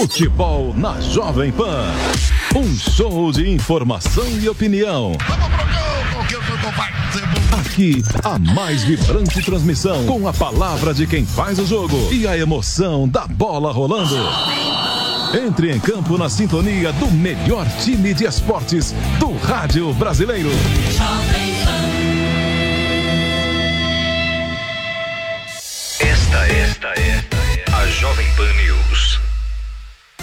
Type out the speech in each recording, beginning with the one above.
Futebol na Jovem Pan. Um show de informação e opinião. Aqui, a mais vibrante transmissão com a palavra de quem faz o jogo e a emoção da bola rolando. Entre em campo na sintonia do melhor time de esportes do rádio brasileiro. Pan. Esta, esta é a Jovem Pan News.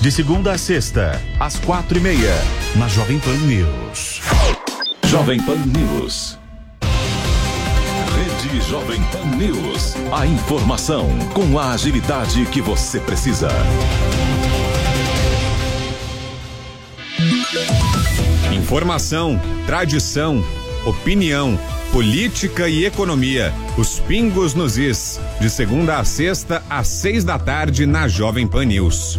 De segunda a sexta, às quatro e meia, na Jovem Pan News. Jovem Pan News. Rede Jovem Pan News. A informação com a agilidade que você precisa. Informação, tradição, opinião, política e economia. Os pingos nos is. De segunda a sexta, às seis da tarde, na Jovem Pan News.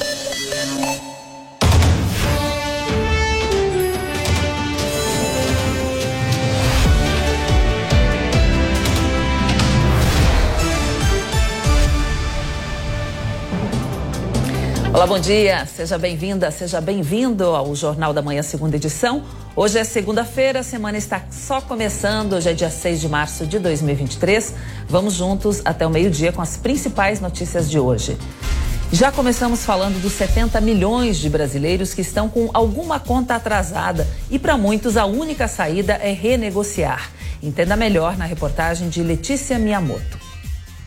Olá, bom dia. Seja bem-vinda, seja bem-vindo ao Jornal da Manhã, segunda edição. Hoje é segunda-feira, a semana está só começando. Hoje é dia 6 de março de 2023. Vamos juntos até o meio-dia com as principais notícias de hoje. Já começamos falando dos 70 milhões de brasileiros que estão com alguma conta atrasada e para muitos a única saída é renegociar. Entenda melhor na reportagem de Letícia Miyamoto.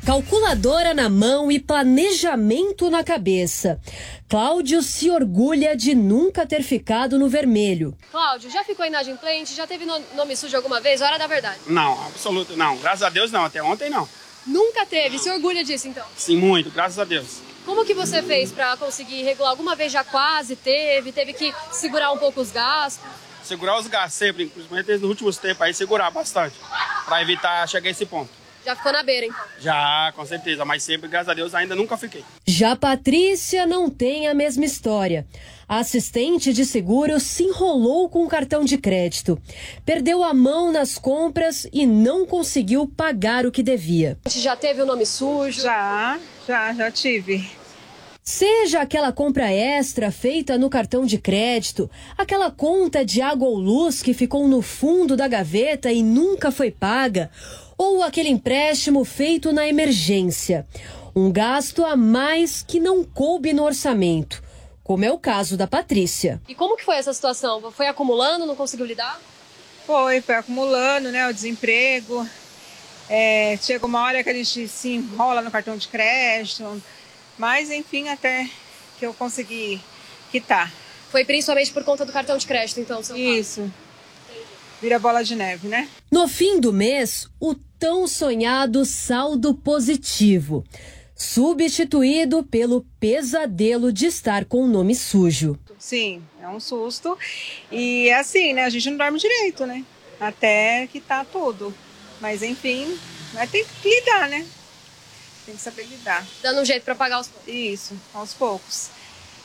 Calculadora na mão e planejamento na cabeça. Cláudio se orgulha de nunca ter ficado no vermelho. Cláudio, já ficou inadimplente? Já teve no- nome sujo alguma vez? Hora da verdade. Não, absoluto não. Graças a Deus não. Até ontem não. Nunca teve. Se orgulha disso, então. Sim, muito. Graças a Deus. Como que você fez pra conseguir regular? Alguma vez já quase teve? Teve que segurar um pouco os gastos? Segurar os gastos sempre, principalmente nos últimos tempos aí, segurar bastante. Pra evitar chegar a esse ponto. Já ficou na beira, hein? Já, com certeza, mas sempre, graças a Deus, ainda nunca fiquei. Já Patrícia não tem a mesma história. A assistente de seguro se enrolou com o cartão de crédito. Perdeu a mão nas compras e não conseguiu pagar o que devia. Já teve o nome sujo? Já, já, já tive. Seja aquela compra extra feita no cartão de crédito, aquela conta de água ou luz que ficou no fundo da gaveta e nunca foi paga, ou aquele empréstimo feito na emergência. Um gasto a mais que não coube no orçamento, como é o caso da Patrícia. E como que foi essa situação? Foi acumulando, não conseguiu lidar? Foi, foi acumulando, né? O desemprego. É, chega uma hora que a gente se enrola no cartão de crédito. Mas, enfim, até que eu consegui quitar. Foi principalmente por conta do cartão de crédito, então, seu Isso. Vira bola de neve, né? No fim do mês, o tão sonhado saldo positivo, substituído pelo pesadelo de estar com o nome sujo. Sim, é um susto. E é assim, né? A gente não dorme direito, né? Até quitar tudo. Mas, enfim, vai ter que lidar, né? Tem que saber lidar. Dando um jeito para pagar os poucos. Isso, aos poucos.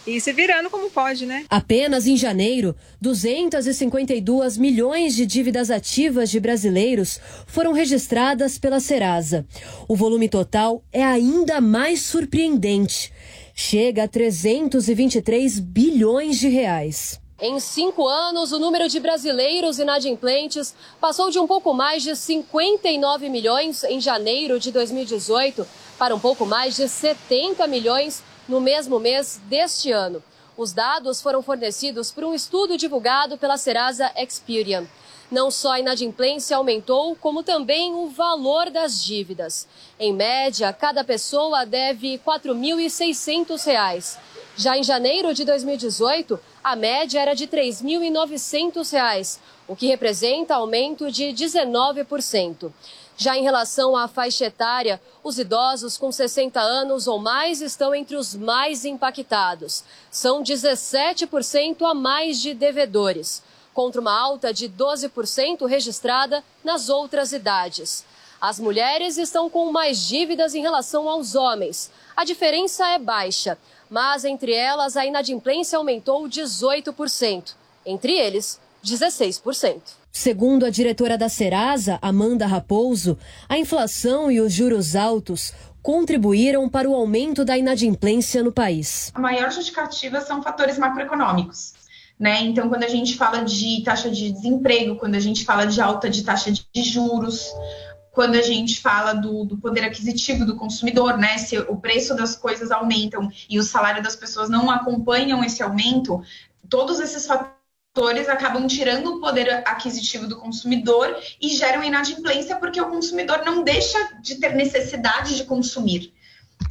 E se virando como pode, né? Apenas em janeiro, 252 milhões de dívidas ativas de brasileiros foram registradas pela Serasa. O volume total é ainda mais surpreendente. Chega a 323 bilhões de reais. Em cinco anos, o número de brasileiros inadimplentes passou de um pouco mais de 59 milhões em janeiro de 2018 para um pouco mais de 70 milhões no mesmo mês deste ano. Os dados foram fornecidos por um estudo divulgado pela Serasa Experian. Não só a inadimplência aumentou, como também o valor das dívidas. Em média, cada pessoa deve R$ 4.600. Já em janeiro de 2018, a média era de R$ 3.900, o que representa aumento de 19%. Já em relação à faixa etária, os idosos com 60 anos ou mais estão entre os mais impactados. São 17% a mais de devedores, contra uma alta de 12% registrada nas outras idades. As mulheres estão com mais dívidas em relação aos homens. A diferença é baixa, mas entre elas a inadimplência aumentou 18%. Entre eles, 16%. Segundo a diretora da Serasa, Amanda Raposo, a inflação e os juros altos contribuíram para o aumento da inadimplência no país. A maior justificativa são fatores macroeconômicos. Né? Então, quando a gente fala de taxa de desemprego, quando a gente fala de alta de taxa de juros, quando a gente fala do, do, poder aquisitivo do consumidor, né? Se o preço das coisas aumentam e o salário das pessoas não acompanham esse aumento, todos esses fatores acabam tirando o poder aquisitivo do consumidor e geram inadimplência porque o consumidor não deixa de ter necessidade de consumir.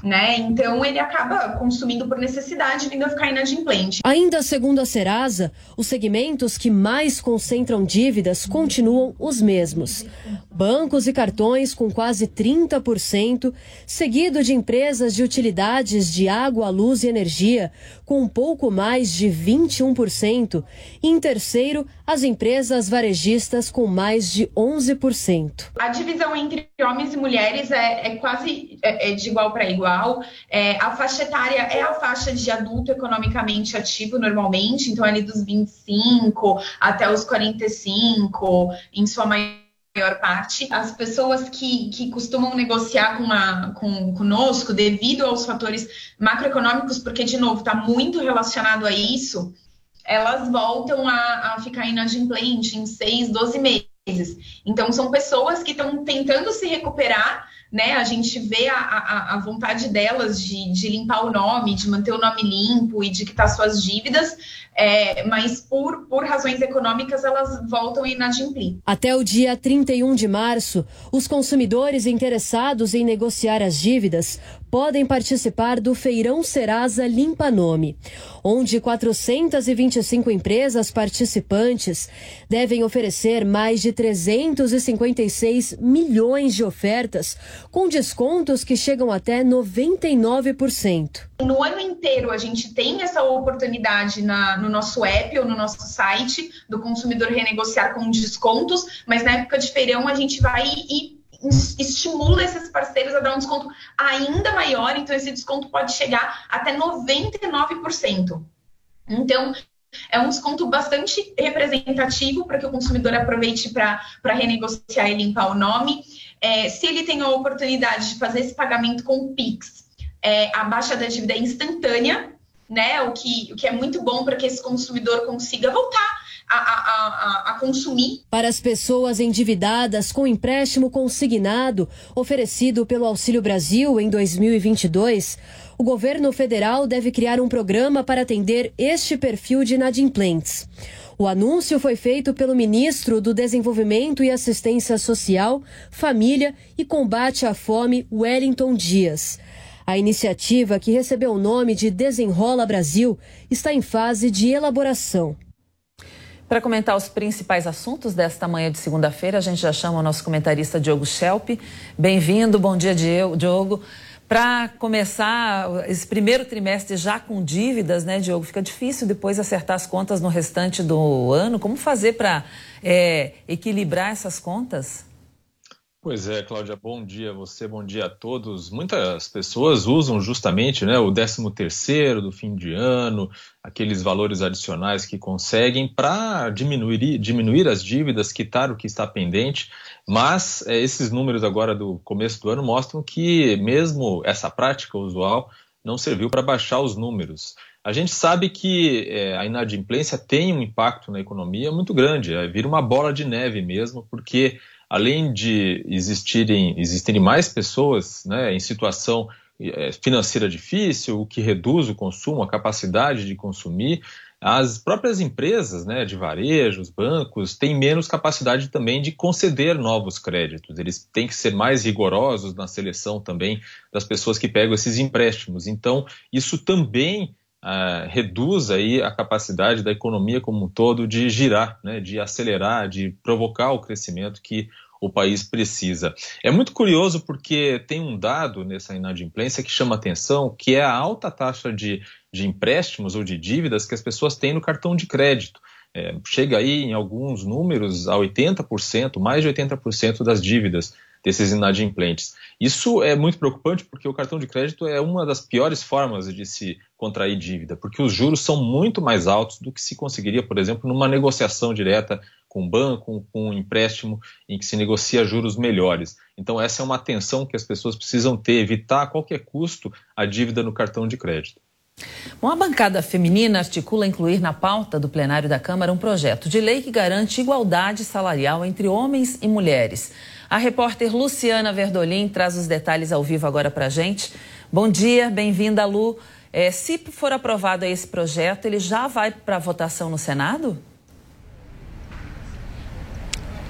Né? Então ele acaba consumindo por necessidade, vindo a ficar inadimplente. Ainda segundo a Serasa, os segmentos que mais concentram dívidas continuam os mesmos: bancos e cartões com quase 30%, seguido de empresas de utilidades de água, luz e energia com pouco mais de 21%, e em terceiro, as empresas varejistas com mais de 11%. A divisão entre homens e mulheres é, é quase é, é de igual para igual. É, a faixa etária é a faixa de adulto economicamente ativo normalmente, então ali dos 25 até os 45, em sua maioria maior parte, as pessoas que, que costumam negociar com, a, com conosco devido aos fatores macroeconômicos, porque, de novo, está muito relacionado a isso, elas voltam a, a ficar inadimplente em 6, 12 meses. Então, são pessoas que estão tentando se recuperar, né? A gente vê a, a, a vontade delas de, de, limpar o nome, de manter o nome limpo e de quitar suas dívidas, é, mas por, por razões econômicas elas voltam a inadimplir. Até o dia 31 de março, os consumidores interessados em negociar as dívidas podem participar do Feirão Serasa Limpa Nome, onde 425 empresas participantes devem oferecer mais de 356 milhões de ofertas, com descontos que chegam até 99%. No ano inteiro, a gente tem essa oportunidade na, no nosso app ou no nosso site do consumidor renegociar com descontos, mas na época de feirão a gente vai e estimula esses parceiros a dar um desconto ainda maior, então esse desconto pode chegar até 99%. Então, é um desconto bastante representativo para que o consumidor aproveite para renegociar e limpar o nome. É, se ele tem a oportunidade de fazer esse pagamento com o Pix, é, a baixa da dívida é instantânea, né? O que, o que é muito bom para que esse consumidor consiga voltar a, a, a, consumir. Para as pessoas endividadas com empréstimo consignado oferecido pelo Auxílio Brasil em 2022, o governo federal deve criar um programa para atender este perfil de inadimplentes. O anúncio foi feito pelo ministro do Desenvolvimento e Assistência Social, Família e Combate à Fome, Wellington Dias. A iniciativa, que recebeu o nome de Desenrola Brasil, está em fase de elaboração. Para comentar os principais assuntos desta manhã de segunda-feira, a gente já chama o nosso comentarista Diogo Schelp. Bem-vindo, bom dia, Diogo. Para começar esse primeiro trimestre já com dívidas, né, Diogo? Fica difícil depois acertar as contas no restante do ano. Como fazer para é, equilibrar essas contas? Pois é, Cláudia, bom dia a você, bom dia a todos. Muitas pessoas usam justamente né, o 13 terceiro do fim de ano, aqueles valores adicionais que conseguem para diminuir, diminuir as dívidas, quitar o que está pendente, mas é, esses números agora do começo do ano mostram que mesmo essa prática usual não serviu para baixar os números. A gente sabe que é, a inadimplência tem um impacto na economia muito grande, é, vira uma bola de neve mesmo, porque além de existirem, existirem mais pessoas né, em situação é, financeira difícil, o que reduz o consumo, a capacidade de consumir, as próprias empresas né, de varejo, os bancos, têm menos capacidade também de conceder novos créditos. Eles têm que ser mais rigorosos na seleção também das pessoas que pegam esses empréstimos. Então, isso também Uh, reduz aí a capacidade da economia como um todo de girar, né, de acelerar, de provocar o crescimento que o país precisa. É muito curioso porque tem um dado nessa inadimplência que chama atenção, que é a alta taxa de, de empréstimos ou de dívidas que as pessoas têm no cartão de crédito. É, chega aí em alguns números a 80%, mais de 80% das dívidas desses inadimplentes. Isso é muito preocupante porque o cartão de crédito é uma das piores formas de se contrair dívida, porque os juros são muito mais altos do que se conseguiria, por exemplo, numa negociação direta com o banco, com um empréstimo em que se negocia juros melhores. Então essa é uma atenção que as pessoas precisam ter, evitar a qualquer custo a dívida no cartão de crédito. Bom, a bancada feminina articula incluir na pauta do plenário da Câmara um projeto de lei que garante igualdade salarial entre homens e mulheres. A repórter Luciana Verdolim traz os detalhes ao vivo agora para a gente. Bom dia, bem-vinda, Lu. É, se for aprovado esse projeto, ele já vai para votação no Senado?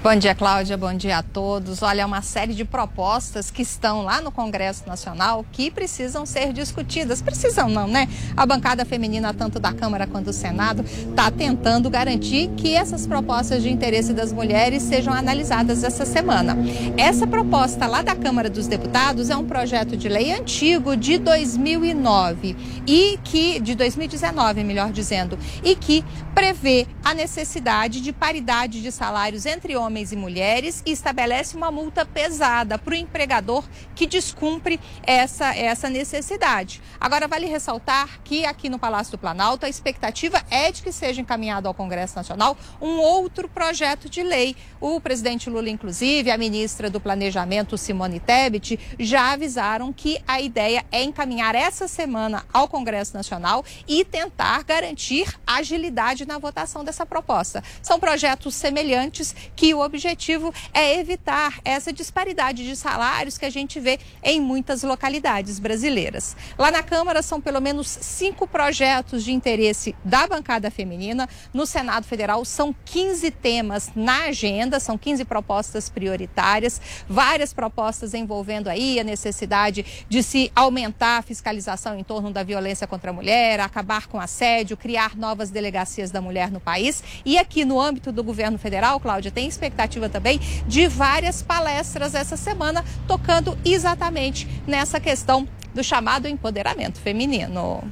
Bom dia, Cláudia. Bom dia a todos. Olha, uma série de propostas que estão lá no Congresso Nacional que precisam ser discutidas. Precisam não, né? A bancada feminina, tanto da Câmara quanto do Senado, está tentando garantir que essas propostas de interesse das mulheres sejam analisadas essa semana. Essa proposta lá da Câmara dos Deputados é um projeto de lei antigo de 2009 e que de 2019, melhor dizendo, e que prevê a necessidade de paridade de salários entre homens homens e mulheres e estabelece uma multa pesada para o empregador que descumpre essa, essa necessidade. Agora, vale ressaltar que aqui no Palácio do Planalto a expectativa é de que seja encaminhado ao Congresso Nacional um outro projeto de lei. O presidente Lula, inclusive, a ministra do Planejamento, Simone Tebet, já avisaram que a ideia é encaminhar essa semana ao Congresso Nacional e tentar garantir agilidade na votação dessa proposta. São projetos semelhantes que o objetivo é evitar essa disparidade de salários que a gente vê em muitas localidades brasileiras. Lá na Câmara são pelo menos cinco projetos de interesse da bancada feminina. No Senado Federal são 15 temas na agenda, são 15 propostas prioritárias, várias propostas envolvendo aí a necessidade de se aumentar a fiscalização em torno da violência contra a mulher, acabar com assédio, criar novas delegacias da mulher no país. E aqui no âmbito do governo federal, Cláudia, tem expectativa expectativa também de várias palestras essa semana, tocando exatamente nessa questão do chamado empoderamento feminino.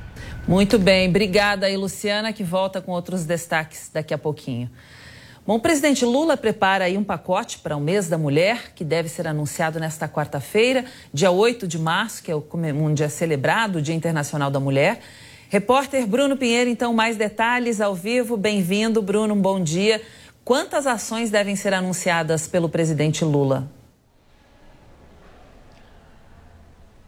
Muito bem, obrigada aí, Luciana, que volta com outros destaques daqui a pouquinho. Bom, o presidente Lula prepara aí um pacote para o mês da mulher, que deve ser anunciado nesta quarta-feira, dia 8 de março, que é um dia celebrado, o Dia Internacional da Mulher. Repórter Bruno Pinheiro, então, mais detalhes ao vivo. Bem-vindo, Bruno, um bom dia. Quantas ações devem ser anunciadas pelo presidente Lula?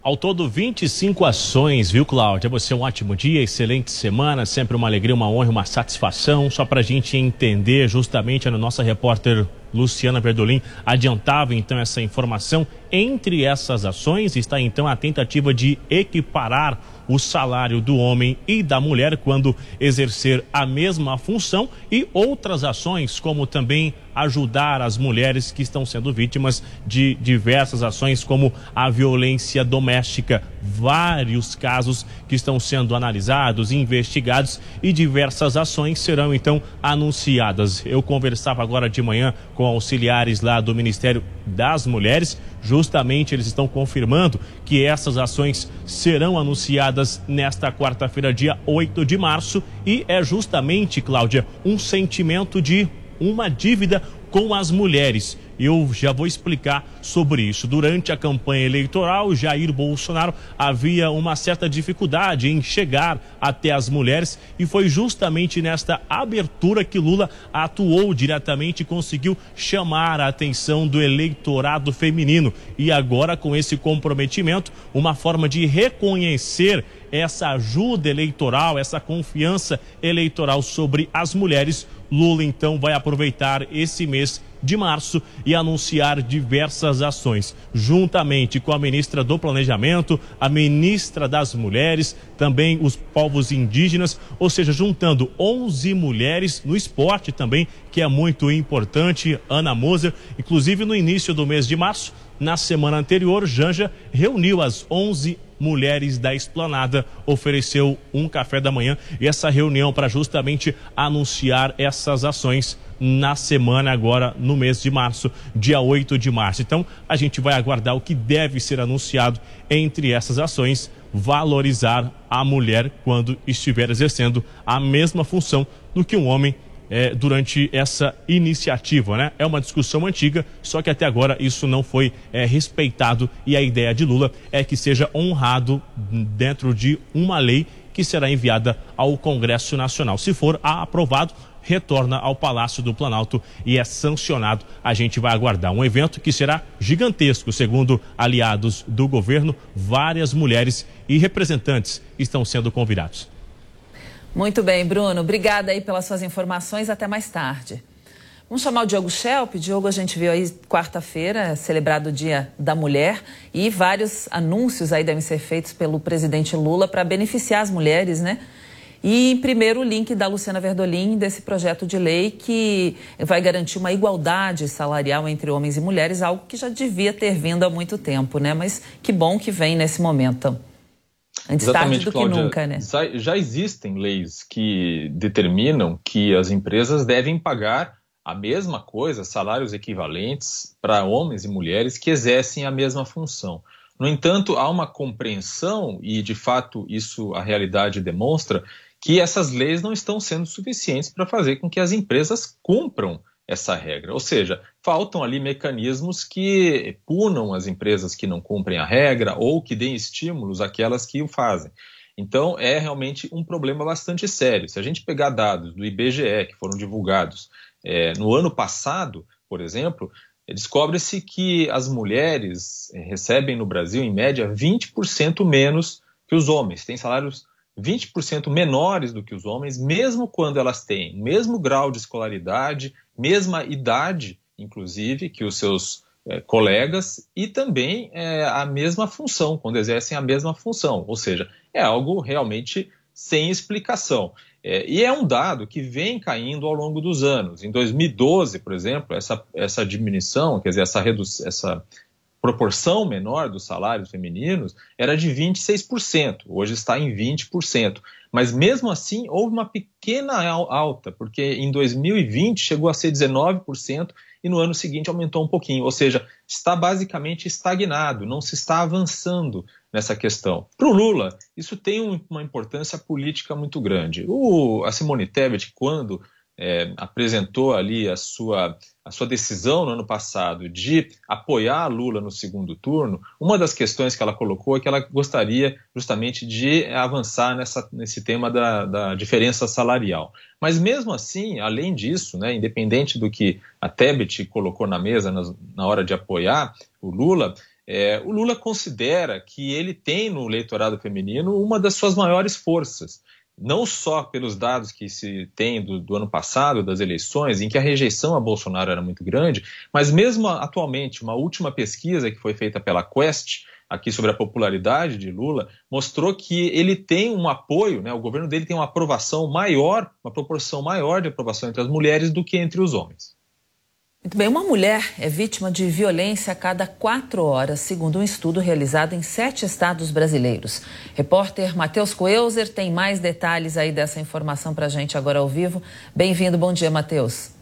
Ao todo, 25 ações, viu, Cláudia? Você um ótimo dia, excelente semana, sempre uma alegria, uma honra, uma satisfação. Só para a gente entender, justamente, a nossa repórter Luciana Verdolim adiantava então essa informação. Entre essas ações está então a tentativa de equiparar o salário do homem e da mulher quando exercer a mesma função e outras ações, como também ajudar as mulheres que estão sendo vítimas de diversas ações, como a violência doméstica. Vários casos que estão sendo analisados, investigados e diversas ações serão então anunciadas. Eu conversava agora de manhã com auxiliares lá do Ministério das Mulheres. Justamente eles estão confirmando que essas ações serão anunciadas nesta quarta-feira, dia 8 de março, e é justamente, Cláudia, um sentimento de uma dívida com as mulheres. Eu já vou explicar sobre isso. Durante a campanha eleitoral, Jair Bolsonaro havia uma certa dificuldade em chegar até as mulheres e foi justamente nesta abertura que Lula atuou diretamente e conseguiu chamar a atenção do eleitorado feminino. E agora, com esse comprometimento, uma forma de reconhecer essa ajuda eleitoral, essa confiança eleitoral sobre as mulheres, Lula então vai aproveitar esse mês de março e anunciar diversas ações, juntamente com a ministra do Planejamento, a ministra das Mulheres, também os povos indígenas, ou seja, juntando 11 mulheres no esporte também, que é muito importante. Ana Moser, inclusive no início do mês de março, na semana anterior, Janja reuniu as 11 Mulheres da Esplanada ofereceu um café da manhã e essa reunião para justamente anunciar essas ações na semana agora no mês de março, dia 8 de março. Então, a gente vai aguardar o que deve ser anunciado entre essas ações, valorizar a mulher quando estiver exercendo a mesma função do que um homem é, durante essa iniciativa, né? É uma discussão antiga, só que até agora isso não foi é, respeitado e a ideia de Lula é que seja honrado dentro de uma lei que será enviada ao Congresso Nacional. Se for aprovado, retorna ao Palácio do Planalto e é sancionado. A gente vai aguardar um evento que será gigantesco, segundo aliados do governo, várias mulheres e representantes estão sendo convidados. Muito bem, Bruno. Obrigada aí pelas suas informações. Até mais tarde. Vamos chamar o Diogo Schelp. Diogo, a gente viu aí quarta-feira, celebrado o Dia da Mulher, e vários anúncios aí devem ser feitos pelo presidente Lula para beneficiar as mulheres, né? E, primeiro, o link da Luciana Verdolim desse projeto de lei que vai garantir uma igualdade salarial entre homens e mulheres, algo que já devia ter vindo há muito tempo, né? Mas que bom que vem nesse momento. Antes Exatamente, tarde do Cláudia, que nunca, né? Já, já existem leis que determinam que as empresas devem pagar a mesma coisa, salários equivalentes para homens e mulheres que exercem a mesma função. No entanto, há uma compreensão, e de fato isso a realidade demonstra, que essas leis não estão sendo suficientes para fazer com que as empresas cumpram essa regra. Ou seja, faltam ali mecanismos que punam as empresas que não cumprem a regra ou que deem estímulos àquelas que o fazem. Então, é realmente um problema bastante sério. Se a gente pegar dados do IBGE que foram divulgados é, no ano passado, por exemplo, descobre-se que as mulheres é, recebem no Brasil, em média, 20% menos que os homens, têm salários 20% menores do que os homens, mesmo quando elas têm o mesmo grau de escolaridade, mesma idade, inclusive, que os seus é, colegas, e também é, a mesma função, quando exercem a mesma função. Ou seja, é algo realmente sem explicação. É, e é um dado que vem caindo ao longo dos anos. Em 2012, por exemplo, essa, essa diminuição, quer dizer, essa, essa proporção menor dos salários femininos era de 26%, hoje está em 20%. Mas mesmo assim, houve uma pequena alta, porque em 2020 chegou a ser 19% e no ano seguinte aumentou um pouquinho, ou seja, está basicamente estagnado, não se está avançando nessa questão. Para o Lula, isso tem uma importância política muito grande. O, a Simone Tebet, quando é, apresentou ali a sua, a sua decisão no ano passado de apoiar Lula no segundo turno, uma das questões que ela colocou é que ela gostaria justamente de avançar nessa, nesse tema da, da diferença salarial. Mas mesmo assim, além disso, né, independente do que a Tebet colocou na mesa na, na hora de apoiar o Lula, é, o Lula considera que ele tem no eleitorado feminino uma das suas maiores forças não só pelos dados que se tem do, do, ano passado, das eleições, em que a rejeição a Bolsonaro era muito grande, mas mesmo atualmente, uma última pesquisa que foi feita pela Quest, aqui sobre a popularidade de Lula, mostrou que ele tem um apoio, né, o governo dele tem uma aprovação maior, uma proporção maior de aprovação entre as mulheres do que entre os homens. Muito bem, uma mulher é vítima de violência a cada quatro horas, segundo um estudo realizado em sete estados brasileiros. Repórter Matheus Coelzer tem mais detalhes aí dessa informação para a gente agora ao vivo. Bem-vindo, bom dia, Matheus.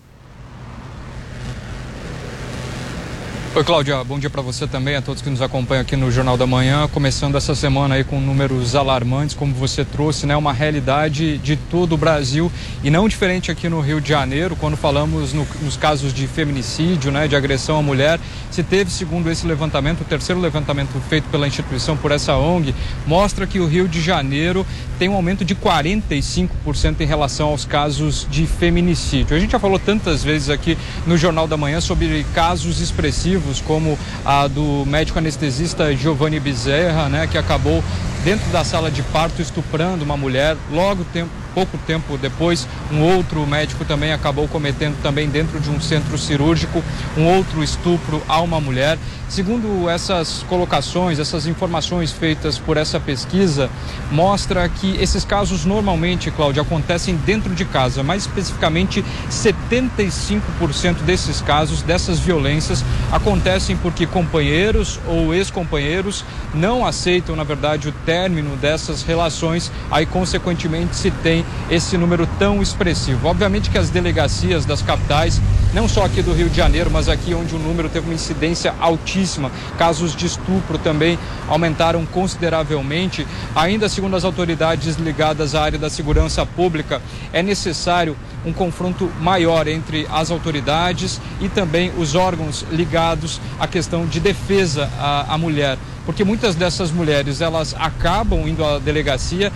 Oi, Cláudia, bom dia para você também, a todos que nos acompanham aqui no Jornal da Manhã. Começando essa semana aí com números alarmantes, como você trouxe, né? Uma realidade de todo o Brasil e não diferente aqui no Rio de Janeiro, quando falamos no, nos casos de feminicídio, né? De agressão à mulher. Se teve, segundo esse levantamento, o terceiro levantamento feito pela instituição por essa ONG, mostra que o Rio de Janeiro tem um aumento de 45% em relação aos casos de feminicídio. A gente já falou tantas vezes aqui no Jornal da Manhã sobre casos expressivos como a do médico anestesista Giovanni Bezerra, né, que acabou dentro da sala de parto estuprando uma mulher. Logo tempo, pouco tempo depois, um outro médico também acabou cometendo também dentro de um centro cirúrgico um outro estupro a uma mulher. Segundo essas colocações, essas informações feitas por essa pesquisa, mostra que esses casos normalmente, Cláudia, acontecem dentro de casa, mais especificamente 75% desses casos, dessas violências, acontecem porque companheiros ou ex-companheiros não aceitam, na verdade, o término dessas relações, aí consequentemente se tem esse número tão expressivo. Obviamente que as delegacias das capitais, não só aqui do Rio de Janeiro, mas aqui onde o número teve uma incidência altíssima, casos de estupro também aumentaram consideravelmente. Ainda segundo as autoridades ligadas à área da segurança pública, é necessário um confronto maior entre as autoridades e também os órgãos ligados à questão de defesa à, à mulher porque muitas dessas mulheres elas acabam indo à delegacia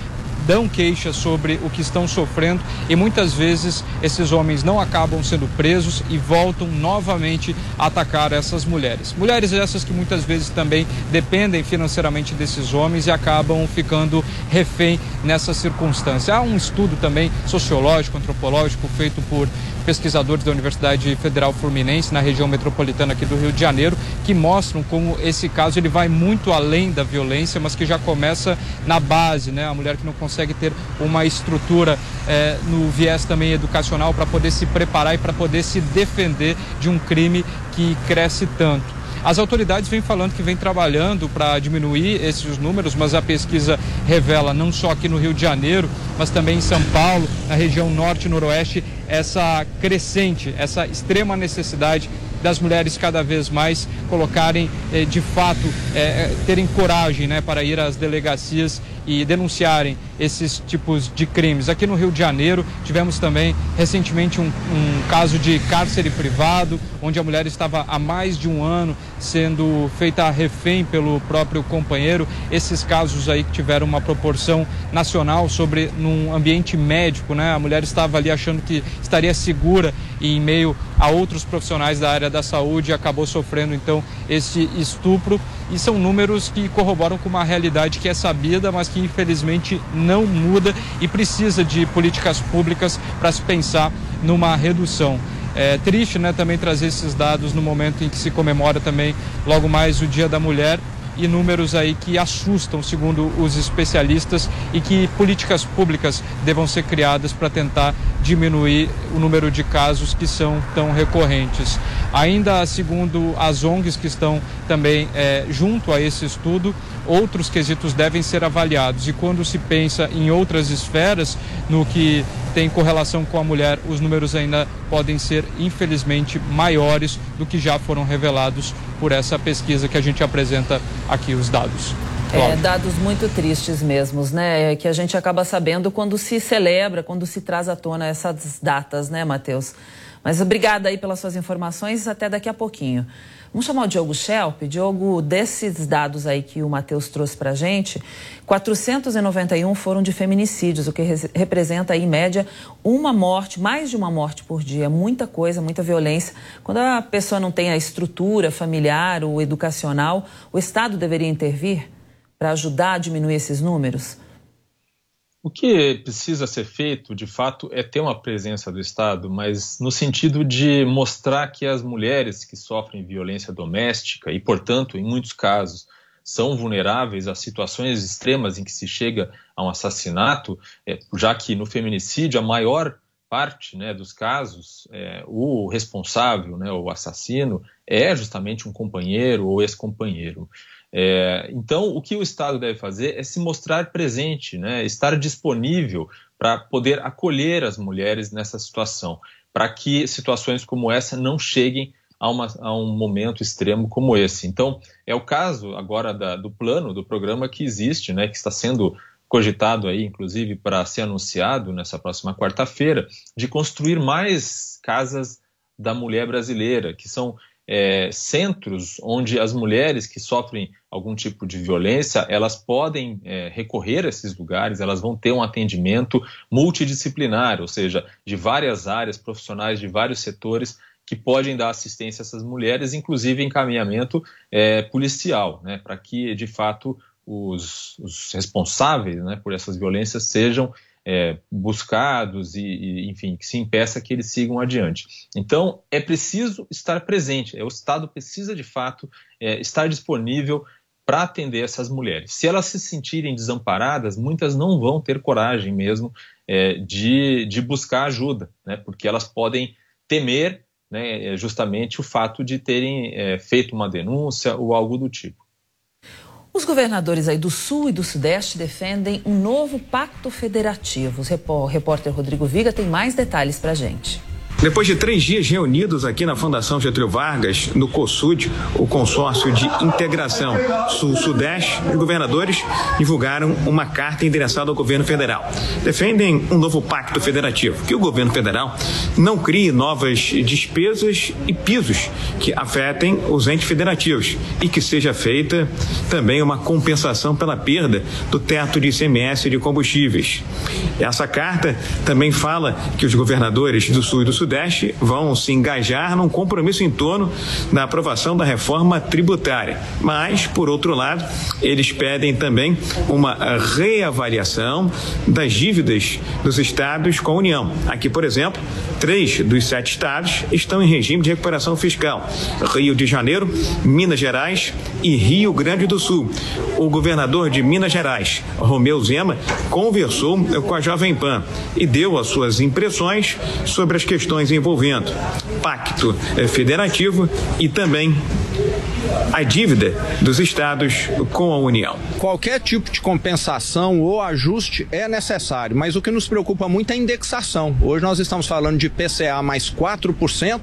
dão queixas sobre o que estão sofrendo e muitas vezes esses homens não acabam sendo presos e voltam novamente a atacar essas mulheres. Mulheres essas que muitas vezes também dependem financeiramente desses homens e acabam ficando refém nessa circunstância. Há um estudo também sociológico, antropológico feito por pesquisadores da Universidade Federal Fluminense na região metropolitana aqui do Rio de Janeiro que mostram como esse caso ele vai muito além da violência, mas que já começa na base, né? A mulher que não consegue ter uma estrutura é, no viés também educacional para poder se preparar e para poder se defender de um crime que cresce tanto. As autoridades vêm falando que vem trabalhando para diminuir esses números, mas a pesquisa revela não só aqui no Rio de Janeiro, mas também em São Paulo, na região norte e noroeste, essa crescente, essa extrema necessidade das mulheres cada vez mais colocarem, eh, de fato, eh, terem coragem né, para ir às delegacias e denunciarem esses tipos de crimes. Aqui no Rio de Janeiro tivemos também recentemente um, um, caso de cárcere privado, onde a mulher estava há mais de um ano sendo feita refém pelo próprio companheiro. Esses casos aí que tiveram uma proporção nacional sobre num ambiente médico, né? A mulher estava ali achando que estaria segura e em meio a outros profissionais da área da saúde acabou sofrendo então esse estupro e são números que corroboram com uma realidade que é sabida, mas que infelizmente não muda e precisa de políticas públicas para se pensar numa redução. É triste, né, também trazer esses dados no momento em que se comemora também logo mais o Dia da Mulher e números aí que assustam, segundo os especialistas, e que políticas públicas devam ser criadas para tentar diminuir o número de casos que são tão recorrentes. Ainda segundo as ONGs que estão também é, junto a esse estudo, outros quesitos devem ser avaliados. E quando se pensa em outras esferas, no que tem correlação com a mulher, os números ainda podem ser, infelizmente, maiores do que já foram revelados por essa pesquisa que a gente apresenta aqui os dados. É, dados muito tristes mesmo, né? Que a gente acaba sabendo quando se celebra, quando se traz à tona essas datas, né, Matheus? Mas obrigada aí pelas suas informações, até daqui a pouquinho. Vamos chamar o Diogo Schelp. Diogo, desses dados aí que o Matheus trouxe para a gente, 491 foram de feminicídios, o que representa aí, em média, uma morte, mais de uma morte por dia. Muita coisa, muita violência. Quando a pessoa não tem a estrutura familiar ou educacional, o Estado deveria intervir para ajudar a diminuir esses números? O que precisa ser feito, de fato, é ter uma presença do Estado, mas no sentido de mostrar que as mulheres que sofrem violência doméstica e, portanto, em muitos casos, são vulneráveis a situações extremas em que se chega a um assassinato, é, já que no feminicídio a maior parte né, dos casos, é, o responsável, né, o assassino, é justamente um companheiro ou ex-companheiro. É, então, o que o Estado deve fazer é se mostrar presente, né, estar disponível para poder acolher as mulheres nessa situação, para que situações como essa não cheguem a, uma, a, um momento extremo como esse. Então, é o caso agora da, do plano, do programa que existe, né, que está sendo cogitado aí, inclusive, para ser anunciado nessa próxima quarta-feira, de construir mais casas da mulher brasileira, que são é, centros onde as mulheres que sofrem algum tipo de violência, elas podem é, recorrer a esses lugares, elas vão ter um atendimento multidisciplinar, ou seja, de várias áreas, profissionais de vários setores que podem dar assistência a essas mulheres, inclusive encaminhamento é, policial, né, para que de fato os, os responsáveis né, por essas violências sejam é, buscados e, e, enfim, que se impeça que eles sigam adiante. Então, é preciso estar presente, é, o Estado precisa, de fato, é, estar disponível para atender essas mulheres. Se elas se sentirem desamparadas, muitas não vão ter coragem mesmo é, de, de buscar ajuda, né, porque elas podem temer né, justamente o fato de terem é, feito uma denúncia ou algo do tipo. Os governadores aí do Sul e do Sudeste defendem um novo pacto federativo. O repórter Rodrigo Viga tem mais detalhes para gente. Depois de três dias reunidos aqui na Fundação Getúlio Vargas, no COSUD, o consórcio de integração Sul-Sudeste, os governadores divulgaram uma carta endereçada ao governo federal. Defendem um novo pacto federativo, que o governo federal não crie novas despesas e pisos que afetem os entes federativos e que seja feita também uma compensação pela perda do teto de ICMS de combustíveis. Essa carta também fala que os governadores do Sul e do Sudeste Sudeste vão se engajar num compromisso em torno da aprovação da reforma tributária. Mas, por outro lado, eles pedem também uma reavaliação das dívidas dos estados com a União. Aqui, por exemplo, três dos sete estados estão em regime de recuperação fiscal: Rio de Janeiro, Minas Gerais e Rio Grande do Sul. O governador de Minas Gerais, Romeu Zema, conversou com a Jovem Pan e deu as suas impressões sobre as questões envolvendo pacto eh, federativo e também a dívida dos estados com a União. Qualquer tipo de compensação ou ajuste é necessário, mas o que nos preocupa muito é a indexação. Hoje nós estamos falando de PCA mais 4%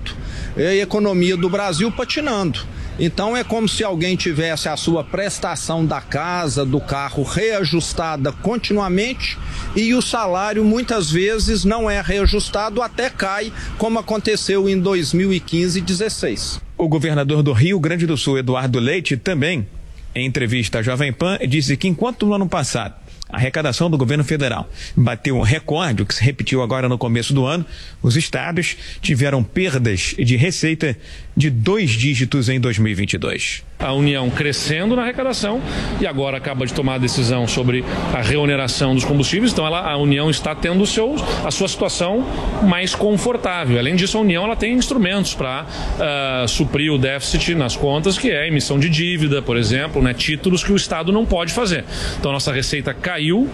e a economia do Brasil patinando. Então é como se alguém tivesse a sua prestação da casa, do carro reajustada continuamente e o salário muitas vezes não é reajustado, até cai, como aconteceu em 2015 e 2016. O governador do Rio Grande do Sul, Eduardo Leite, também, em entrevista à Jovem Pan, disse que enquanto no ano passado a arrecadação do governo federal bateu um recorde, o que se repetiu agora no começo do ano. Os estados tiveram perdas de receita de dois dígitos em 2022. A União crescendo na arrecadação e agora acaba de tomar a decisão sobre a reoneração dos combustíveis, então ela, a União está tendo seu, a sua situação mais confortável. Além disso, a União ela tem instrumentos para uh, suprir o déficit nas contas, que é a emissão de dívida, por exemplo, né, títulos que o Estado não pode fazer. Então, nossa receita caiu,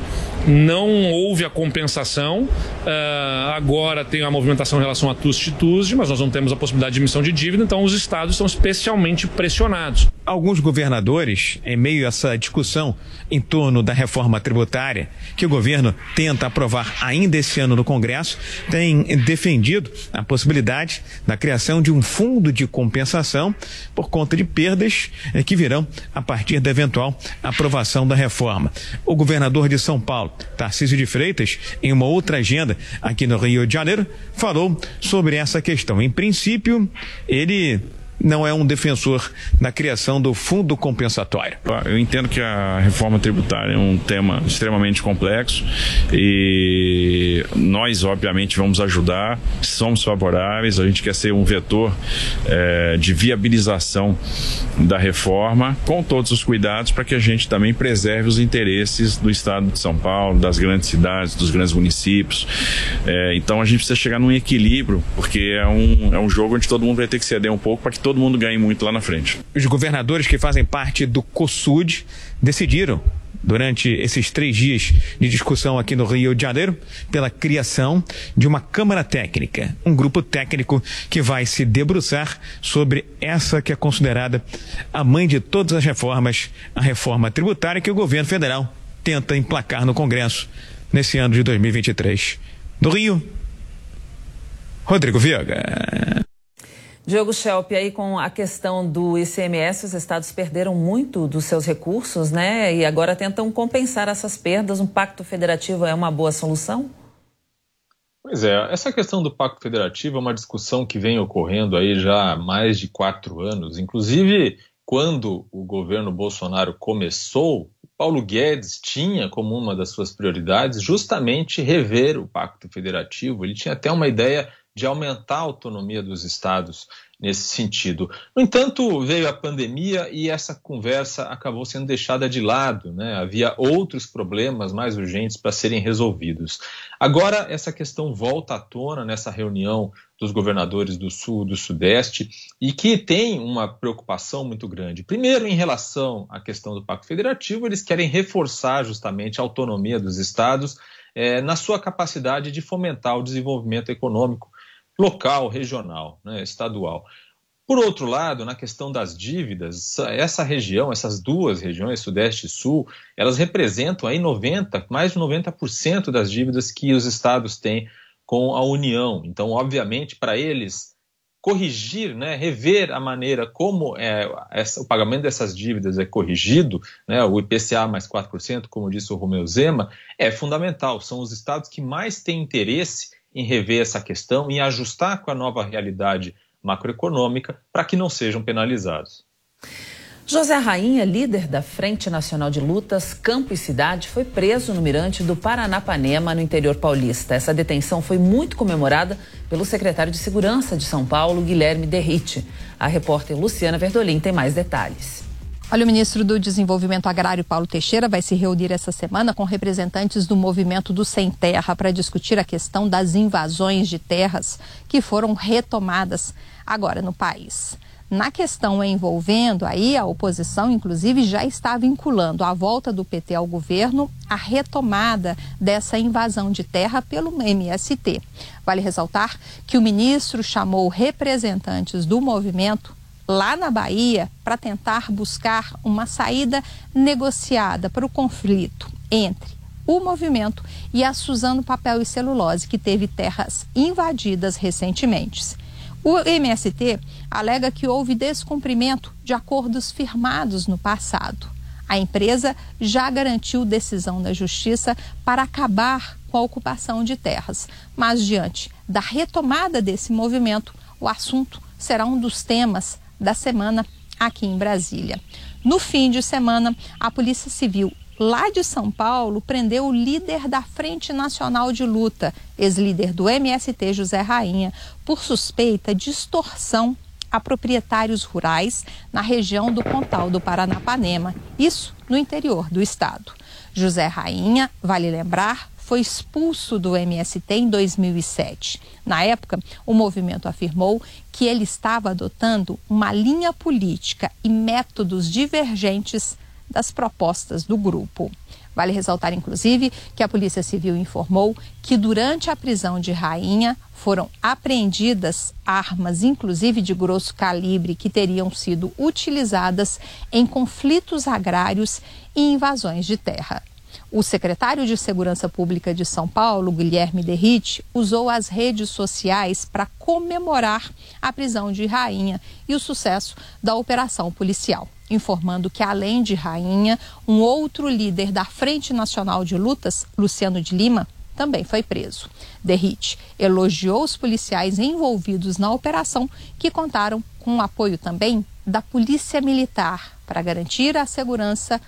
não houve a compensação, uh, agora tem a movimentação em relação a TUST e TUSD, mas nós não temos a possibilidade de emissão de dívida, então os estados estão especialmente pressionados. Alguns governadores, em meio a essa discussão em torno da reforma tributária, que o governo tenta aprovar ainda esse ano no Congresso, têm defendido a possibilidade da criação de um fundo de compensação por conta de perdas eh, que virão a partir da eventual aprovação da reforma. O governador de São Paulo, Tarcísio de Freitas, em uma outra agenda aqui no Rio de Janeiro, falou sobre essa questão. Em princípio, ele não é um defensor da criação do fundo compensatório. Eu entendo que a reforma tributária é um tema extremamente complexo e nós, obviamente, vamos ajudar, somos favoráveis, a gente quer ser um vetor é, de viabilização da reforma, com todos os cuidados para que a gente também preserve os interesses do Estado de São Paulo, das grandes cidades, dos grandes municípios. É, então a gente precisa chegar num equilíbrio, porque é um, é um jogo onde todo mundo vai ter que ceder um pouco para que todo mundo ganhe muito lá na frente. Os governadores que fazem parte do COSUD decidiram durante esses três dias de discussão aqui no Rio de Janeiro, pela criação de uma Câmara Técnica, um grupo técnico que vai se debruçar sobre essa que é considerada a mãe de todas as reformas, a reforma tributária que o governo federal tenta emplacar no Congresso nesse ano de 2023. Do Rio, Rodrigo Viega. Diogo Schelp, aí com a questão do ICMS, os estados perderam muito dos seus recursos, né? E agora tentam compensar essas perdas. Um pacto federativo é uma boa solução? Pois é, essa questão do pacto federativo é uma discussão que vem ocorrendo aí já há mais de quatro anos. Inclusive, quando o governo Bolsonaro começou, Paulo Guedes tinha como uma das suas prioridades justamente rever o pacto federativo. Ele tinha até uma ideia de aumentar a autonomia dos estados nesse sentido. No entanto, veio a pandemia e essa conversa acabou sendo deixada de lado, né? Havia outros problemas mais urgentes para serem resolvidos. Agora, essa questão volta à tona nessa reunião dos governadores do Sul, do Sudeste, e que tem uma preocupação muito grande. Primeiro, em relação à questão do Pacto Federativo, eles querem reforçar justamente a autonomia dos estados eh, na sua capacidade de fomentar o desenvolvimento econômico local, regional, né, estadual. Por outro lado, na questão das dívidas, essa região, essas duas regiões, Sudeste e Sul, elas representam aí 90, mais de 90% das dívidas que os estados têm com a União. Então, obviamente, para eles corrigir, né, rever a maneira como é, essa, o pagamento dessas dívidas é corrigido, né, o IPCA mais 4%, como disse o Romeu Zema, é fundamental. São os estados que mais têm interesse em rever essa questão, em ajustar com a nova realidade macroeconômica para que não sejam penalizados. José Rainha, líder da Frente Nacional de Lutas Campo e Cidade, foi preso no mirante do Paranapanema, no interior paulista. Essa detenção foi muito comemorada pelo secretário de Segurança de São Paulo, Guilherme Derrite. A repórter Luciana Verdolim tem mais detalhes. Olha, o ministro do Desenvolvimento Agrário, Paulo Teixeira, vai se reunir essa semana com representantes do movimento do Sem Terra para discutir a questão das invasões de terras que foram retomadas agora no país. Na questão envolvendo aí a oposição, inclusive, já está vinculando a volta do PT ao governo a retomada dessa invasão de terra pelo MST. Vale ressaltar que o ministro chamou representantes do movimento lá na Bahia para tentar buscar uma saída negociada para o conflito entre o movimento e a Suzano Papel e Celulose, que teve terras invadidas recentemente. O MST alega que houve descumprimento de acordos firmados no passado. A empresa já garantiu decisão da Justiça para acabar com a ocupação de terras, mas diante da retomada desse movimento, o assunto será um dos temas da semana aqui em Brasília. No fim de semana, a Polícia Civil lá de São Paulo prendeu o líder da Frente Nacional de Luta, ex-líder do MST José Rainha, por suspeita de extorsão a proprietários rurais na região do Pontal do Paranapanema, isso no interior do estado. José Rainha, vale lembrar, foi expulso do MST em 2007. Na época, o movimento afirmou que ele estava adotando uma linha política e métodos divergentes das propostas do grupo. Vale ressaltar, inclusive, que a Polícia Civil informou que durante a prisão de Rainha foram apreendidas armas, inclusive de grosso calibre, que teriam sido utilizadas em conflitos agrários e invasões de terra. O secretário de Segurança Pública de São Paulo, Guilherme Derrite, usou as redes sociais para comemorar a prisão de Rainha e o sucesso da operação policial informando que, além de Rainha, um outro líder da Frente Nacional de Lutas, Luciano de Lima, também foi preso. Derrite elogiou os policiais envolvidos na operação, que contaram com o apoio também da Polícia Militar para garantir a segurança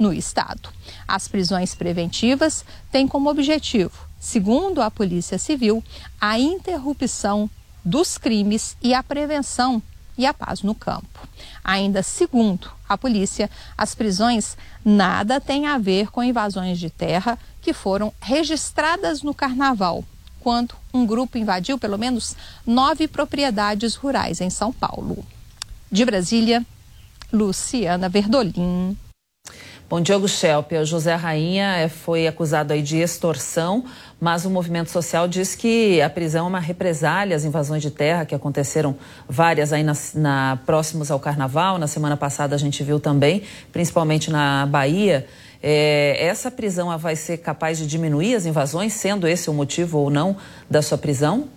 no Estado. As prisões preventivas têm como objetivo, segundo a Polícia Civil, a interrupção dos crimes e a prevenção e a paz no campo. Ainda segundo a polícia, as prisões nada têm a ver com invasões de terra que foram registradas no carnaval, quando um grupo invadiu pelo menos nove propriedades rurais em São Paulo. De Brasília, Luciana Verdolim. Bom, Diogo Schelp, o José Rainha é, foi acusado aí de extorsão, mas o movimento social diz que a prisão é uma represália às invasões de terra que aconteceram várias aí na, na próximos ao Carnaval. Na semana passada a gente viu também, principalmente na Bahia. É, essa prisão vai ser capaz de diminuir as invasões, sendo esse o motivo ou não da sua prisão?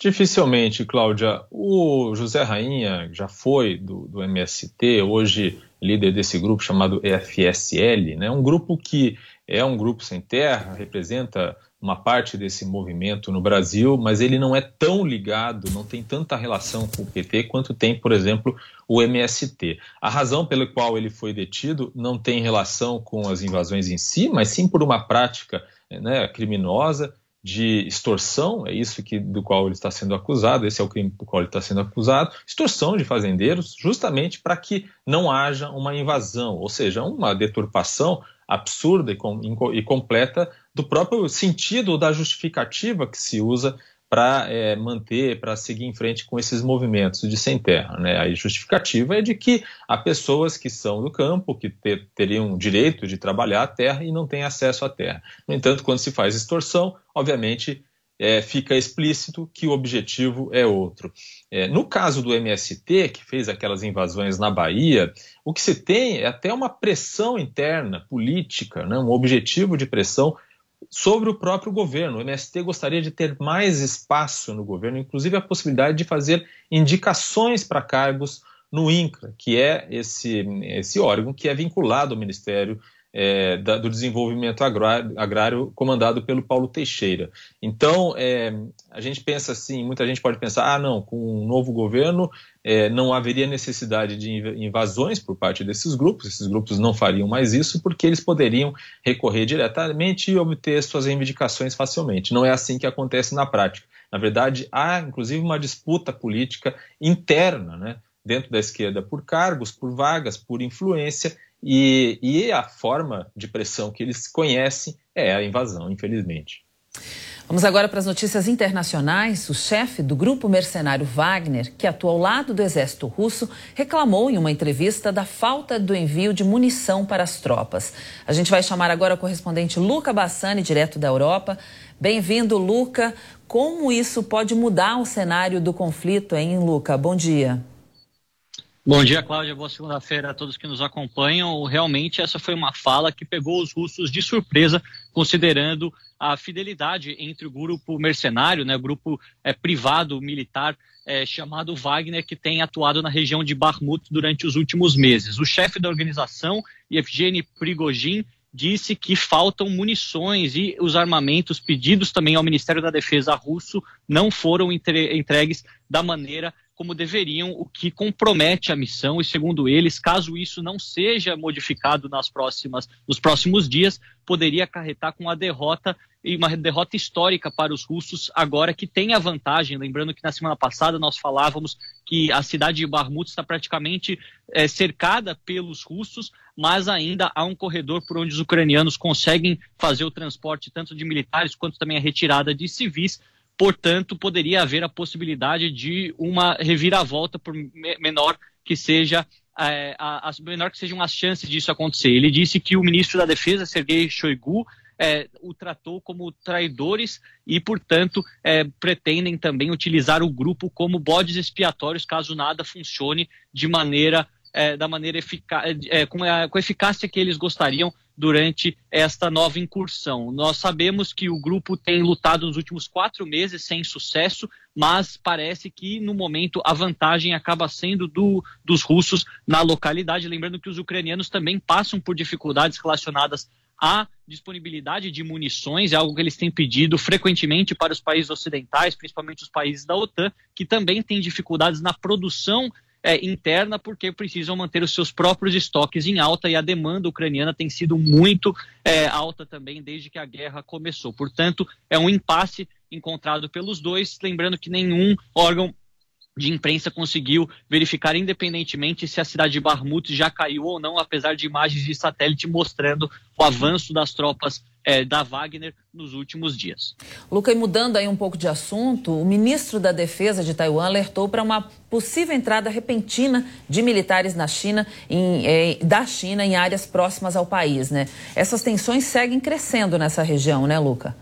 Dificilmente, Cláudia. O José Rainha já foi do, do MST, hoje líder desse grupo chamado FSL, né? um grupo que é um grupo sem terra, representa uma parte desse movimento no Brasil, mas ele não é tão ligado, não tem tanta relação com o PT quanto tem, por exemplo, o MST. A razão pela qual ele foi detido não tem relação com as invasões em si, mas sim por uma prática né, criminosa de extorsão, é isso que, do qual ele está sendo acusado, esse é o crime do qual ele está sendo acusado, extorsão de fazendeiros, justamente para que não haja uma invasão, ou seja, uma deturpação absurda e, com, e completa do próprio sentido da justificativa que se usa para é, manter, para seguir em frente com esses movimentos de sem terra. Né? A justificativa é de que há pessoas que são do campo, que ter, teriam direito de trabalhar a terra e não têm acesso à terra. No entanto, quando se faz extorsão, obviamente é, fica explícito que o objetivo é outro. É, no caso do MST, que fez aquelas invasões na Bahia, o que se tem é até uma pressão interna, política, né, um objetivo de pressão sobre o próprio governo. O MST gostaria de ter mais espaço no governo, inclusive a possibilidade de fazer indicações para cargos no INCRA, que é esse, esse órgão que é vinculado ao Ministério é, da, do Desenvolvimento agrário, agrário, comandado pelo Paulo Teixeira. Então, é, a gente pensa assim, muita gente pode pensar, ah, não, com um novo governo é, não haveria necessidade de invasões por parte desses grupos, esses grupos não fariam mais isso, porque eles poderiam recorrer diretamente e obter suas reivindicações facilmente. Não é assim que acontece na prática. Na verdade, há inclusive uma disputa política interna, né? dentro da esquerda por cargos, por vagas, por influência, e, e a forma de pressão que eles conhecem é a invasão, infelizmente. Vamos agora para as notícias internacionais. O chefe do grupo mercenário Wagner, que atua ao lado do exército russo, reclamou em uma entrevista da falta do envio de munição para as tropas. A gente vai chamar agora o correspondente Luca Bassani, direto da Europa. Bem-vindo, Luca. Como isso pode mudar o cenário do conflito, hein, Luca? Bom dia. Bom dia, Cláudia. Boa segunda-feira a todos que nos acompanham. Realmente, essa foi uma fala que pegou os russos de surpresa, considerando a fidelidade entre o grupo mercenário, né, grupo é, privado militar é, chamado Wagner, que tem atuado na região de Bakhmut durante os últimos meses. O chefe da organização, Yevgeny Prigozhin, disse que faltam munições e os armamentos pedidos também ao Ministério da Defesa russo não foram entregues da maneira como deveriam, o que compromete a missão. E segundo eles, caso isso não seja modificado nas próximas, nos próximos dias, poderia acarretar com a derrota e uma derrota histórica para os russos agora que tem a vantagem. Lembrando que na semana passada nós falávamos que a cidade de Barmut está praticamente é, cercada pelos russos, mas ainda há um corredor por onde os ucranianos conseguem fazer o transporte tanto de militares quanto também a retirada de civis Portanto, poderia haver a possibilidade de uma reviravolta, por menor que seja é, a, a, menor que sejam as chances disso acontecer. Ele disse que o ministro da Defesa, Sergei Shoigu, é, o tratou como traidores e, portanto, é, pretendem também utilizar o grupo como bodes expiatórios caso nada funcione de maneira é, da maneira eficaz, é, com, a, com a eficácia que eles gostariam durante esta nova incursão. Nós sabemos que o grupo tem lutado nos últimos quatro meses sem sucesso, mas parece que no momento a vantagem acaba sendo do, dos russos na localidade. Lembrando que os ucranianos também passam por dificuldades relacionadas à disponibilidade de munições, é algo que eles têm pedido frequentemente para os países ocidentais, principalmente os países da OTAN, que também têm dificuldades na produção é, interna porque precisam manter os seus próprios estoques em alta e a demanda ucraniana tem sido muito é, alta também desde que a guerra começou. Portanto, é um impasse encontrado pelos dois, lembrando que nenhum órgão de imprensa conseguiu verificar independentemente se a cidade de Barmut já caiu ou não, apesar de imagens de satélite mostrando o avanço das tropas é, da Wagner nos últimos dias. Luca, e mudando aí um pouco de assunto, o ministro da Defesa de Taiwan alertou para uma possível entrada repentina de militares na China, em, eh, da China em áreas próximas ao país, né? Essas tensões seguem crescendo nessa região, né, Luca?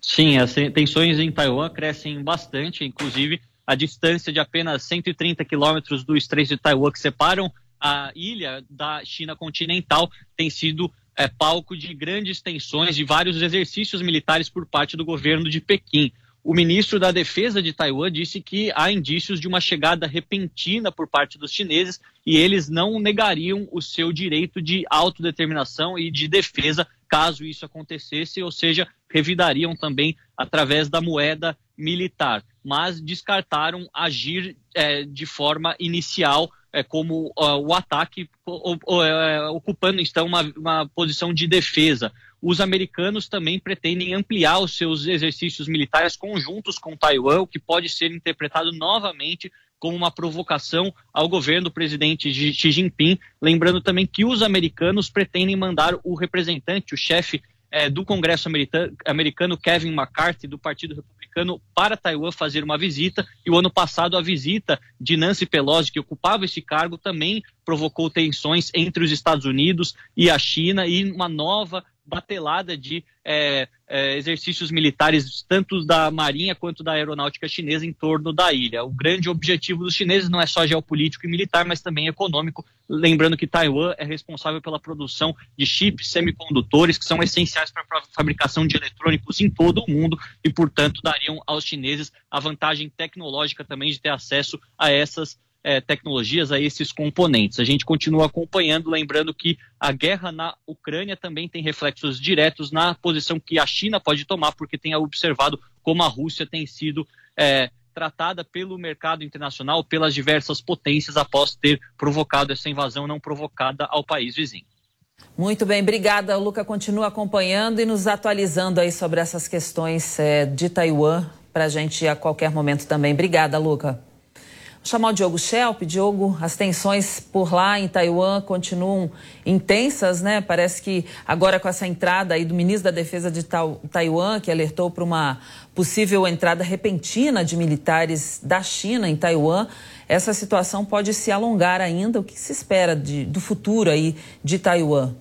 Sim, as tensões em Taiwan crescem bastante, inclusive a distância de apenas 130 quilômetros do Estreito de Taiwan que separam a ilha da China continental tem sido é, palco de grandes tensões de vários exercícios militares por parte do governo de Pequim. O ministro da Defesa de Taiwan disse que há indícios de uma chegada repentina por parte dos chineses e eles não negariam o seu direito de autodeterminação e de defesa caso isso acontecesse, ou seja, revidariam também através da moeda militar, mas descartaram agir é, de forma inicial é, como o ataque, é, ocupando então uma, uma posição de defesa. Os americanos também pretendem ampliar os seus exercícios militares conjuntos com Taiwan, o que pode ser interpretado novamente como uma provocação ao governo do presidente Xi Jinping. Lembrando também que os americanos pretendem mandar o representante, o chefe é, do Congresso americano, Kevin McCarthy, do Partido Republicano, para Taiwan fazer uma visita. E o ano passado, a visita de Nancy Pelosi, que ocupava esse cargo, também provocou tensões entre os Estados Unidos e a China e uma nova batelada de é, é, exercícios militares, tanto da Marinha quanto da Aeronáutica Chinesa, em torno da ilha. O grande objetivo dos chineses não é só geopolítico e militar, mas também econômico. Lembrando que Taiwan é responsável pela produção de chips semicondutores, que são essenciais para a fabricação de eletrônicos em todo o mundo e, portanto, dariam aos chineses a vantagem tecnológica também de ter acesso a essas é, tecnologias, a esses componentes. A gente continua acompanhando, lembrando que a guerra na Ucrânia também tem reflexos diretos na posição que a China pode tomar, porque tem observado como a Rússia tem sido é, tratada pelo mercado internacional, pelas diversas potências, após ter provocado essa invasão não provocada ao país vizinho. Muito bem, obrigada. Luca continua acompanhando e nos atualizando aí sobre essas questões é, de Taiwan para a gente a qualquer momento também. Obrigada, Luca. Chamar o Diogo Schelp. Diogo, as tensões por lá em Taiwan continuam intensas, né? Parece que agora com essa entrada aí do ministro da Defesa de Taiwan, que alertou para uma possível entrada repentina de militares da China em Taiwan, essa situação pode se alongar ainda. O que se espera de, do futuro aí de Taiwan?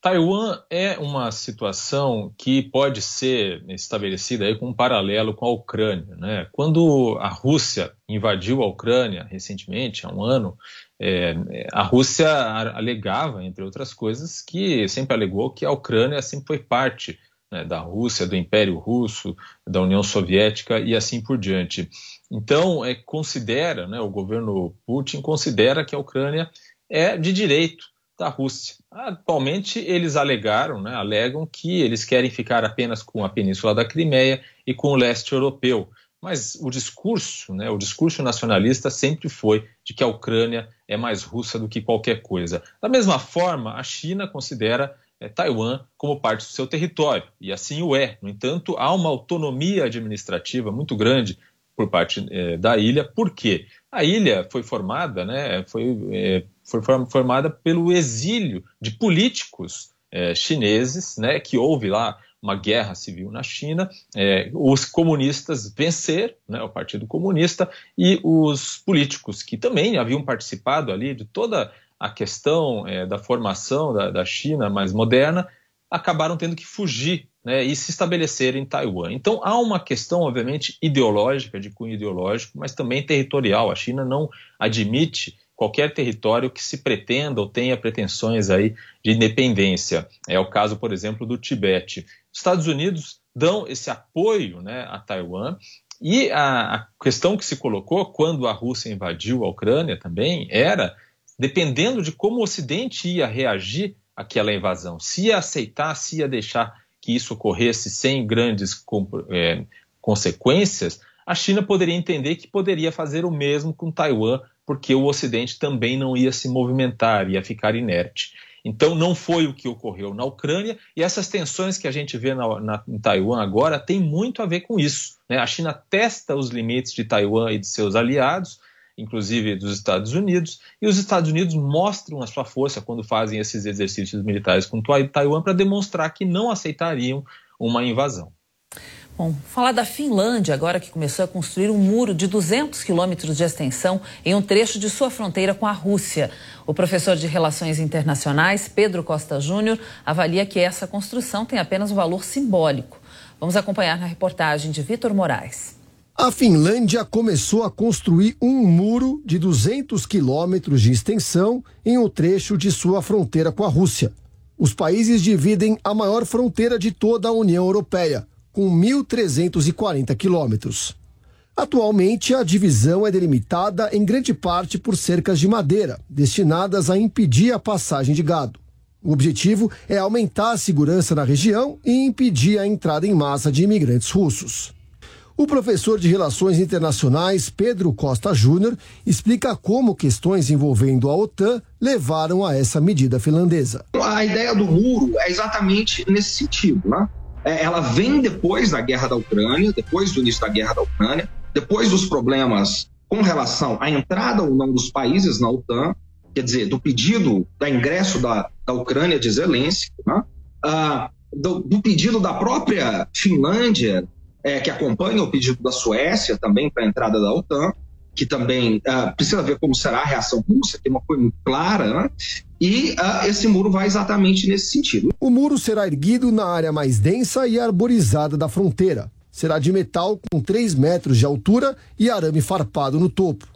Taiwan é uma situação que pode ser estabelecida aí com um paralelo com a Ucrânia. Né? Quando a Rússia invadiu a Ucrânia recentemente, há um ano, é, a Rússia alegava, entre outras coisas, que sempre alegou que a Ucrânia sempre foi parte né, da Rússia, do Império Russo, da União Soviética e assim por diante. Então, é, considera, né, o governo Putin considera que a Ucrânia é de direito da Rússia. Atualmente, eles alegaram, né, alegam que eles querem ficar apenas com a Península da Crimeia e com o leste europeu. Mas o discurso, né, o discurso nacionalista sempre foi de que a Ucrânia é mais russa do que qualquer coisa. Da mesma forma, a China considera é, Taiwan como parte do seu território, e assim o é. No entanto, há uma autonomia administrativa muito grande por parte é, da ilha. Por quê? A ilha foi formada, né, foi, é, foi formada pelo exílio de políticos é, chineses, né, que houve lá uma guerra civil na China, é, os comunistas vencer, né, o Partido Comunista, e os políticos que também haviam participado ali de toda a questão é, da formação da, da, China mais moderna, acabaram tendo que fugir né, e se estabelecer em Taiwan. Então há uma questão, obviamente, ideológica, de cunho ideológico, mas também territorial. A China não admite qualquer território que se pretenda ou tenha pretensões aí de independência. É o caso, por exemplo, do Tibete. Os Estados Unidos dão esse apoio né, a Taiwan e a, a questão que se colocou quando a Rússia invadiu a Ucrânia também era, dependendo de como o Ocidente ia reagir àquela invasão, se ia aceitar, se ia deixar que isso ocorresse sem grandes é, consequências, a China poderia entender que poderia fazer o mesmo com Taiwan, porque o Ocidente também não ia se movimentar, ia ficar inerte. Então, não foi o que ocorreu na Ucrânia, e essas tensões que a gente vê na, na, em Taiwan agora têm muito a ver com isso. Né? A China testa os limites de Taiwan e de seus aliados, inclusive dos Estados Unidos, e os Estados Unidos mostram a sua força quando fazem esses exercícios militares com Taiwan para demonstrar que não aceitariam uma invasão. Bom, falar da Finlândia agora que começou a construir um muro de 200 quilômetros de extensão em um trecho de sua fronteira com a Rússia. O professor de Relações Internacionais, Pedro Costa Júnior, avalia que essa construção tem apenas um valor simbólico. Vamos acompanhar na reportagem de Vitor Moraes. A Finlândia começou a construir um muro de 200 quilômetros de extensão em um trecho de sua fronteira com a Rússia. Os países dividem a maior fronteira de toda a União Europeia, com 1.340 quilômetros. Atualmente, a divisão é delimitada em grande parte por cercas de madeira, destinadas a impedir a passagem de gado. O objetivo é aumentar a segurança na região e impedir a entrada em massa de imigrantes russos. O professor de Relações Internacionais, Pedro Costa Júnior, explica como questões envolvendo a OTAN levaram a essa medida finlandesa. A ideia do muro é exatamente nesse sentido, né? É, ela vem depois da guerra da Ucrânia, depois do início da guerra da Ucrânia, depois dos problemas com relação à entrada ou não dos países na OTAN, quer dizer, do pedido da ingresso da, da Ucrânia de Zelensky, né? ah, do, do, pedido da própria Finlândia, é, que acompanha o pedido da Suécia também para a entrada da OTAN, que também ah, precisa ver como será a reação russa, que não foi muito clara, né? E uh, esse muro vai exatamente nesse sentido. O muro será erguido na área mais densa e arborizada da fronteira. Será de metal com 3 metros de altura e arame farpado no topo.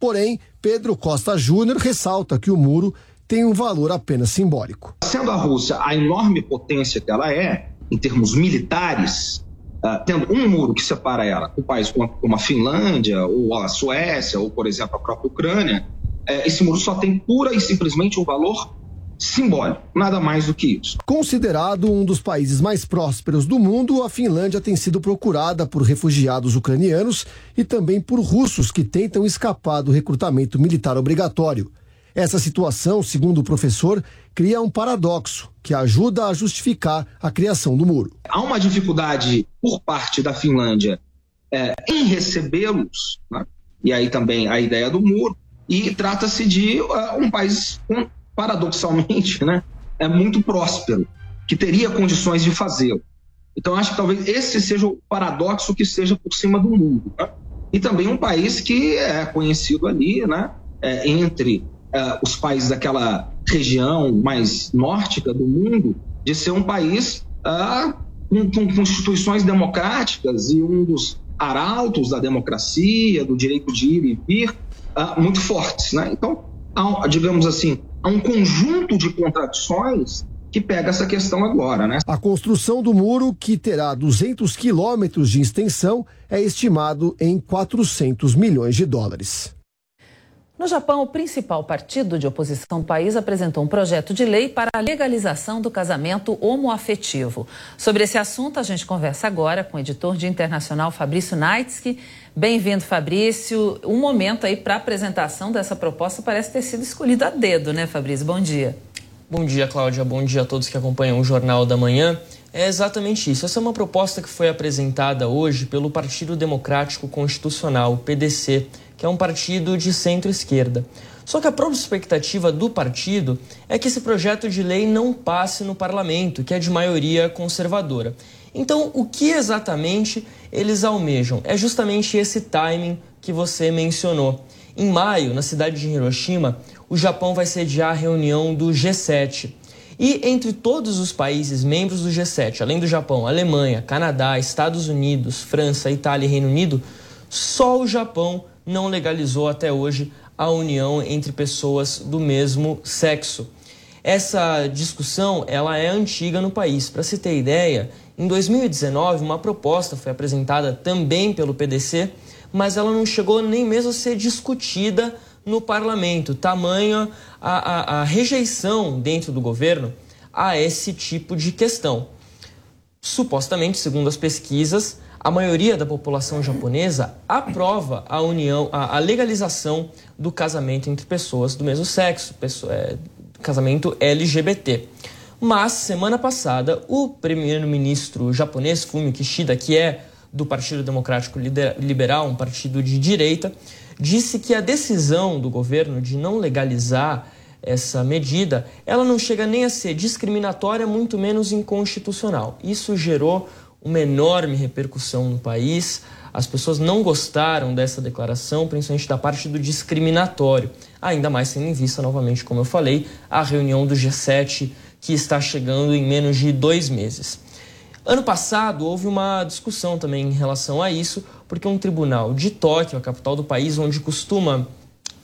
Porém, Pedro Costa Júnior ressalta que o muro tem um valor apenas simbólico. Sendo a Rússia a enorme potência que ela é, em termos militares, uh, tendo um muro que separa ela com um país como a Finlândia, ou a Suécia, ou, por exemplo, a própria Ucrânia, é, esse muro só tem pura e simplesmente um valor simbólico, nada mais do que isso. Considerado um dos países mais prósperos do mundo, a Finlândia tem sido procurada por refugiados ucranianos e também por russos que tentam escapar do recrutamento militar obrigatório. Essa situação, segundo o professor, cria um paradoxo que ajuda a justificar a criação do muro. Há uma dificuldade por parte da Finlândia é, em recebê-los, né? e aí também a ideia do muro, e trata-se de uh, um país, um, paradoxalmente, né, é muito próspero, que teria condições de fazê-lo. Então, acho que talvez esse seja o paradoxo que esteja por cima do mundo. Né? E também um país que é conhecido ali, né, é, entre uh, os países daquela região mais nórdica do mundo, de ser um país uh, com, instituições democráticas e um dos arautos da democracia, do direito de ir e vir, uh, muito fortes. Né? Então, há, digamos assim, há um conjunto de contradições que pega essa questão agora, né? A construção do muro, que terá 200 quilômetros de extensão, é estimado em 400 milhões de dólares. No Japão, o principal partido de oposição do país apresentou um projeto de lei para a legalização do casamento homoafetivo. Sobre esse assunto, a gente conversa agora com o editor de internacional Fabrício Naitsky. Bem-vindo, Fabrício. Um momento aí para apresentação dessa proposta parece ter sido escolhido a dedo, né, Fabrício? Bom dia. Bom dia, Cláudia. Bom dia a todos que acompanham o Jornal da Manhã. É exatamente isso. Essa é uma proposta que foi apresentada hoje pelo Partido Democrático Constitucional, PDC que é um partido de centro-esquerda. Só que a própria expectativa do partido é que esse projeto de lei não passe no parlamento, que é de maioria conservadora. Então, o que exatamente eles almejam? É justamente esse timing que você mencionou. Em maio, na cidade de Hiroshima, o Japão vai sediar a reunião do G7. E entre todos os países membros do G7, além do Japão, Alemanha, Canadá, Estados Unidos, França, Itália e Reino Unido, só o Japão não legalizou até hoje a união entre pessoas do mesmo sexo. Essa discussão ela é antiga no país. Para se ter ideia, em 2019 uma proposta foi apresentada também pelo PDC, mas ela não chegou nem mesmo a ser discutida no parlamento, tamanha a, a, a rejeição dentro do governo a esse tipo de questão. Supostamente, segundo as pesquisas, a maioria da população japonesa aprova a união, a, a legalização do casamento entre pessoas do mesmo sexo, pessoa, é, casamento LGBT. Mas semana passada, o primeiro-ministro japonês Fumio Kishida, que é do Partido Democrático Liberal, um partido de direita, disse que a decisão do governo de não legalizar essa medida, ela não chega nem a ser discriminatória, muito menos inconstitucional. Isso gerou uma enorme repercussão no país. As pessoas não gostaram dessa declaração, principalmente da parte do discriminatório. Ainda mais tendo em vista, novamente, como eu falei, a reunião do G7 que está chegando em menos de dois meses. Ano passado houve uma discussão também em relação a isso, porque um tribunal de Tóquio, a capital do país, onde costuma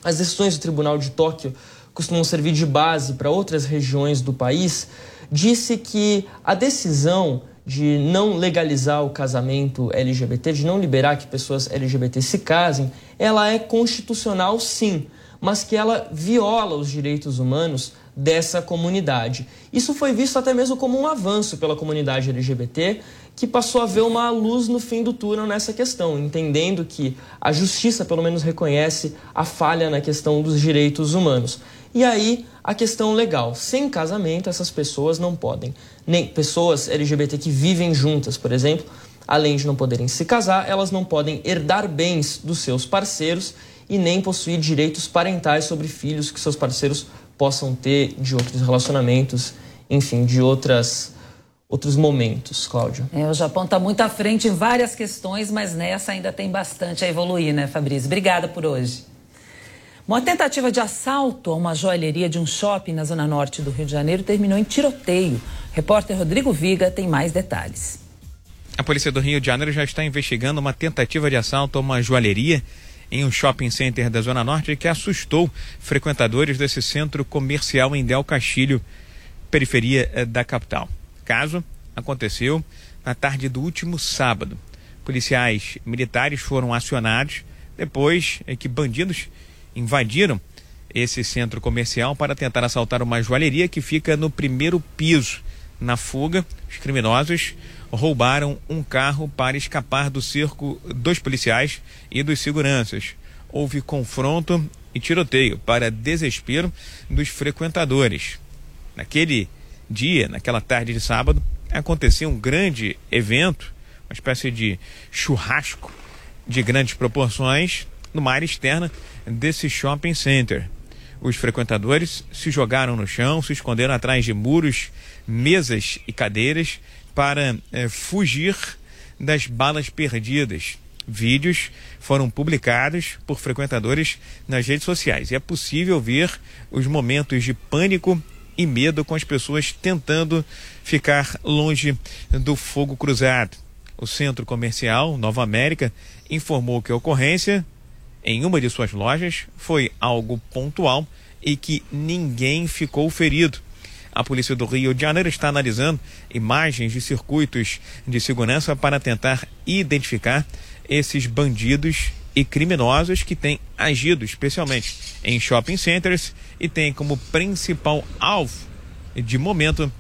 as decisões do tribunal de Tóquio costumam servir de base para outras regiões do país, disse que a decisão de não legalizar o casamento LGBT, de não liberar que pessoas LGBT se casem, ela é constitucional sim, mas que ela viola os direitos humanos dessa comunidade. Isso foi visto até mesmo como um avanço pela comunidade LGBT, que passou a ver uma luz no fim do túnel nessa questão, entendendo que a justiça pelo menos reconhece a falha na questão dos direitos humanos. E aí a questão legal, sem casamento essas pessoas não podem, nem pessoas LGBT que vivem juntas, por exemplo, além de não poderem se casar, elas não podem herdar bens dos seus parceiros e nem possuir direitos parentais sobre filhos que seus parceiros possam ter de outros relacionamentos, enfim, de outras outros momentos, Cláudio. É, o Japão está muito à frente em várias questões, mas nessa ainda tem bastante a evoluir, né, Fabrício? Obrigada por hoje. Uma tentativa de assalto a uma joalheria de um shopping na zona norte do Rio de Janeiro terminou em tiroteio. O repórter Rodrigo Viga tem mais detalhes. A polícia do Rio de Janeiro já está investigando uma tentativa de assalto a uma joalheria em um shopping center da Zona Norte que assustou frequentadores desse centro comercial em Del Castilho, periferia eh, da capital. Caso aconteceu na tarde do último sábado. Policiais militares foram acionados depois é que bandidos invadiram esse centro comercial para tentar assaltar uma joalheria que fica no primeiro piso. Na fuga, os criminosos roubaram um carro para escapar do cerco dos policiais e dos seguranças. Houve confronto e tiroteio para desespero dos frequentadores. Naquele dia, naquela tarde de sábado, aconteceu um grande evento, uma espécie de churrasco de grandes proporções numa área externa desse shopping center. Os frequentadores se jogaram no chão, se esconderam atrás de muros, mesas e cadeiras para eh, fugir das balas perdidas. Vídeos foram publicados por frequentadores nas redes sociais e é possível ver os momentos de pânico e medo com as pessoas tentando ficar longe do fogo cruzado. O centro comercial Nova América informou que a ocorrência em uma de suas lojas foi algo pontual e que ninguém ficou ferido. A polícia do Rio de Janeiro está analisando imagens de circuitos de segurança para tentar identificar esses bandidos e criminosos que têm agido especialmente em shopping centers e têm como principal alvo de momento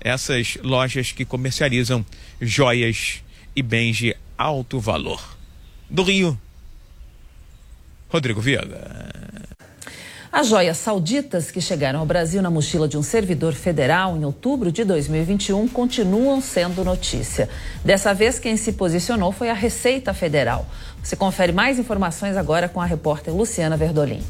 essas lojas que comercializam joias e bens de alto valor. Do Rio, Rodrigo Viega. As joias sauditas que chegaram ao Brasil na mochila de um servidor federal em outubro de 2021 continuam sendo notícia. Dessa vez, quem se posicionou foi a Receita Federal. Você confere mais informações agora com a repórter Luciana Verdolim.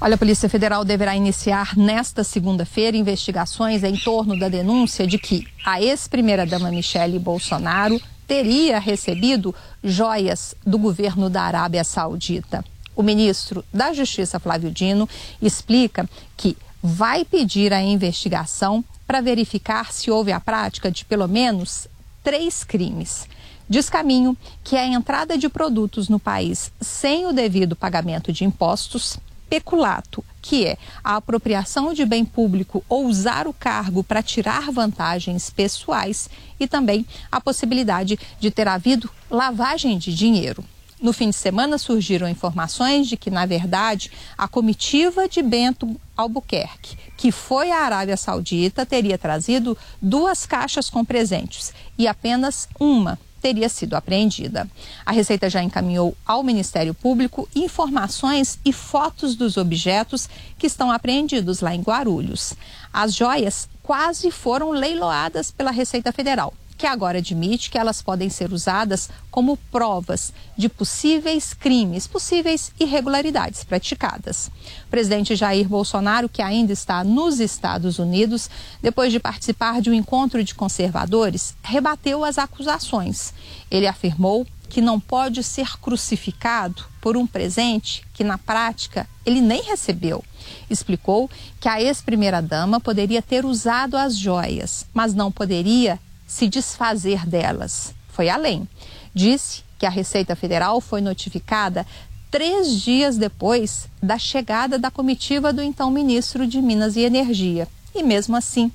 Olha, a Polícia Federal deverá iniciar nesta segunda-feira investigações em torno da denúncia de que a ex-primeira-dama Michele Bolsonaro teria recebido joias do governo da Arábia Saudita. O ministro da Justiça, Flávio Dino, explica que vai pedir a investigação para verificar se houve a prática de pelo menos três crimes. Descaminho, que é a entrada de produtos no país sem o devido pagamento de impostos, peculato, que é a apropriação de bem público ou usar o cargo para tirar vantagens pessoais, e também a possibilidade de ter havido lavagem de dinheiro. No fim de semana surgiram informações de que, na verdade, a comitiva de Bento Albuquerque, que foi à Arábia Saudita, teria trazido duas caixas com presentes e apenas uma teria sido apreendida. A Receita já encaminhou ao Ministério Público informações e fotos dos objetos que estão apreendidos lá em Guarulhos. As joias quase foram leiloadas pela Receita Federal que agora admite que elas podem ser usadas como provas de possíveis crimes, possíveis irregularidades praticadas. O presidente Jair Bolsonaro, que ainda está nos Estados Unidos, depois de participar de um encontro de conservadores, rebateu as acusações. Ele afirmou que não pode ser crucificado por um presente que, na prática, ele nem recebeu. Explicou que a ex-primeira-dama poderia ter usado as joias, mas não poderia se desfazer delas. Foi além. Disse que a Receita Federal foi notificada três dias depois da chegada da comitiva do então ministro de Minas e Energia. E mesmo assim,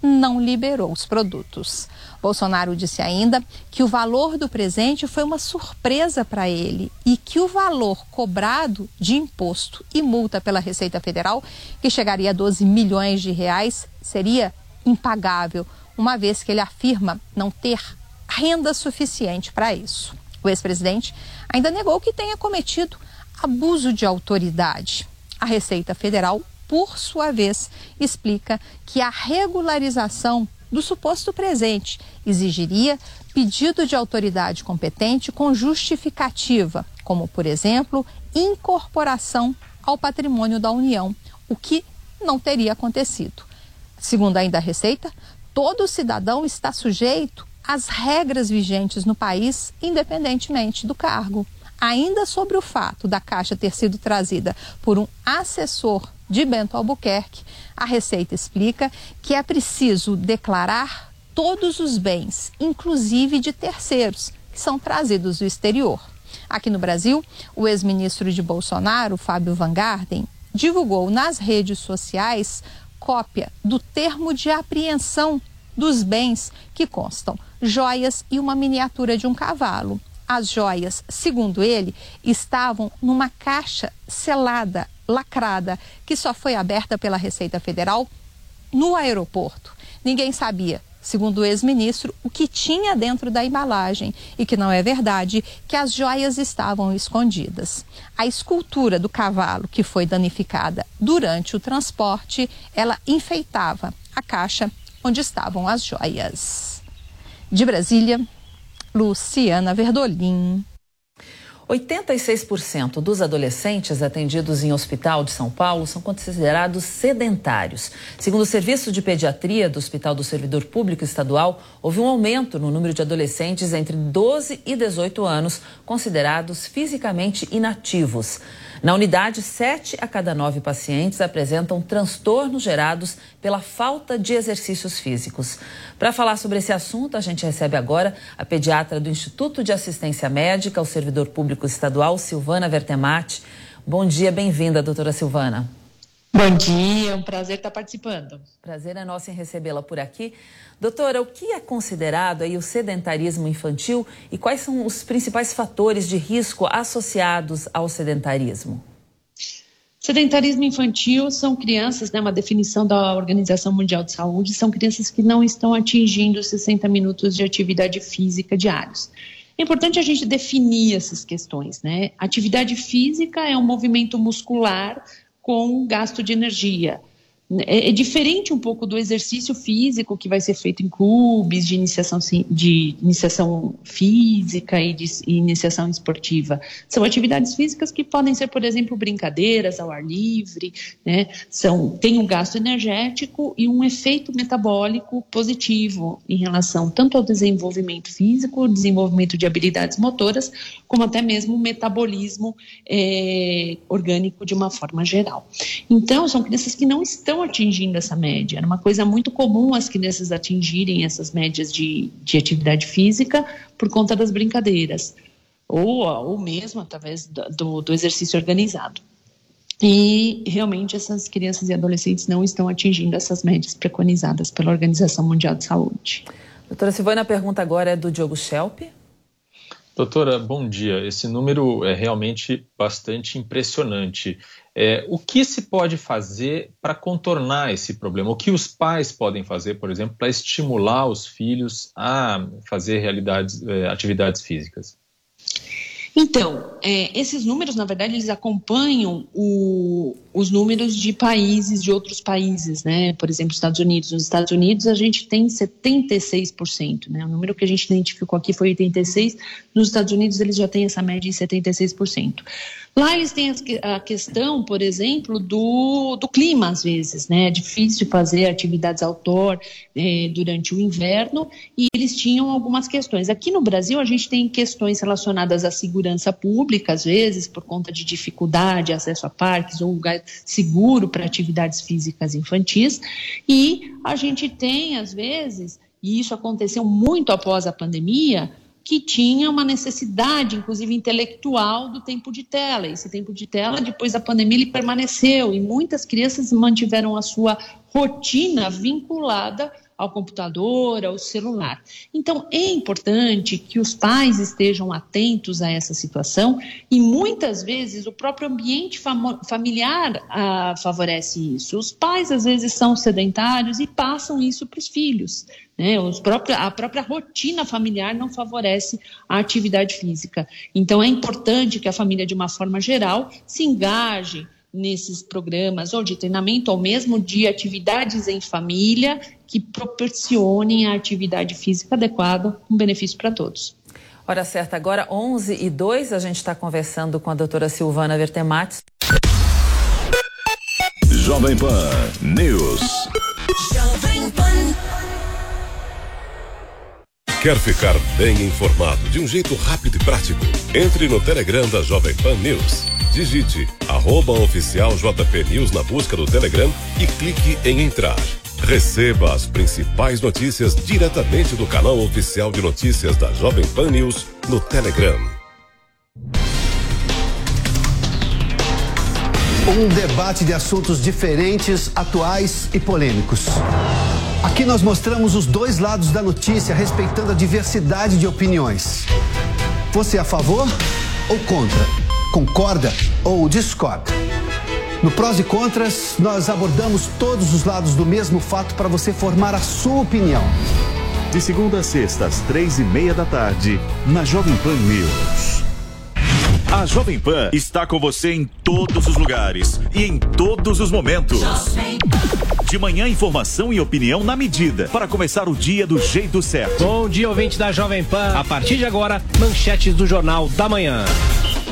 não liberou os produtos. Bolsonaro disse ainda que o valor do presente foi uma surpresa para ele e que o valor cobrado de imposto e multa pela Receita Federal, que chegaria a 12 milhões de reais, seria impagável uma vez que ele afirma não ter renda suficiente para isso. O ex-presidente ainda negou que tenha cometido abuso de autoridade. A Receita Federal, por sua vez, explica que a regularização do suposto presente exigiria pedido de autoridade competente com justificativa, como, por exemplo, incorporação ao patrimônio da União, o que não teria acontecido. Segundo ainda a Receita, todo cidadão está sujeito às regras vigentes no país, independentemente do cargo. Ainda sobre o fato da caixa ter sido trazida por um assessor de Bento Albuquerque, a Receita explica que é preciso declarar todos os bens, inclusive de terceiros, que são trazidos do exterior. Aqui no Brasil, o ex-ministro de Bolsonaro, Fábio Van Garden, divulgou nas redes sociais cópia do termo de apreensão dos bens que constam joias e uma miniatura de um cavalo. As joias, segundo ele, estavam numa caixa selada, lacrada, que só foi aberta pela Receita Federal no aeroporto. Ninguém sabia segundo o ex-ministro, o que tinha dentro da embalagem e que não é verdade que as joias estavam escondidas. A escultura do cavalo que foi danificada durante o transporte, ela enfeitava a caixa onde estavam as joias. De Brasília, Luciana Verdolim. 86% dos adolescentes atendidos em hospital de São Paulo são considerados sedentários. Segundo o Serviço de Pediatria do Hospital do Servidor Público Estadual, houve um aumento no número de adolescentes entre 12 e 18 anos considerados fisicamente inativos. Na unidade, sete a cada nove pacientes apresentam transtornos gerados pela falta de exercícios físicos. Para falar sobre esse assunto, a gente recebe agora a pediatra do Instituto de Assistência Médica ao Servidor Público Estadual, Silvana Vertemati. Bom dia, bem-vinda, doutora Silvana. Bom dia, é um prazer estar participando. Prazer é nosso em recebê-la por aqui. Doutora, o que é considerado aí o sedentarismo infantil e quais são os principais fatores de risco associados ao sedentarismo? Sedentarismo infantil são crianças, né, uma definição da Organização Mundial de Saúde, são crianças que não estão atingindo 60 minutos de atividade física diários. É importante a gente definir essas questões, né? Atividade física é um movimento muscular com gasto de energia. É, é, diferente um pouco do exercício físico que vai ser feito em clubes de iniciação, de iniciação física e de iniciação esportiva. São atividades físicas que podem ser, por exemplo, brincadeiras ao ar livre, né? São, tem um gasto energético e um efeito metabólico positivo em relação tanto ao desenvolvimento físico, desenvolvimento de habilidades motoras, como até mesmo o metabolismo é, orgânico de uma forma geral. Então, são crianças que não estão atingindo essa média. Era uma coisa muito comum as crianças atingirem essas médias de, de atividade física por conta das brincadeiras, ou, ou mesmo através do, do exercício organizado. E realmente essas crianças e adolescentes não estão atingindo essas médias preconizadas pela Organização Mundial de Saúde. Doutora Silvana, a pergunta agora é do Diogo Schelp. Doutora, bom dia. Esse número é realmente bastante impressionante. É, o que se pode fazer para contornar esse problema? O que os pais podem fazer, por exemplo, para estimular os filhos a fazer realidades, é, atividades físicas? Então, é, esses números, na verdade, eles acompanham o, os números de países, de outros países, né? Por exemplo, Estados Unidos. Nos Estados Unidos, a gente tem 76%, né? O número que a gente identificou aqui foi 86%. Nos Estados Unidos, eles já têm essa média em 76%. Lá eles têm a questão, por exemplo, do, do clima, às vezes, né? É difícil fazer atividades outdoor é, durante o inverno e eles tinham algumas questões. Aqui no Brasil, a gente tem questões relacionadas à segurança pública, às vezes, por conta de dificuldade, acesso a parques ou lugar seguro para atividades físicas infantis. E a gente tem, às vezes, e isso aconteceu muito após a pandemia, que tinha uma necessidade, inclusive intelectual, do tempo de tela. Esse tempo de tela, depois da pandemia, ele permaneceu e muitas crianças mantiveram a sua rotina vinculada ao computador, ao celular. Então, é importante que os pais estejam atentos a essa situação e muitas vezes o próprio ambiente familiar ah, favorece isso. Os pais, às vezes, são sedentários e passam isso para os filhos. Né? Os próprios, a própria rotina familiar não favorece a atividade física. Então, é importante que a família, de uma forma geral, se engaje nesses programas ou de treinamento ou mesmo de atividades em família que proporcionem a atividade física adequada com benefício para todos. Hora certa agora, 11 e 2, a gente está conversando com a doutora Silvana Vertemates. Jovem Pan News. Jovem Quer ficar bem informado de um jeito rápido e prático? Entre no Telegram da Jovem Pan News. Digite arroba oficial JP News na busca do Telegram e clique em entrar. Receba as principais notícias diretamente do canal oficial de notícias da Jovem Pan News no Telegram. Um debate de assuntos diferentes, atuais e polêmicos. Aqui nós mostramos os dois lados da notícia, respeitando a diversidade de opiniões. Você é a favor ou contra? Concorda ou discorda? No Prós e Contras, nós abordamos todos os lados do mesmo fato para você formar a sua opinião. De segunda a sexta, às três e meia da tarde, na Jovem Pan News. A Jovem Pan está com você em todos os lugares e em todos os momentos. De manhã, informação e opinião na medida para começar o dia do jeito certo. Bom dia, ouvinte da Jovem Pan. A partir de agora, manchetes do Jornal da Manhã.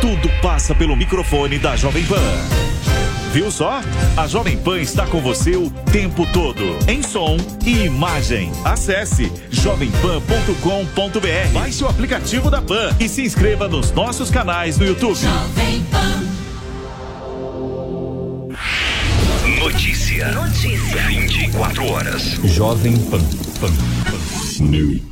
Tudo passa pelo microfone da Jovem Pan. Viu só? A Jovem Pan está com você o tempo todo, em som e imagem. Acesse jovempan.com.br. Baixe o aplicativo da Pan e se inscreva nos nossos canais no YouTube. Jovem Pan. Notícia. Notícia. 24 horas. Jovem Pan. Pan. Pan. News.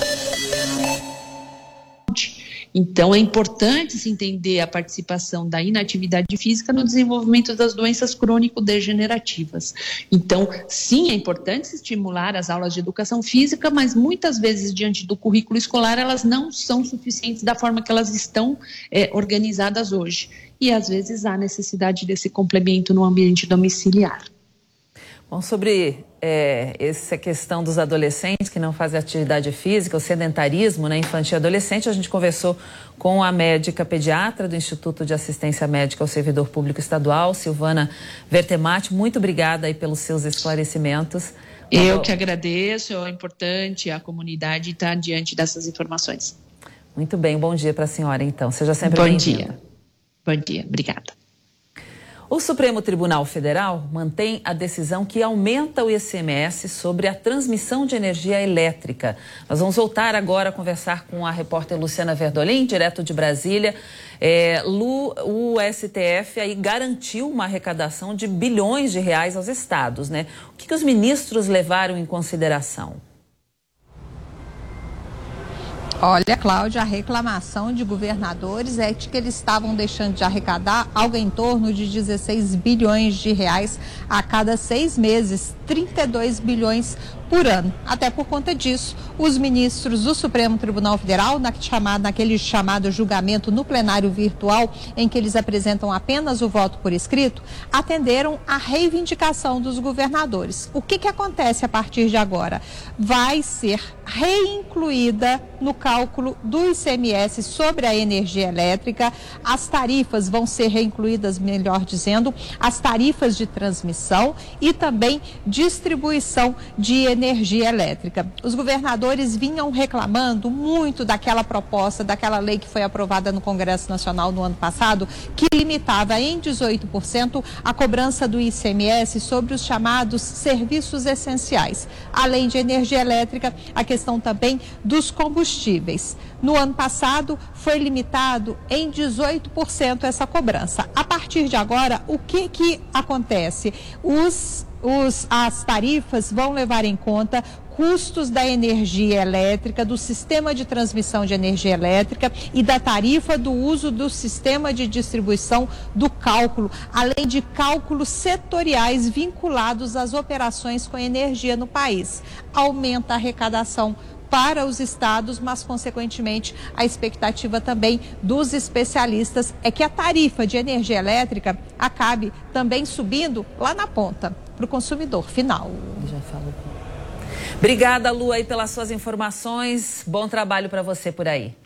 Então, é importante se entender a participação da inatividade física no desenvolvimento das doenças crônico-degenerativas. Então, sim, é importante estimular as aulas de educação física, mas muitas vezes, diante do currículo escolar, elas não são suficientes da forma que elas estão é, organizadas hoje e às vezes há necessidade desse complemento no ambiente domiciliar. Bom, sobre é, essa questão dos adolescentes que não fazem atividade física, o sedentarismo né, infantil e adolescente, a gente conversou com a médica pediatra do Instituto de Assistência Médica ao Servidor Público Estadual, Silvana Vertemati. Muito obrigada aí pelos seus esclarecimentos. Eu que agradeço, é importante a comunidade estar diante dessas informações. Muito bem, bom dia para a senhora então. Seja sempre bem-vinda. Bom dia. Bom dia, obrigada. O Supremo Tribunal Federal mantém a decisão que aumenta o ICMS sobre a transmissão de energia elétrica. Nós vamos voltar agora a conversar com a repórter Luciana Verdolim, direto de Brasília. É, Lu, o STF aí garantiu uma arrecadação de bilhões de reais aos estados, né? O que, que os ministros levaram em consideração? Olha, Cláudia, a reclamação de governadores é de que eles estavam deixando de arrecadar algo em torno de 16 bilhões de reais a cada seis meses, 32 bilhões por ano. Até por conta disso, os ministros do Supremo Tribunal Federal, naquele chamado julgamento no plenário virtual, em que eles apresentam apenas o voto por escrito, atenderam a reivindicação dos governadores. O que, que acontece a partir de agora? Vai ser reincluída no cálculo do ICMS sobre a energia elétrica, as tarifas vão ser reincluídas, melhor dizendo, as tarifas de transmissão e também distribuição de energia energia elétrica. Os governadores vinham reclamando muito daquela proposta, daquela lei que foi aprovada no Congresso Nacional no ano passado, que limitava em 18% a cobrança do ICMS sobre os chamados serviços essenciais, além de energia elétrica, a questão também dos combustíveis. No ano passado, foi limitado em 18% essa cobrança. A partir de agora, o que, que acontece? Os os, as tarifas vão levar em conta custos da energia elétrica, do sistema de transmissão de energia elétrica e da tarifa do uso do sistema de distribuição do cálculo, além de cálculos setoriais vinculados às operações com energia no país. Aumenta a arrecadação para os estados, mas, consequentemente, a expectativa também dos especialistas é que a tarifa de energia elétrica acabe também subindo lá na ponta para o consumidor final. Já falou. Obrigada, Lu, aí pelas suas informações. Bom trabalho para você por aí.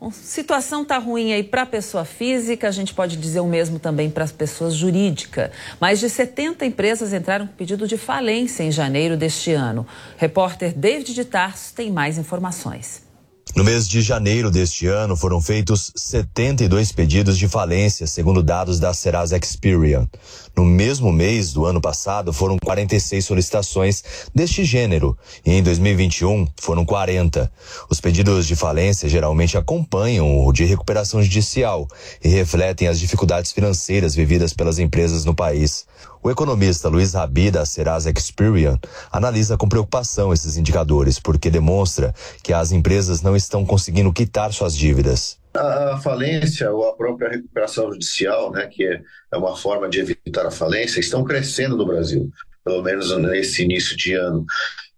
Bom, situação tá ruim aí para a pessoa física, a gente pode dizer o mesmo também para as pessoas jurídicas. Mais de 70 empresas entraram com pedido de falência em janeiro deste ano. Repórter David de Tarso tem mais informações. No mês de janeiro deste ano, foram feitos 72 pedidos de falência, segundo dados da Serasa Experian. No mesmo mês do ano passado, foram 46 solicitações deste gênero, e em 2021 foram 40. Os pedidos de falência geralmente acompanham o de recuperação judicial e refletem as dificuldades financeiras vividas pelas empresas no país. O economista Luiz Rabi, da Serasa Experian, analisa com preocupação esses indicadores, porque demonstra que as empresas não estão conseguindo quitar suas dívidas. A, falência ou a própria recuperação judicial, né, que é uma forma de evitar a falência, estão crescendo no Brasil, pelo menos nesse início de ano.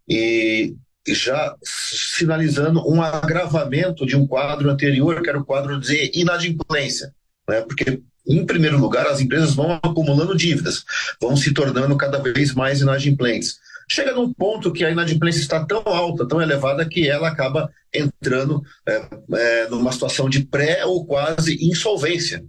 E já sinalizando um agravamento de um quadro anterior, que era o quadro de inadimplência, né? porque em primeiro lugar, as empresas vão acumulando dívidas, vão se tornando cada vez mais inadimplentes. Chega num ponto que a inadimplência está tão alta, tão elevada, que ela acaba entrando é, é, numa situação de pré ou quase insolvência,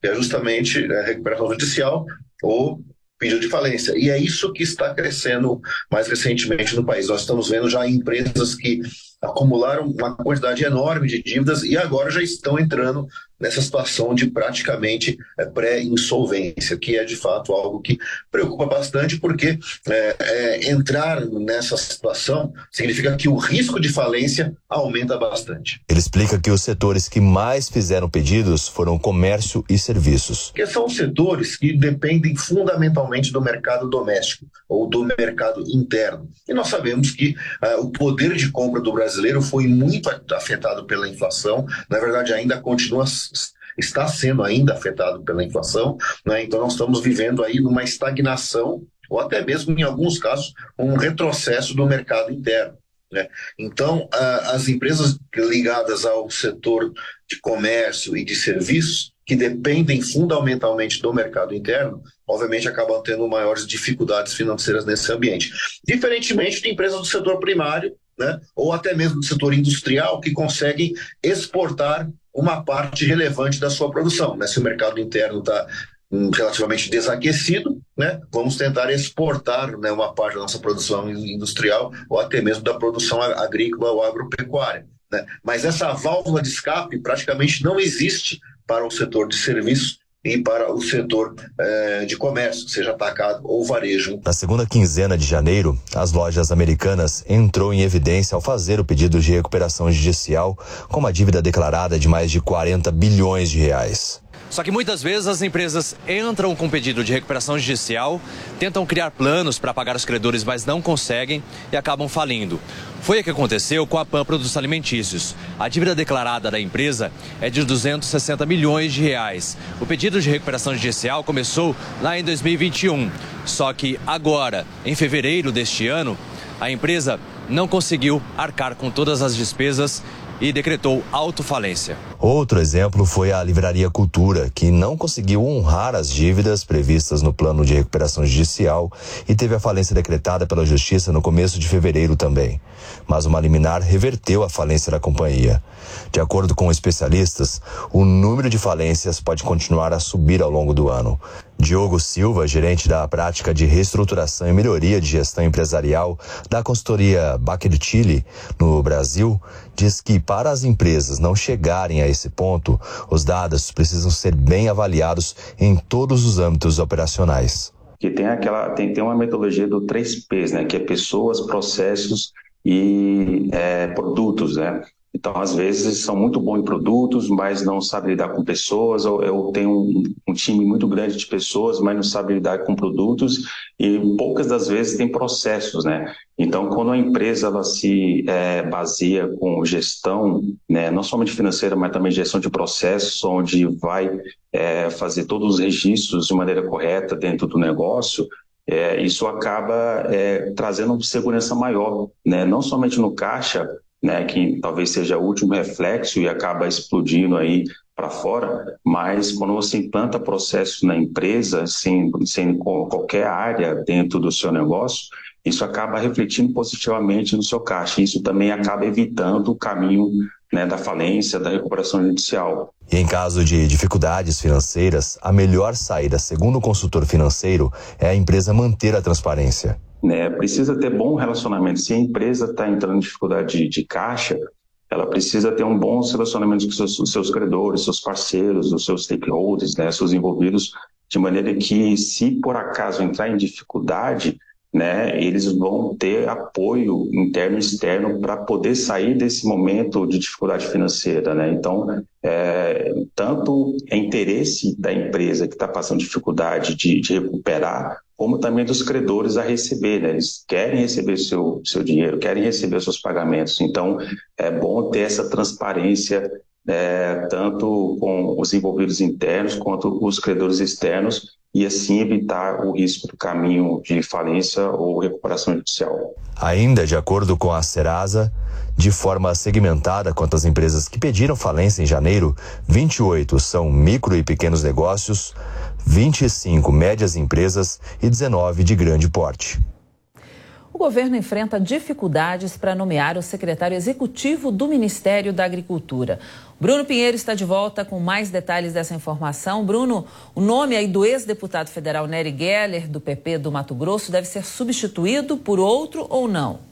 que é justamente a recuperação judicial ou pedido de falência. E é isso que está crescendo mais recentemente no país. Nós estamos vendo já empresas que acumularam uma quantidade enorme de dívidas e agora já estão entrando nessa situação de praticamente é, pré-insolvência, que é de fato algo que preocupa bastante, porque é, entrar nessa situação significa que o risco de falência aumenta bastante. Ele explica que os setores que mais fizeram pedidos foram comércio e serviços. Que são setores que dependem fundamentalmente do mercado doméstico ou do mercado interno. E nós sabemos que uh, o poder de compra do brasileiro foi muito afetado pela inflação, na verdade ainda continua está sendo ainda afetado pela inflação, né? então nós estamos vivendo aí numa estagnação ou até mesmo em alguns casos um retrocesso do mercado interno. Né? Então, as empresas ligadas ao setor de comércio e de serviços, que dependem fundamentalmente do mercado interno, obviamente acabam tendo maiores dificuldades financeiras nesse ambiente. Diferentemente de empresas do setor primário, né, ou até mesmo do setor industrial, que conseguem exportar uma parte relevante da sua produção. Né? Se o mercado interno está hum, relativamente desaquecido, né? vamos tentar exportar né, uma parte da nossa produção industrial ou até mesmo da produção agrícola ou agropecuária. Né? Mas essa válvula de escape praticamente não existe para o setor de serviços e para o setor eh, de comércio, seja atacado ou varejo. Na segunda quinzena de janeiro, as lojas americanas entrou em evidência ao fazer o pedido de recuperação judicial com uma dívida declarada de mais de 40 bilhões de reais. Só que muitas vezes as empresas entram com pedido de recuperação judicial, tentam criar planos para pagar os credores, mas não conseguem e acabam falindo. Foi o que aconteceu com a PAN Produtos Alimentícios. A dívida declarada da empresa é de 260 milhões de reais. O pedido de recuperação judicial começou lá em 2021. Só que agora, em fevereiro deste ano, a empresa não conseguiu arcar com todas as despesas e decretou autofalência. Outro exemplo foi a Livraria Cultura, que não conseguiu honrar as dívidas previstas no plano de recuperação judicial e teve a falência decretada pela Justiça no começo de fevereiro também. Mas uma liminar reverteu a falência da companhia. De acordo com especialistas, o número de falências pode continuar a subir ao longo do ano. Diogo Silva, gerente da prática de reestruturação e melhoria de gestão empresarial da consultoria Baker Chile no Brasil, diz que para as empresas não chegarem a esse ponto, os dados precisam ser bem avaliados em todos os âmbitos operacionais. Que tem aquela tem, tem uma metodologia do 3Ps, né, que é pessoas, processos e é, produtos, né? Então, às vezes, são muito bons em produtos, mas não sabem lidar com pessoas, ou tenho um, um, time muito grande de pessoas, mas não sabem lidar com produtos, e poucas das vezes tem processos, né? Então, quando a empresa ela se é, baseia com gestão, né, não somente financeira, mas também gestão de processos, onde vai é, fazer todos os registros de maneira correta dentro do negócio, é, isso acaba é, trazendo segurança maior, né? não somente no caixa, né, que talvez seja o último reflexo e acaba explodindo aí para fora, mas quando você implanta processos na empresa, sem, sem qualquer área dentro do seu negócio, isso acaba refletindo positivamente no seu caixa. Isso também acaba evitando o caminho né, da falência, da recuperação judicial. E em caso de dificuldades financeiras, a melhor saída, segundo o consultor financeiro, é a empresa manter a transparência né, precisa ter bom relacionamento. Se a empresa está entrando em dificuldade de, de, caixa, ela precisa ter um bom relacionamento com seus, seus credores, seus parceiros, os seus stakeholders, né, seus envolvidos, de maneira que, se por acaso entrar em dificuldade, né, eles vão ter apoio interno e externo para poder sair desse momento de dificuldade financeira. Né? Então, é, tanto é interesse da empresa que está passando dificuldade de, de, recuperar, como também dos credores a receber. Né? Eles querem receber seu, seu dinheiro, querem receber seus pagamentos. Então, é bom ter essa transparência é, tanto com os envolvidos internos quanto os credores externos, e assim evitar o risco do caminho de falência ou recuperação judicial. Ainda de acordo com a Serasa, de forma segmentada quanto às empresas que pediram falência em janeiro, 28 são micro e pequenos negócios, 25 médias empresas e 19 de grande porte. O governo enfrenta dificuldades para nomear o secretário executivo do Ministério da Agricultura. Bruno Pinheiro está de volta com mais detalhes dessa informação. Bruno, o nome aí do ex-deputado federal Nery Geller, do PP do Mato Grosso, deve ser substituído por outro ou não?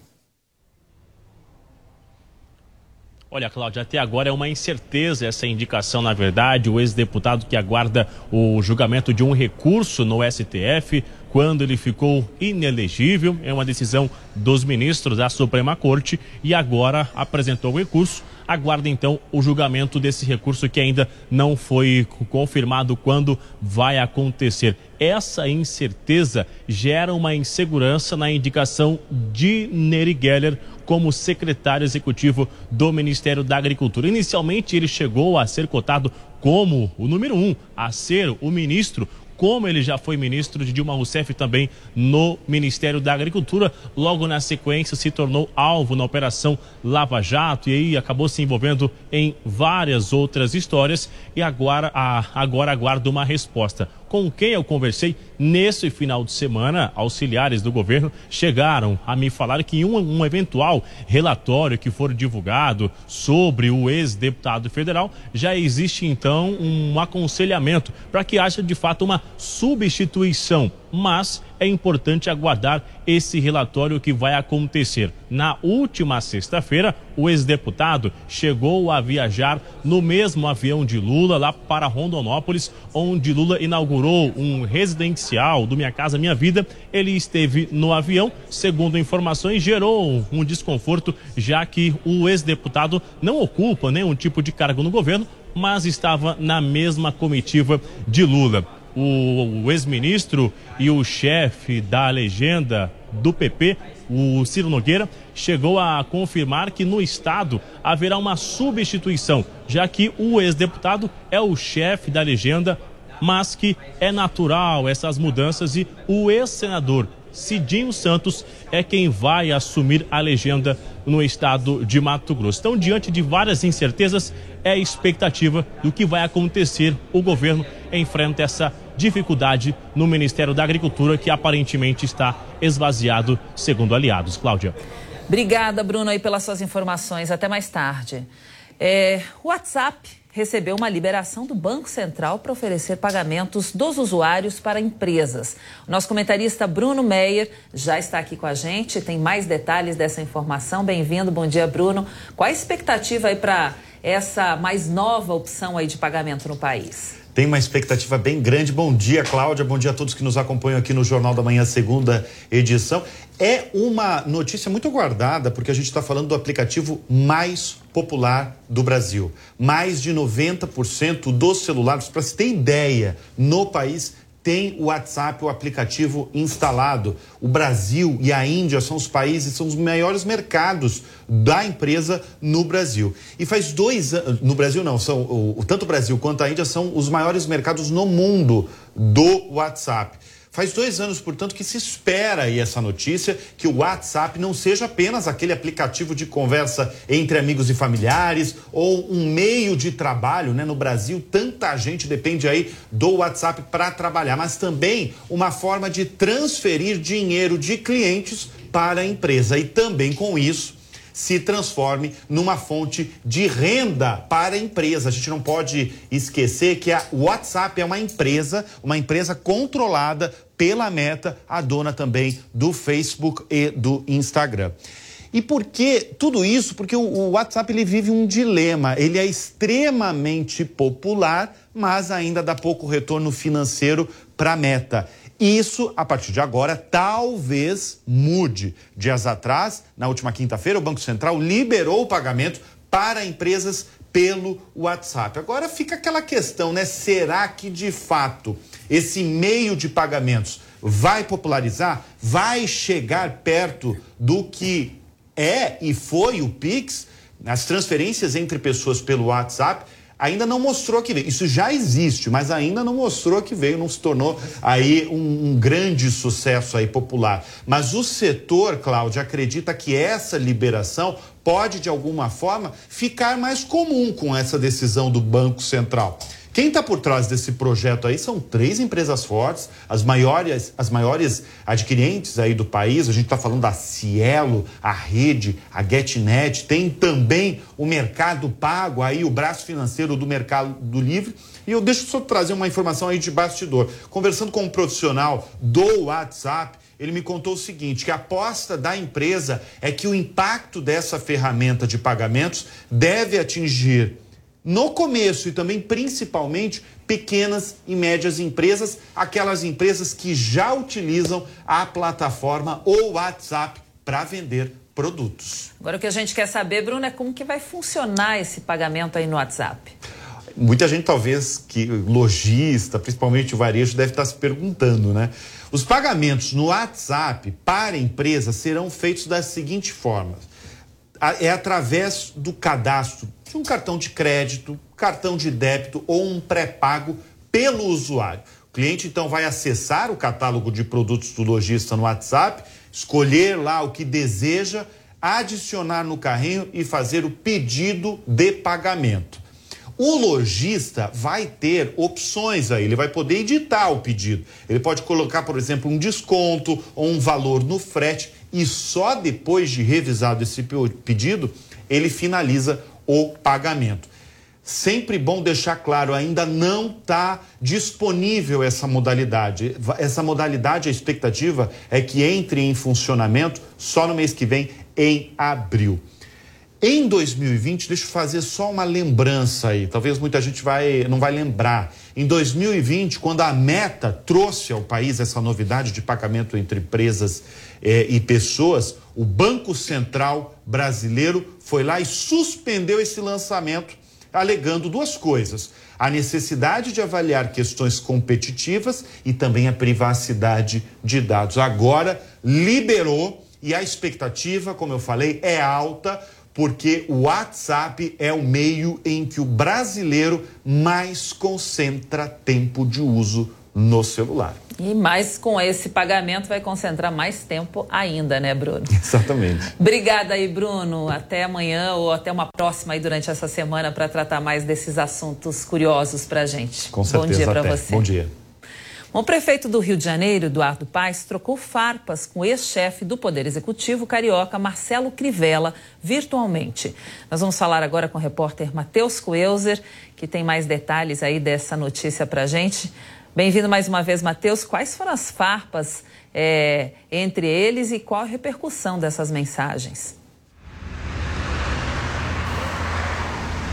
Olha, Cláudia, até agora é uma incerteza essa indicação, na verdade. O ex-deputado que aguarda o julgamento de um recurso no STF quando ele ficou inelegível. É uma decisão dos ministros da Suprema Corte e agora apresentou o recurso. Aguarda então o julgamento desse recurso que ainda não foi confirmado quando vai acontecer. Essa incerteza gera uma insegurança na indicação de Neri Geller como secretário executivo do Ministério da Agricultura. Inicialmente ele chegou a ser cotado como o número um, a ser o ministro como ele já foi ministro de Dilma Rousseff também no Ministério da Agricultura. Logo na sequência se tornou alvo na Operação Lava Jato e aí acabou se envolvendo em várias outras histórias e agora, agora aguarda uma resposta com quem eu conversei nesse final de semana, auxiliares do governo chegaram a me falar que um, um eventual relatório que for divulgado sobre o ex-deputado federal, já existe então um aconselhamento para que haja de fato uma substituição mas é importante aguardar esse relatório que vai acontecer. Na última sexta-feira, o ex-deputado chegou a viajar no mesmo avião de Lula lá para Rondonópolis, onde Lula inaugurou um residencial do Minha Casa Minha Vida. Ele esteve no avião, segundo informações, gerou um desconforto, já que o ex-deputado não ocupa nenhum tipo de cargo no governo, mas estava na mesma comitiva de Lula o, o ex-ministro e o chefe da legenda do PP, o Ciro Nogueira, chegou a confirmar que no estado haverá uma substituição, já que o ex-deputado é o chefe da legenda, mas que é natural essas mudanças e o ex-senador Cidinho Santos é quem vai assumir a legenda no estado de Mato Grosso. Então, diante de várias incertezas, é expectativa do que vai acontecer. O governo enfrenta essa dificuldade no Ministério da Agricultura, que aparentemente está esvaziado, segundo aliados. Cláudia. Obrigada, Bruno, aí pelas suas informações. Até mais tarde. É, WhatsApp recebeu uma liberação do Banco Central para oferecer pagamentos dos usuários para empresas. Nosso comentarista Bruno Meyer já está aqui com a gente, tem mais detalhes dessa informação. Bem-vindo, bom dia, Bruno. Qual a expectativa aí para essa mais nova opção aí de pagamento no país? Tem uma expectativa bem grande. Bom dia, Cláudia. Bom dia a todos que nos acompanham aqui no Jornal da Manhã, segunda edição. É uma notícia muito aguardada, porque a gente está falando do aplicativo mais popular do Brasil. Mais de 90% dos celulares, para se ter ideia, no país tem o WhatsApp, o aplicativo instalado. O Brasil e a Índia são os países, são os maiores mercados da empresa no Brasil. E faz dois anos, no Brasil não, são tanto o Brasil quanto a Índia são os maiores mercados no mundo do WhatsApp. Faz dois anos, portanto, que se espera aí essa notícia que o WhatsApp não seja apenas aquele aplicativo de conversa entre amigos e familiares ou um meio de trabalho, né? No Brasil, tanta gente depende aí do WhatsApp para trabalhar, mas também uma forma de transferir dinheiro de clientes para a empresa e também com isso se transforme numa fonte de renda para a empresa. A gente não pode esquecer que a WhatsApp é uma empresa, uma empresa controlada pela Meta, a dona também do Facebook e do Instagram. E por que tudo isso? Porque o, WhatsApp ele vive um dilema. Ele é extremamente popular, mas ainda dá pouco retorno financeiro para a Meta. Isso, a partir de agora, talvez mude. Dias atrás, na última quinta-feira, o Banco Central liberou o pagamento para empresas pelo WhatsApp. Agora fica aquela questão, né? Será que de fato esse meio de pagamentos vai popularizar? Vai chegar perto do que é e foi o Pix? as transferências entre pessoas pelo WhatsApp ainda não mostrou que veio. Isso já existe, mas ainda não mostrou que veio, não se tornou aí um, um grande sucesso aí popular. Mas o setor, Cláudia, acredita que essa liberação pode, de alguma forma, ficar mais comum com essa decisão do Banco Central. Quem está por trás desse projeto aí são três empresas fortes, as maiores, as maiores adquirentes aí do país. A gente está falando da Cielo, a Rede, a GetNet, tem também o Mercado Pago, aí o braço financeiro do Mercado do Livre. E eu deixo só trazer uma informação aí de bastidor. Conversando com um profissional do WhatsApp, ele me contou o seguinte: que a aposta da empresa é que o impacto dessa ferramenta de pagamentos deve atingir no começo e também principalmente pequenas e médias empresas, aquelas empresas que já utilizam a plataforma ou WhatsApp para vender produtos. Agora o que a gente quer saber, Bruno, é como que vai funcionar esse pagamento aí no WhatsApp. Muita gente talvez que lojista, principalmente o varejo, deve estar se perguntando, né? Os pagamentos no WhatsApp para empresas serão feitos da seguinte forma: é através do cadastro de um cartão de crédito, cartão de débito ou um pré-pago pelo usuário. O cliente então vai acessar o catálogo de produtos do lojista no WhatsApp, escolher lá o que deseja, adicionar no carrinho e fazer o pedido de pagamento. O lojista vai ter opções aí, ele vai poder editar o pedido. Ele pode colocar, por exemplo, um desconto ou um valor no frete e só depois de revisado esse pedido, ele finaliza o pagamento. Sempre bom deixar claro, ainda não está disponível essa modalidade. Essa modalidade, a expectativa é que entre em funcionamento só no mês que vem, em abril. Em 2020, deixa eu fazer só uma lembrança aí, talvez muita gente vai, não vai lembrar. Em 2020, quando a Meta trouxe ao país essa novidade de pagamento entre empresas eh, e pessoas, o Banco Central brasileiro foi lá e suspendeu esse lançamento, alegando duas coisas: a necessidade de avaliar questões competitivas e também a privacidade de dados. Agora liberou e a expectativa, como eu falei, é alta porque o WhatsApp é o meio em que o brasileiro mais concentra tempo de uso no celular. E mais com esse pagamento vai concentrar mais tempo ainda, né, Bruno? Exatamente. Obrigada aí, Bruno. Até amanhã ou até uma próxima aí durante essa semana para tratar mais desses assuntos curiosos para a gente. Com certeza. Bom dia para você. Bom dia. O prefeito do Rio de Janeiro, Eduardo Paes, trocou farpas com o ex-chefe do Poder Executivo carioca, Marcelo Crivella, virtualmente. Nós vamos falar agora com o repórter Matheus Coelzer, que tem mais detalhes aí dessa notícia para gente. Bem-vindo mais uma vez, Matheus. Quais foram as farpas é, entre eles e qual a repercussão dessas mensagens?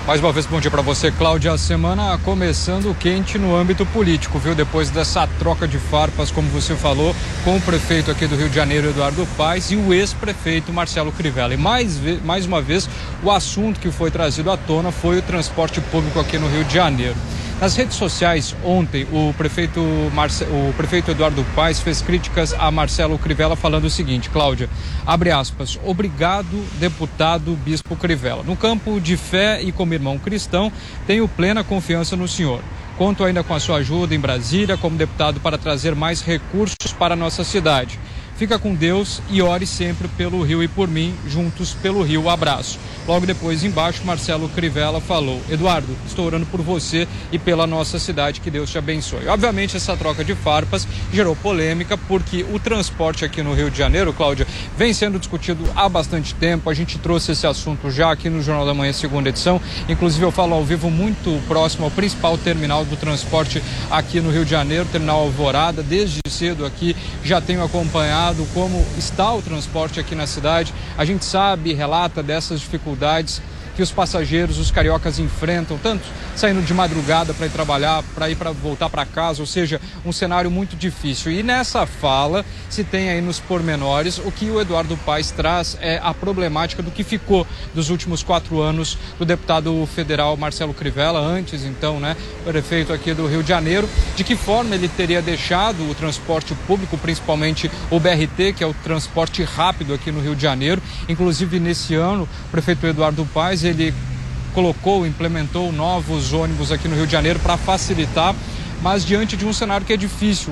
Mais uma vez, bom dia para você, Cláudia. A semana começando quente no âmbito político, viu? Depois dessa troca de farpas, como você falou, com o prefeito aqui do Rio de Janeiro, Eduardo Paes, e o ex-prefeito Marcelo Crivella. E mais, mais uma vez, o assunto que foi trazido à tona foi o transporte público aqui no Rio de Janeiro. Nas redes sociais, ontem, o prefeito, Marce... o prefeito Eduardo Paes fez críticas a Marcelo Crivella falando o seguinte, Cláudia, abre aspas, obrigado, deputado Bispo Crivella. No campo de fé e como irmão cristão, tenho plena confiança no senhor. Conto ainda com a sua ajuda em Brasília como deputado para trazer mais recursos para a nossa cidade. Fica com Deus e ore sempre pelo Rio e por mim, juntos pelo Rio. Abraço. Logo depois, embaixo, Marcelo Crivella falou: Eduardo, estou orando por você e pela nossa cidade, que Deus te abençoe. Obviamente, essa troca de farpas gerou polêmica, porque o transporte aqui no Rio de Janeiro, Cláudia, vem sendo discutido há bastante tempo. A gente trouxe esse assunto já aqui no Jornal da Manhã, segunda edição. Inclusive, eu falo ao vivo muito próximo ao principal terminal do transporte aqui no Rio de Janeiro, terminal Alvorada. Desde cedo aqui já tenho acompanhado como está o transporte aqui na cidade. A gente sabe, relata dessas dificuldades que os passageiros, os cariocas enfrentam, tanto saindo de madrugada para ir trabalhar, para ir para voltar para casa, ou seja, um cenário muito difícil. E nessa fala se tem aí nos pormenores o que o Eduardo Paes traz é a problemática do que ficou dos últimos quatro anos do deputado federal Marcelo Crivella, antes então, né, prefeito aqui do Rio de Janeiro, de que forma ele teria deixado o transporte público, principalmente o BRT, que é o transporte rápido aqui no Rio de Janeiro. Inclusive nesse ano, o prefeito Eduardo Paes, ele colocou, implementou novos ônibus aqui no Rio de Janeiro para facilitar mas diante de um cenário que é difícil,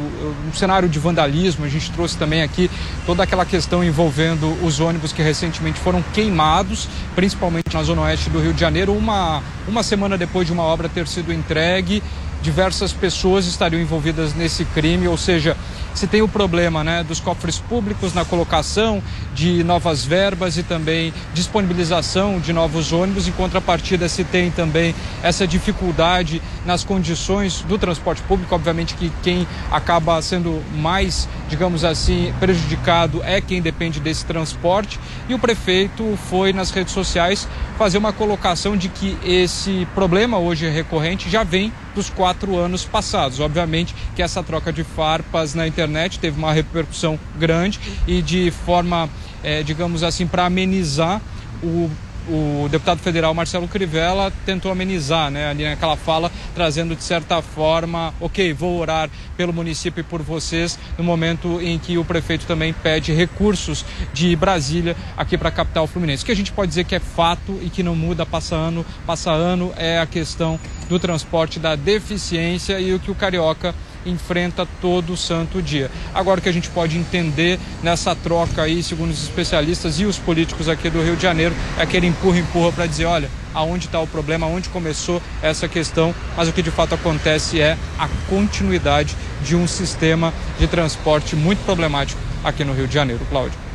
um cenário de vandalismo. A gente trouxe também aqui toda aquela questão envolvendo os ônibus que recentemente foram queimados, principalmente na zona oeste do Rio de Janeiro, uma, uma semana depois de uma obra ter sido entregue. Diversas pessoas estariam envolvidas nesse crime, ou seja, se tem o problema né, dos cofres públicos na colocação de novas verbas e também disponibilização de novos ônibus. Em contrapartida, se tem também essa dificuldade nas condições do transporte público. Obviamente que quem acaba sendo mais, digamos assim, prejudicado é quem depende desse transporte. E o prefeito foi nas redes sociais fazer uma colocação de que esse problema hoje recorrente já vem dos quatro anos passados. Obviamente que essa troca de farpas na internet teve uma repercussão grande e de forma, é, digamos assim, para amenizar o o deputado federal Marcelo Crivella tentou amenizar, né, ali naquela fala, trazendo de certa forma, ok, vou orar pelo município e por vocês, no momento em que o prefeito também pede recursos de Brasília aqui para a capital fluminense. O que a gente pode dizer que é fato e que não muda passa ano, passa ano é a questão do transporte, da deficiência e o que o carioca enfrenta todo santo dia. Agora o que a gente pode entender nessa troca aí, segundo os especialistas e os políticos aqui do Rio de Janeiro, é aquele empurra-empurra para dizer, olha, aonde está o problema, aonde começou essa questão, mas o que de fato acontece é a continuidade de um sistema de transporte muito problemático aqui no Rio de Janeiro. Cláudio.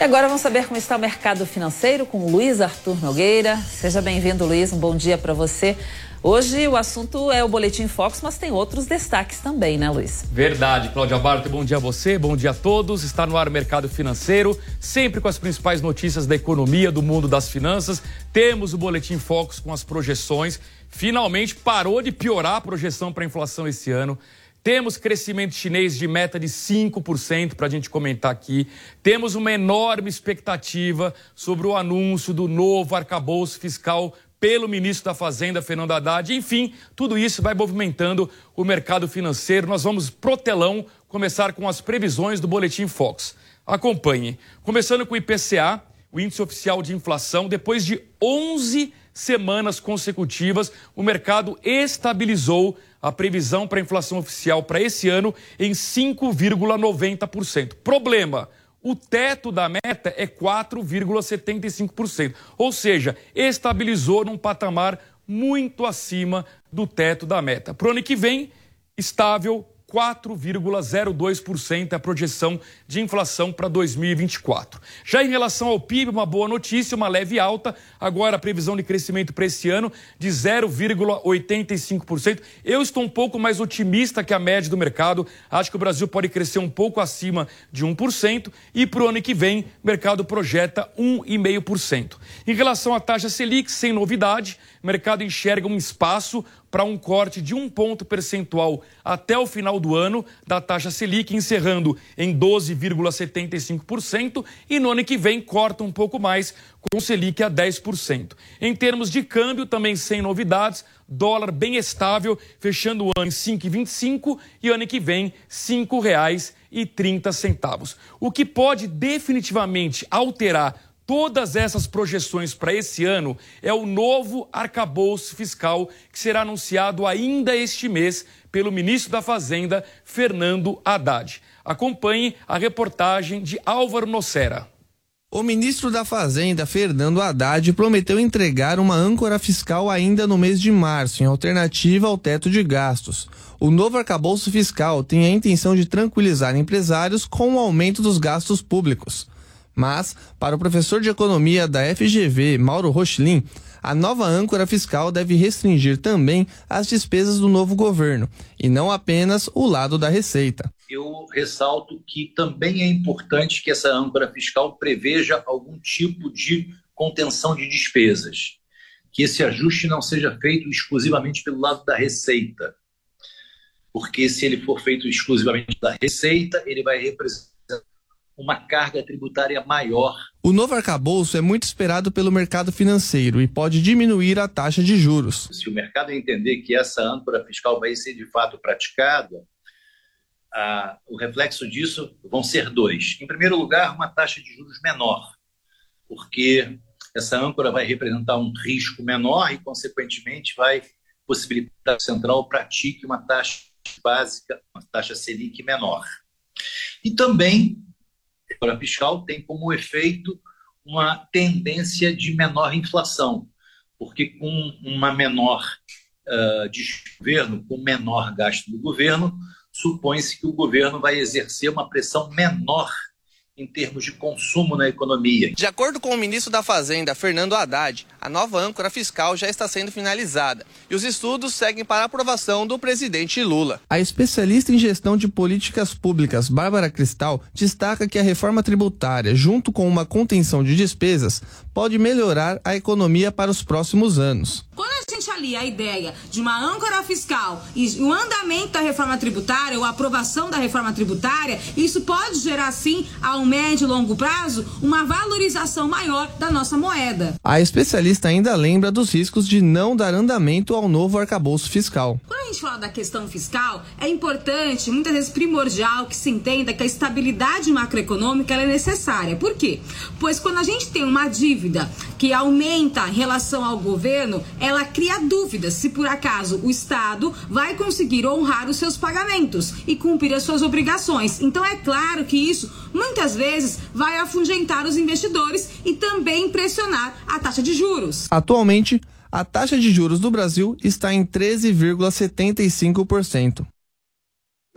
E agora vamos saber como está o mercado financeiro com Luiz Arthur Nogueira. Seja bem-vindo, Luiz. Um bom dia para você. Hoje o assunto é o Boletim Fox, mas tem outros destaques também, né, Luiz? Verdade, Cláudia Barto. Bom dia a você, bom dia a todos. Está no ar o mercado financeiro, sempre com as principais notícias da economia, do mundo das finanças. Temos o Boletim Fox com as projeções. Finalmente parou de piorar a projeção para a inflação esse ano. Temos crescimento chinês de meta de 5% para a gente comentar aqui. Temos uma enorme expectativa sobre o anúncio do novo arcabouço fiscal pelo ministro da Fazenda, Fernando Haddad. Enfim, tudo isso vai movimentando o mercado financeiro. Nós vamos pro telão começar com as previsões do Boletim Fox. Acompanhe. Começando com o IPCA, o índice oficial de inflação, depois de 11 semanas consecutivas, o mercado estabilizou a previsão para a inflação oficial para esse ano em 5,90%. Problema: o teto da meta é 4,75%, ou seja, estabilizou num patamar muito acima do teto da meta. Para o ano que vem, estável 4,02% é a projeção de inflação para 2024. Já em relação ao PIB, uma boa notícia, uma leve alta. Agora a previsão de crescimento para esse ano de 0,85%. Eu estou um pouco mais otimista que a média do mercado. Acho que o Brasil pode crescer um pouco acima de 1% e para o ano que vem o mercado projeta 1,5%. Em relação à taxa Selic, sem novidade, o mercado enxerga um espaço para um corte de um ponto percentual até o final do ano da taxa Selic, encerrando em 12,75%, e no ano que vem corta um pouco mais, com Selic a 10%. Em termos de câmbio, também sem novidades, dólar bem estável, fechando o ano em 5,25 e ano que vem R$ 5,30. O que pode definitivamente alterar todas essas projeções para esse ano é o novo arcabouço fiscal que será anunciado ainda este mês pelo ministro da Fazenda, Fernando Haddad. Acompanhe a reportagem de Álvaro Nocera. O ministro da Fazenda, Fernando Haddad, prometeu entregar uma âncora fiscal ainda no mês de março, em alternativa ao teto de gastos. O novo arcabouço fiscal tem a intenção de tranquilizar empresários com o aumento dos gastos públicos. Mas, para o professor de economia da FGV, Mauro Rochlin, a nova âncora fiscal deve restringir também as despesas do novo governo, e não apenas o lado da receita. Eu ressalto que também é importante que essa âncora fiscal preveja algum tipo de contenção de despesas, que esse ajuste não seja feito exclusivamente pelo lado da receita, porque se ele for feito exclusivamente da receita, ele vai representar uma carga tributária maior. O novo arcabouço é muito esperado pelo mercado financeiro e pode diminuir a taxa de juros. Se o mercado entender que essa âncora fiscal vai ser de fato praticada, ah, o reflexo disso vão ser dois. Em primeiro lugar, uma taxa de juros menor, porque essa âncora vai representar um risco menor e, consequentemente, vai possibilitar que o central pratique uma taxa básica, uma taxa Selic menor. E também a fiscal tem como efeito uma tendência de menor inflação, porque com uma menor uh, desgoverno, com menor gasto do governo, supõe-se que o governo vai exercer uma pressão menor em termos de consumo na economia. De acordo com o ministro da Fazenda, Fernando Haddad, a nova âncora fiscal já está sendo finalizada e os estudos seguem para aprovação do presidente Lula. A especialista em gestão de políticas públicas, Bárbara Cristal, destaca que a reforma tributária, junto com uma contenção de despesas, pode melhorar a economia para os próximos anos. Quando a gente alia a ideia de uma âncora fiscal e o andamento da reforma tributária ou a aprovação da reforma tributária, isso pode gerar sim ao médio e longo prazo uma valorização maior da nossa moeda. A especialista ainda lembra dos riscos de não dar andamento ao novo arcabouço fiscal. Quando a gente fala da questão fiscal, é importante, muitas vezes primordial, que se entenda que a estabilidade macroeconômica é necessária. Por quê? Pois quando a gente tem uma dívida que aumenta em relação ao governo, ela cria dúvidas se por acaso o Estado vai conseguir honrar os seus pagamentos e cumprir as suas obrigações. Então é claro que isso muitas vezes vai afugentar os investidores e também pressionar a taxa de juros. Atualmente, a taxa de juros do Brasil está em 13,75%.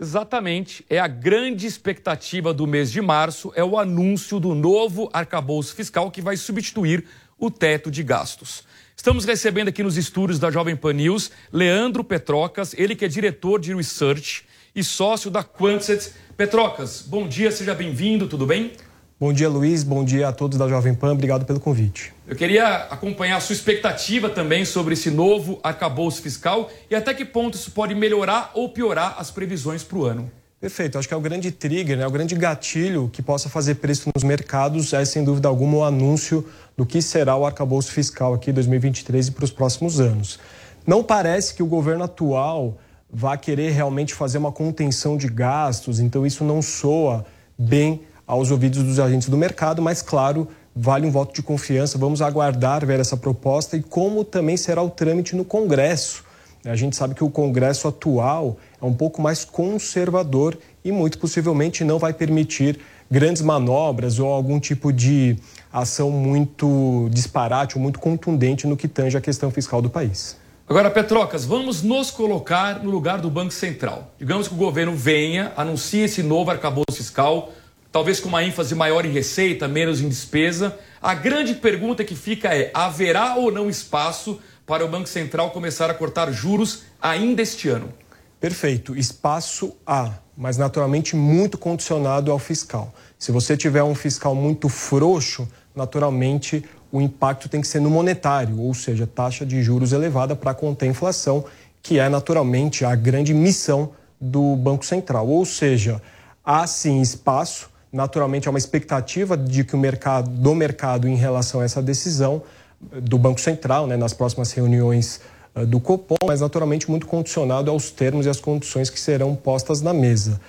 Exatamente, é a grande expectativa do mês de março, é o anúncio do novo arcabouço fiscal que vai substituir o teto de gastos. Estamos recebendo aqui nos estúdios da Jovem Pan News Leandro Petrocas, ele que é diretor de research e sócio da Quantset. Petrocas, bom dia, seja bem-vindo, tudo bem? Bom dia, Luiz. Bom dia a todos da Jovem Pan. Obrigado pelo convite. Eu queria acompanhar a sua expectativa também sobre esse novo arcabouço fiscal e até que ponto isso pode melhorar ou piorar as previsões para o ano. Perfeito. Acho que é o grande trigger, né? o grande gatilho que possa fazer preço nos mercados é, sem dúvida alguma, o anúncio do que será o arcabouço fiscal aqui 2023 e para os próximos anos. Não parece que o governo atual vá querer realmente fazer uma contenção de gastos, então isso não soa bem aos ouvidos dos agentes do mercado, mas claro, vale um voto de confiança. Vamos aguardar ver essa proposta e como também será o trâmite no Congresso. A gente sabe que o Congresso atual é um pouco mais conservador e muito possivelmente não vai permitir grandes manobras ou algum tipo de ação muito disparate ou muito contundente no que tange a questão fiscal do país. Agora, Petrocas, vamos nos colocar no lugar do Banco Central. Digamos que o governo venha, anuncie esse novo arcabouço fiscal, talvez com uma ênfase maior em receita, menos em despesa. A grande pergunta que fica é: haverá ou não espaço para o Banco Central começar a cortar juros ainda este ano? Perfeito, espaço há, mas naturalmente muito condicionado ao fiscal. Se você tiver um fiscal muito frouxo, naturalmente o impacto tem que ser no monetário, ou seja, taxa de juros elevada para conter a inflação, que é naturalmente a grande missão do Banco Central. Ou seja, há sim espaço Naturalmente, há uma expectativa de que o mercado, do mercado em relação a essa decisão do Banco Central, né, nas próximas reuniões uh, do Copom, mas naturalmente muito condicionado aos termos e às condições que serão postas na mesa.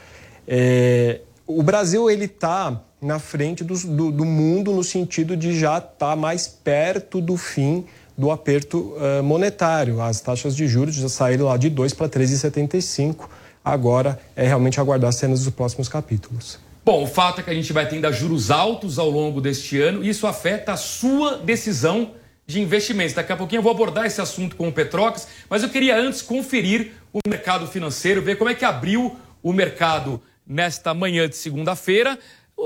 É, o Brasil ele está na frente do, do, do, mundo no sentido de já estar tá mais perto do fim do aperto uh, monetário. As taxas de juros já saíram lá de 2 para 3,75. Agora é realmente aguardar as cenas dos próximos capítulos. Bom, o fato é que a gente vai tendo juros altos ao longo deste ano e isso afeta a sua decisão de investimentos. Daqui a pouquinho eu vou abordar esse assunto com o Petrox, mas eu queria antes conferir o mercado financeiro, ver como é que abriu o mercado nesta manhã de segunda-feira.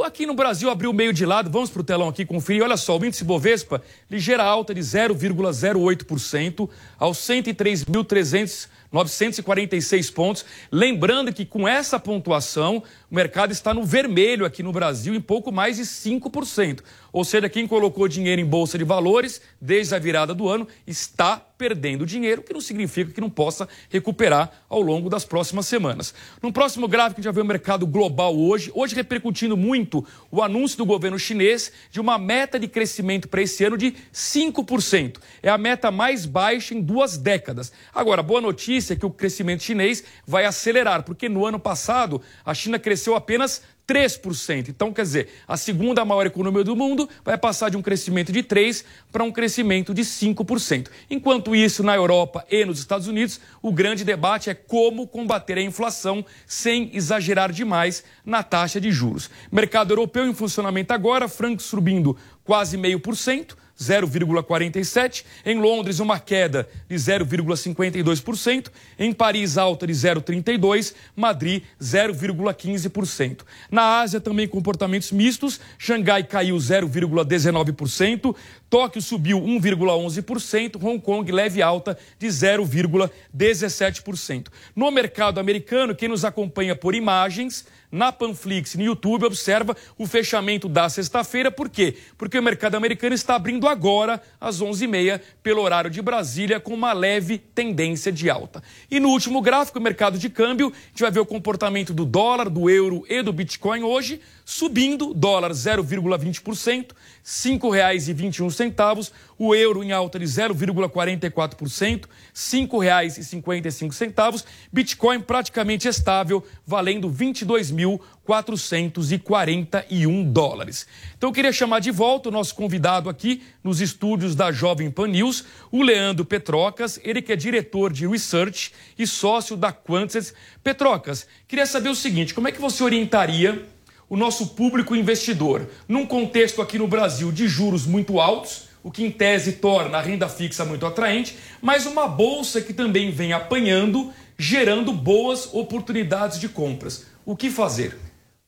Aqui no Brasil abriu meio de lado, vamos para o telão aqui conferir. Olha só, o índice Bovespa, ligeira alta de 0,08% aos 103.300 946 pontos. Lembrando que com essa pontuação, o mercado está no vermelho aqui no Brasil em pouco mais de 5%. Ou seja, quem colocou dinheiro em bolsa de valores desde a virada do ano está perdendo dinheiro, que não significa que não possa recuperar ao longo das próximas semanas. No próximo gráfico, a gente já vê o mercado global hoje, hoje repercutindo muito o anúncio do governo chinês de uma meta de crescimento para esse ano de 5%. É a meta mais baixa em duas décadas. Agora, boa notícia é que o crescimento chinês vai acelerar, porque no ano passado a China cresceu apenas 3%. Então, quer dizer, a segunda maior economia do mundo vai passar de um crescimento de 3% para um crescimento de 5%. Enquanto isso, na Europa e nos Estados Unidos, o grande debate é como combater a inflação sem exagerar demais na taxa de juros. Mercado europeu em funcionamento agora, francos subindo quase meio por cento. 0,47%. Em Londres, uma queda de 0,52%. Em Paris, alta de 0,32%. Madrid, 0,15%. Na Ásia, também comportamentos mistos. Xangai caiu 0,19%. Tóquio subiu 1,11%. Hong Kong, leve alta de 0,17%. No mercado americano, quem nos acompanha por imagens na Panflix, no YouTube, observa o fechamento da sexta-feira. Por quê? Porque o mercado americano está abrindo agora, às 11h30, pelo horário de Brasília, com uma leve tendência de alta. E no último gráfico, mercado de câmbio, a gente vai ver o comportamento do dólar, do euro e do Bitcoin hoje, subindo, dólar 0,20%, R$ 5,21, o euro em alta de 0,44%, R$ 5,55, Bitcoin praticamente estável, valendo 22.441 dólares. Então eu queria chamar de volta o nosso convidado aqui nos estúdios da Jovem Pan News, o Leandro Petrocas, ele que é diretor de research e sócio da Quantsys. Petrocas, queria saber o seguinte, como é que você orientaria o nosso público investidor num contexto aqui no Brasil de juros muito altos, o que em tese torna a renda fixa muito atraente, mas uma bolsa que também vem apanhando, gerando boas oportunidades de compras. O que fazer?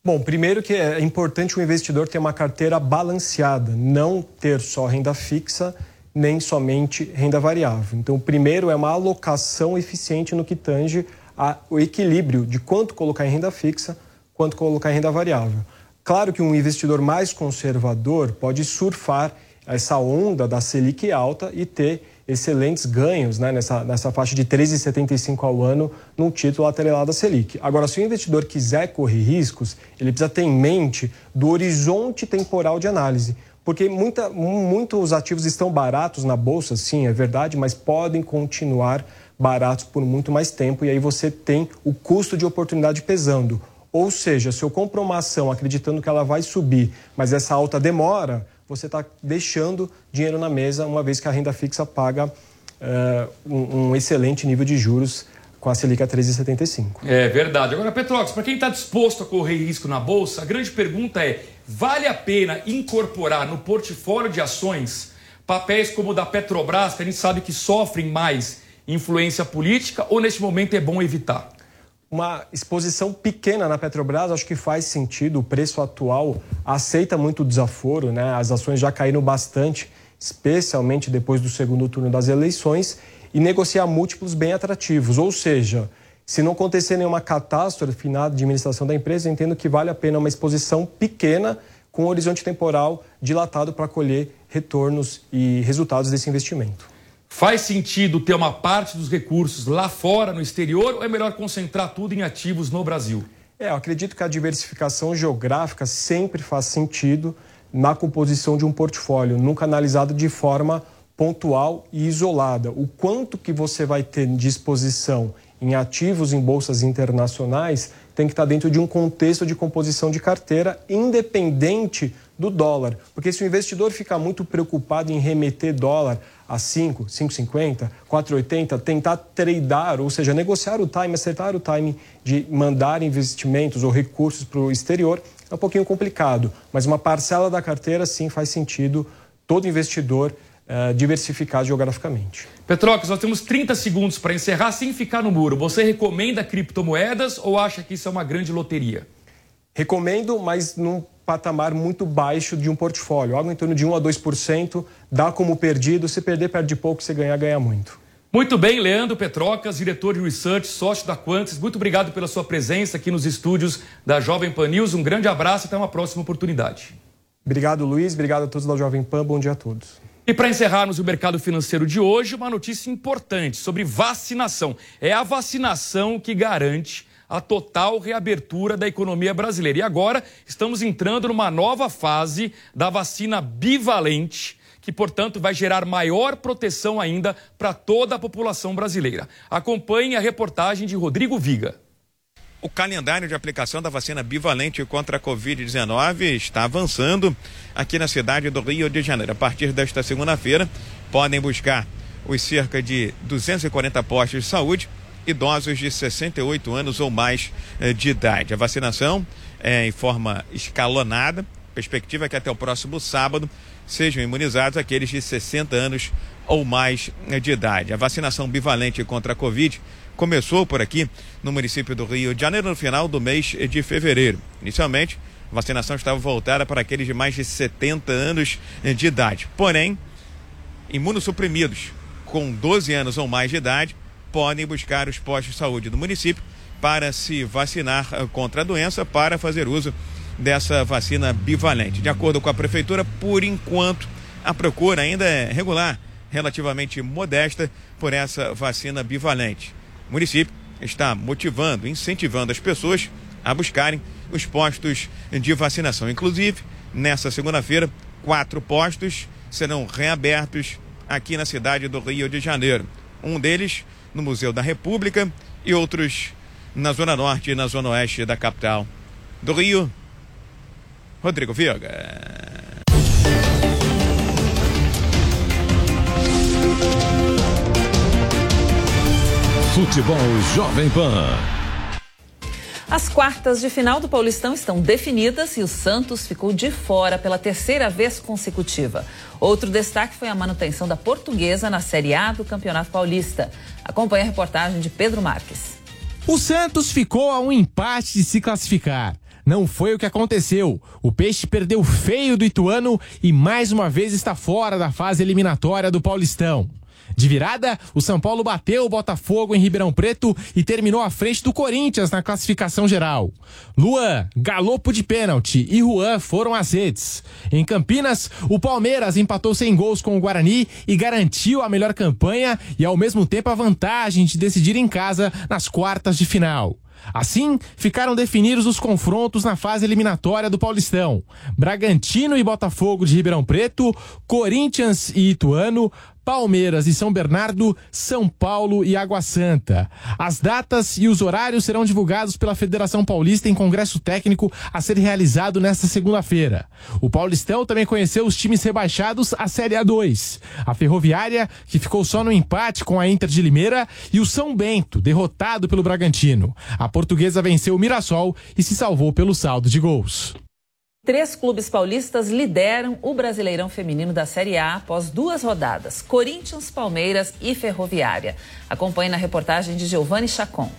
Bom, primeiro que é importante o investidor ter uma carteira balanceada, não ter só renda fixa, nem somente renda variável. Então, o primeiro é uma alocação eficiente no que tange ao equilíbrio de quanto colocar em renda fixa, quanto colocar em renda variável. Claro que um investidor mais conservador pode surfar essa onda da Selic alta e ter excelentes ganhos né, nessa, nessa faixa de 13,75 ao ano num título atrelado à Selic. Agora, se o investidor quiser correr riscos, ele precisa ter em mente do horizonte temporal de análise. Porque muita, muitos ativos estão baratos na bolsa, sim, é verdade, mas podem continuar baratos por muito mais tempo e aí você tem o custo de oportunidade pesando. Ou seja, se eu compro uma ação acreditando que ela vai subir, mas essa alta demora, você está deixando dinheiro na mesa, uma vez que a renda fixa paga uh, um, um, excelente nível de juros com a Selic a 13,75. É verdade. Agora, Petrox, para quem está disposto a correr risco na Bolsa, a grande pergunta é, vale a pena incorporar no portfólio de ações papéis como o da Petrobras, que a gente sabe que sofrem mais influência política, ou neste momento é bom evitar? Uma exposição pequena na Petrobras, acho que faz sentido. O preço atual aceita muito o desaforo, né? As ações já caíram bastante, especialmente depois do segundo turno das eleições, e negociar múltiplos bem atrativos. Ou seja, se não acontecer nenhuma catástrofe na administração da empresa, entendo que vale a pena uma exposição pequena com um horizonte temporal dilatado para colher retornos e resultados desse investimento. Faz sentido ter uma parte dos recursos lá fora, no exterior, ou é melhor concentrar tudo em ativos no Brasil? É, eu acredito que a diversificação geográfica sempre faz sentido na composição de um portfólio, nunca analisado de forma pontual e isolada. O quanto que você vai ter de exposição em ativos em bolsas internacionais tem que estar dentro de um contexto de composição de carteira independente do dólar. Porque se o investidor ficar muito preocupado em remeter dólar a 5, 5,50, 4,80, tentar tradear, ou seja, negociar o time, acertar o time de mandar investimentos ou recursos para o exterior, é um pouquinho complicado. Mas uma parcela da carteira, sim, faz sentido todo investidor uh, diversificar geograficamente. Petrocas, nós temos 30 segundos para encerrar sem ficar no muro. Você recomenda criptomoedas ou acha que isso é uma grande loteria? Recomendo, mas num patamar muito baixo de um portfólio, algo em torno de 1 a 2%, dá como perdido, se perder perde pouco, se ganhar ganha muito. Muito bem, Leandro Petrocas, diretor de Research, sócio da Quantis, muito obrigado pela sua presença aqui nos estúdios da Jovem Pan News. Um grande abraço e até uma próxima oportunidade. Obrigado, Luiz. Obrigado a todos da Jovem Pan. Bom dia a todos. E para encerrarmos o mercado financeiro de hoje, uma notícia importante sobre vacinação. É a vacinação que garante a total reabertura da economia brasileira. E agora estamos entrando numa nova fase da vacina bivalente que, portanto, vai gerar maior proteção ainda para toda a população brasileira. Acompanhe a reportagem de Rodrigo Viga. O calendário de aplicação da vacina bivalente contra a Covid-19 está avançando aqui na cidade do Rio de Janeiro. A partir desta segunda-feira, podem buscar os cerca de 240 postos de saúde idosos de 68 anos ou mais eh, de idade. A vacinação é em forma escalonada. Perspectiva é que até o próximo sábado sejam imunizados aqueles de 60 anos ou mais de idade. A vacinação bivalente contra a Covid começou por aqui no município do Rio de Janeiro no final do mês de fevereiro. Inicialmente, a vacinação estava voltada para aqueles de mais de 70 anos de idade. Porém, imunossuprimidos com 12 anos ou mais de idade podem buscar os postos de saúde do município para se vacinar contra a doença, para fazer uso dessa vacina bivalente. De acordo com a prefeitura, por enquanto, a procura ainda é regular, relativamente modesta por essa vacina bivalente. O município está motivando, incentivando as pessoas a buscarem os postos de vacinação. Inclusive, nessa segunda-feira, quatro postos serão reabertos aqui na cidade do Rio de Janeiro. Um deles no Museu da República e outros na Zona Norte e na Zona Oeste da capital do Rio, Rodrigo Viega. Futebol Jovem Pan. As quartas de final do Paulistão estão definidas e o Santos ficou de fora pela terceira vez consecutiva. Outro destaque foi a manutenção da portuguesa na Série A do Campeonato Paulista. Acompanhe a reportagem de Pedro Marques. O Santos ficou a um empate de se classificar. Não foi o que aconteceu. O Peixe perdeu feio do Ituano e mais uma vez está fora da fase eliminatória do Paulistão. De virada, o São Paulo bateu o Botafogo em Ribeirão Preto e terminou à frente do Corinthians na classificação geral. Luan, galopo de pênalti e Juan foram às redes. Em Campinas, o Palmeiras empatou sem gols com o Guarani e garantiu a melhor campanha e ao mesmo tempo a vantagem de decidir em casa nas quartas de final. Assim, ficaram definidos os confrontos na fase eliminatória do Paulistão. Bragantino e Botafogo de Ribeirão Preto, Corinthians e Ituano, Palmeiras e São Bernardo, São Paulo e Água Santa. As datas e os horários serão divulgados pela Federação Paulista em congresso técnico a ser realizado nesta segunda-feira. O Paulistão também conheceu os times rebaixados à Série A2. A Ferroviária, que ficou só no empate com a Inter de Limeira, e o São Bento, derrotado pelo Bragantino. A portuguesa venceu o Mirassol e se salvou pelo saldo de gols. Três clubes paulistas lideram o Brasileirão Feminino da Série A após duas rodadas: Corinthians, Palmeiras e Ferroviária. Acompanhe na reportagem de Giovanni Chacon.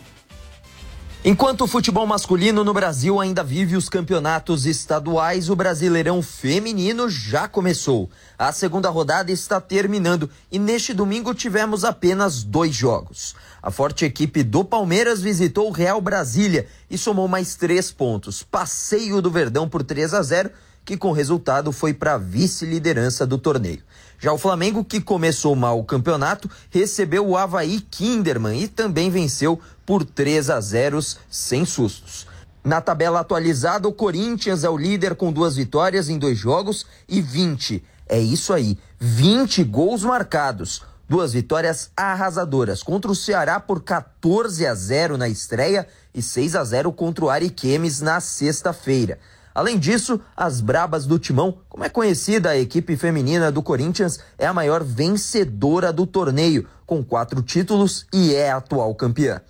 Enquanto o futebol masculino no Brasil ainda vive os campeonatos estaduais, o Brasileirão Feminino já começou. A segunda rodada está terminando e neste domingo tivemos apenas dois jogos. A forte equipe do Palmeiras visitou o Real Brasília e somou mais três pontos. Passeio do Verdão por 3 a 0 que com resultado foi para a vice-liderança do torneio. Já o Flamengo, que começou mal o campeonato, recebeu o Havaí Kinderman e também venceu por 3 a 0 sem sustos. Na tabela atualizada, o Corinthians é o líder com duas vitórias em dois jogos e 20. É isso aí, 20 gols marcados. Duas vitórias arrasadoras contra o Ceará por 14 a 0 na estreia e 6 a 0 contra o Ariquemes na sexta-feira. Além disso, as Brabas do Timão, como é conhecida a equipe feminina do Corinthians, é a maior vencedora do torneio, com quatro títulos e é atual campeã.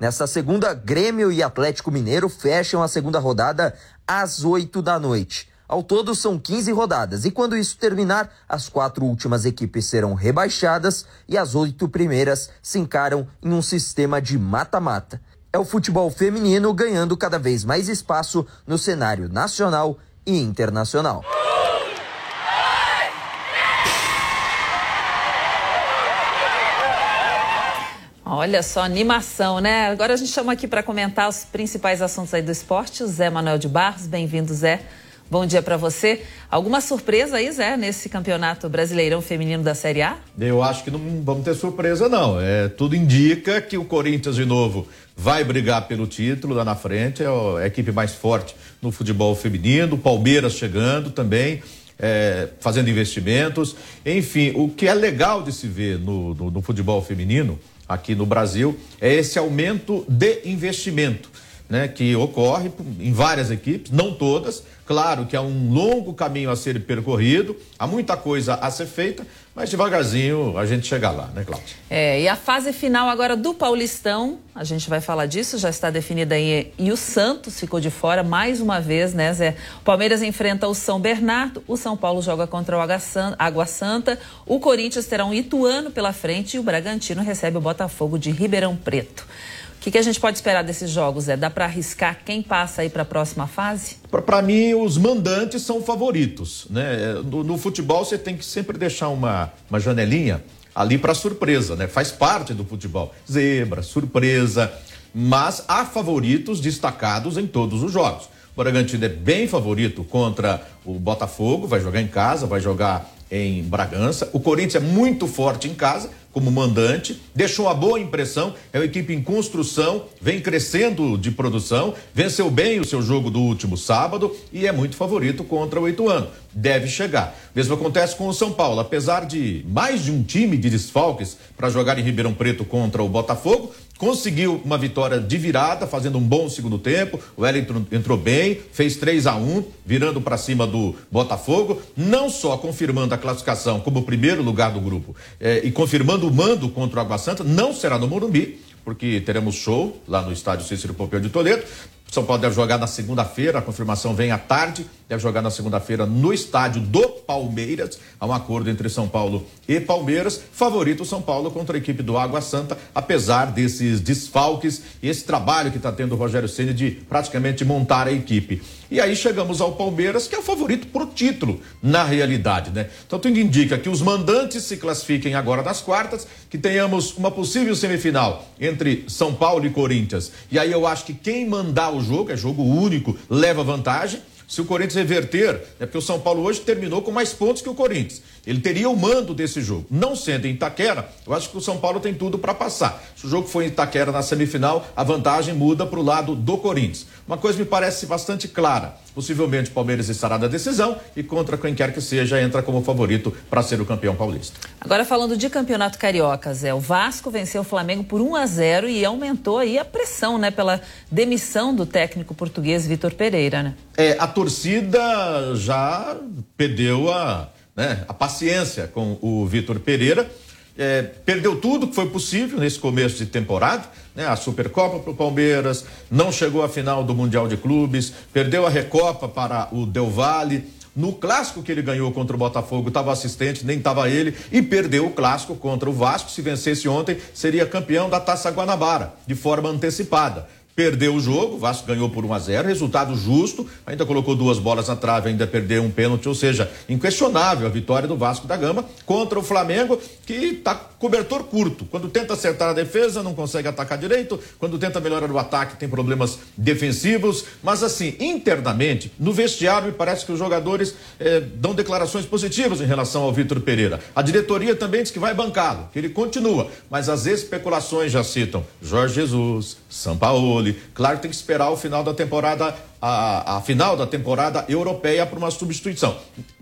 Nessa segunda, Grêmio e Atlético Mineiro fecham a segunda rodada às 8 da noite. Ao todo são 15 rodadas, e quando isso terminar, as quatro últimas equipes serão rebaixadas e as oito primeiras se encaram em um sistema de mata-mata é o futebol feminino ganhando cada vez mais espaço no cenário nacional e Internacional. Olha só, animação, né? Agora a gente chama aqui para comentar os principais assuntos aí do esporte. O Zé Manuel de Barros, bem-vindo, Zé. Bom dia para você. Alguma surpresa aí, Zé, nesse campeonato brasileirão feminino da Série A? Eu acho que não vamos ter surpresa, não. É, tudo indica que o Corinthians, de novo, vai brigar pelo título lá na frente. É a equipe mais forte no futebol feminino. Palmeiras chegando também. É, fazendo investimentos. Enfim, o que é legal de se ver no, no, no futebol feminino aqui no Brasil é esse aumento de investimento. Né, que ocorre em várias equipes, não todas. Claro que há um longo caminho a ser percorrido, há muita coisa a ser feita, mas devagarzinho a gente chega lá, né, Cláudia? É, e a fase final agora do Paulistão, a gente vai falar disso, já está definida aí. E o Santos ficou de fora mais uma vez, né, Zé? O Palmeiras enfrenta o São Bernardo, o São Paulo joga contra o Água Santa, o Corinthians terá um Ituano pela frente e o Bragantino recebe o Botafogo de Ribeirão Preto. O que, que, a gente pode esperar desses jogos? É dá para arriscar quem passa aí para a próxima fase? Para mim, os mandantes são favoritos, né? No, no, futebol você tem que sempre deixar uma, uma janelinha ali para surpresa, né? Faz parte do futebol. Zebra, surpresa, mas há favoritos destacados em todos os jogos. O Bragantino é bem favorito contra o Botafogo, vai jogar em casa, vai jogar em Bragança. O Corinthians é muito forte em casa, como mandante, deixou uma boa impressão, é uma equipe em construção, vem crescendo de produção, venceu bem o seu jogo do último sábado e é muito favorito contra o Ituano. Deve chegar. Mesmo acontece com o São Paulo, apesar de mais de um time de desfalques para jogar em Ribeirão Preto contra o Botafogo, conseguiu uma vitória de virada, fazendo um bom segundo tempo. O Wellington entrou bem, fez 3 a 1 virando para cima do Botafogo, não só confirmando a classificação como primeiro lugar do grupo eh, e confirmando o mando contra o Água Santa, não será no Morumbi, porque teremos show lá no estádio Cícero Pompeu de Toledo. São Paulo deve jogar na segunda-feira, a confirmação vem à tarde, deve jogar na segunda-feira no estádio do Palmeiras. Há um acordo entre São Paulo e Palmeiras. Favorito São Paulo contra a equipe do Água Santa, apesar desses desfalques e esse trabalho que está tendo o Rogério Ceni de praticamente montar a equipe. E aí chegamos ao Palmeiras, que é o favorito por título, na realidade, né? Então tudo indica que os mandantes se classifiquem agora nas quartas, que tenhamos uma possível semifinal entre São Paulo e Corinthians. E aí eu acho que quem mandar o jogo, é jogo único, leva vantagem. Se o Corinthians reverter, é porque o São Paulo hoje terminou com mais pontos que o Corinthians. Ele teria o mando desse jogo. Não sendo em Itaquera, eu acho que o São Paulo tem tudo para passar. Se o jogo for em Itaquera na semifinal, a vantagem muda para o lado do Corinthians. Uma coisa me parece bastante clara. Possivelmente o Palmeiras estará na decisão e contra quem quer que seja entra como favorito para ser o campeão paulista. Agora falando de campeonato carioca, Zé, o Vasco venceu o Flamengo por 1 a 0 e aumentou aí a pressão, né, pela demissão do técnico português Vitor Pereira, né? É, a torcida já perdeu a, né, a paciência com o Vitor Pereira. É, perdeu tudo que foi possível nesse começo de temporada, né? A Supercopa para o Palmeiras, não chegou à final do Mundial de Clubes, perdeu a Recopa para o Del Valle. No clássico que ele ganhou contra o Botafogo, estava assistente, nem estava ele, e perdeu o clássico contra o Vasco. Se vencesse ontem, seria campeão da Taça Guanabara, de forma antecipada perdeu o jogo, o Vasco ganhou por 1 a 0 resultado justo, ainda colocou duas bolas na trave, ainda perdeu um pênalti, ou seja, inquestionável a vitória do Vasco da Gama contra o Flamengo, que está cobertor curto. Quando tenta acertar a defesa, não consegue atacar direito, quando tenta melhorar o ataque, tem problemas defensivos, mas assim, internamente, no vestiário, me parece que os jogadores eh, dão declarações positivas em relação ao Vitor Pereira. A diretoria também diz que vai bancá-lo, que ele continua, mas as especulações já citam Jorge Jesus, São Paulo, Claro tem que esperar o final da temporada, a, a final da temporada europeia para uma substituição.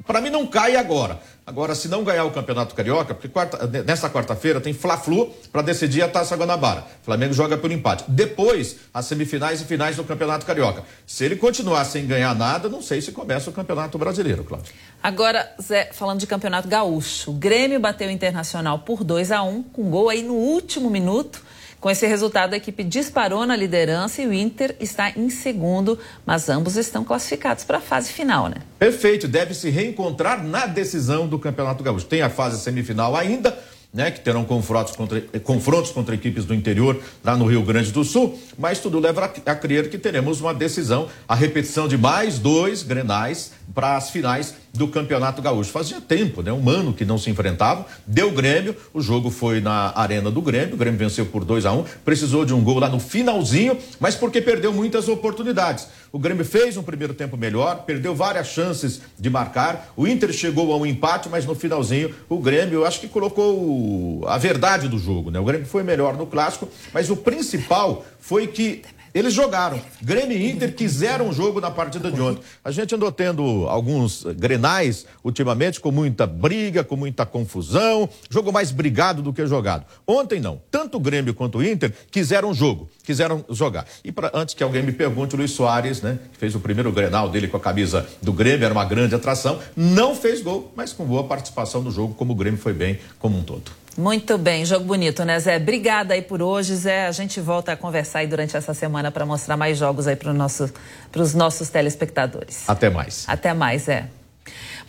Para mim não cai agora. Agora, se não ganhar o Campeonato Carioca, porque quarta, nesta quarta-feira tem Fla-Flu para decidir a Taça Guanabara. Flamengo joga por empate. Depois, as semifinais e finais do Campeonato Carioca. Se ele continuar sem ganhar nada, não sei se começa o Campeonato Brasileiro, Cláudio. Agora, Zé, falando de Campeonato Gaúcho, o Grêmio bateu o Internacional por 2 a 1 um, com gol aí no último minuto. Com esse resultado, a equipe disparou na liderança e o Inter está em segundo, mas ambos estão classificados para a fase final, né? Perfeito, deve se reencontrar na decisão do Campeonato Gaúcho. Tem a fase semifinal ainda, né, que terão confrontos contra, confrontos contra equipes do interior lá no Rio Grande do Sul, mas tudo leva a, a crer que teremos uma decisão, a repetição de mais dois grenais para as finais do Campeonato Gaúcho. Fazia tempo, né? Um ano que não se enfrentavam. Deu Grêmio, o jogo foi na arena do Grêmio, o Grêmio venceu por 2 a 1 um, precisou de um gol lá no finalzinho, mas porque perdeu muitas oportunidades. O Grêmio fez um primeiro tempo melhor, perdeu várias chances de marcar. O Inter chegou a um empate, mas no finalzinho o Grêmio, eu acho que colocou a verdade do jogo, né? O Grêmio foi melhor no clássico, mas o principal foi que eles jogaram. Grêmio e Inter quiseram o jogo na partida de ontem. A gente andou tendo alguns grenais ultimamente com muita briga, com muita confusão, jogo mais brigado do que jogado. Ontem não. Tanto o Grêmio quanto o Inter quiseram o jogo, quiseram jogar. E pra, antes que alguém me pergunte, o Luiz Soares, né, que fez o primeiro grenal dele com a camisa do Grêmio, era uma grande atração, não fez gol, mas com boa participação no jogo, como o Grêmio foi bem como um todo. Muito bem, jogo bonito, né, Zé? Obrigada aí por hoje, Zé. A gente volta a conversar aí durante essa semana para mostrar mais jogos aí para nosso, os nossos telespectadores. Até mais. Até mais, Zé.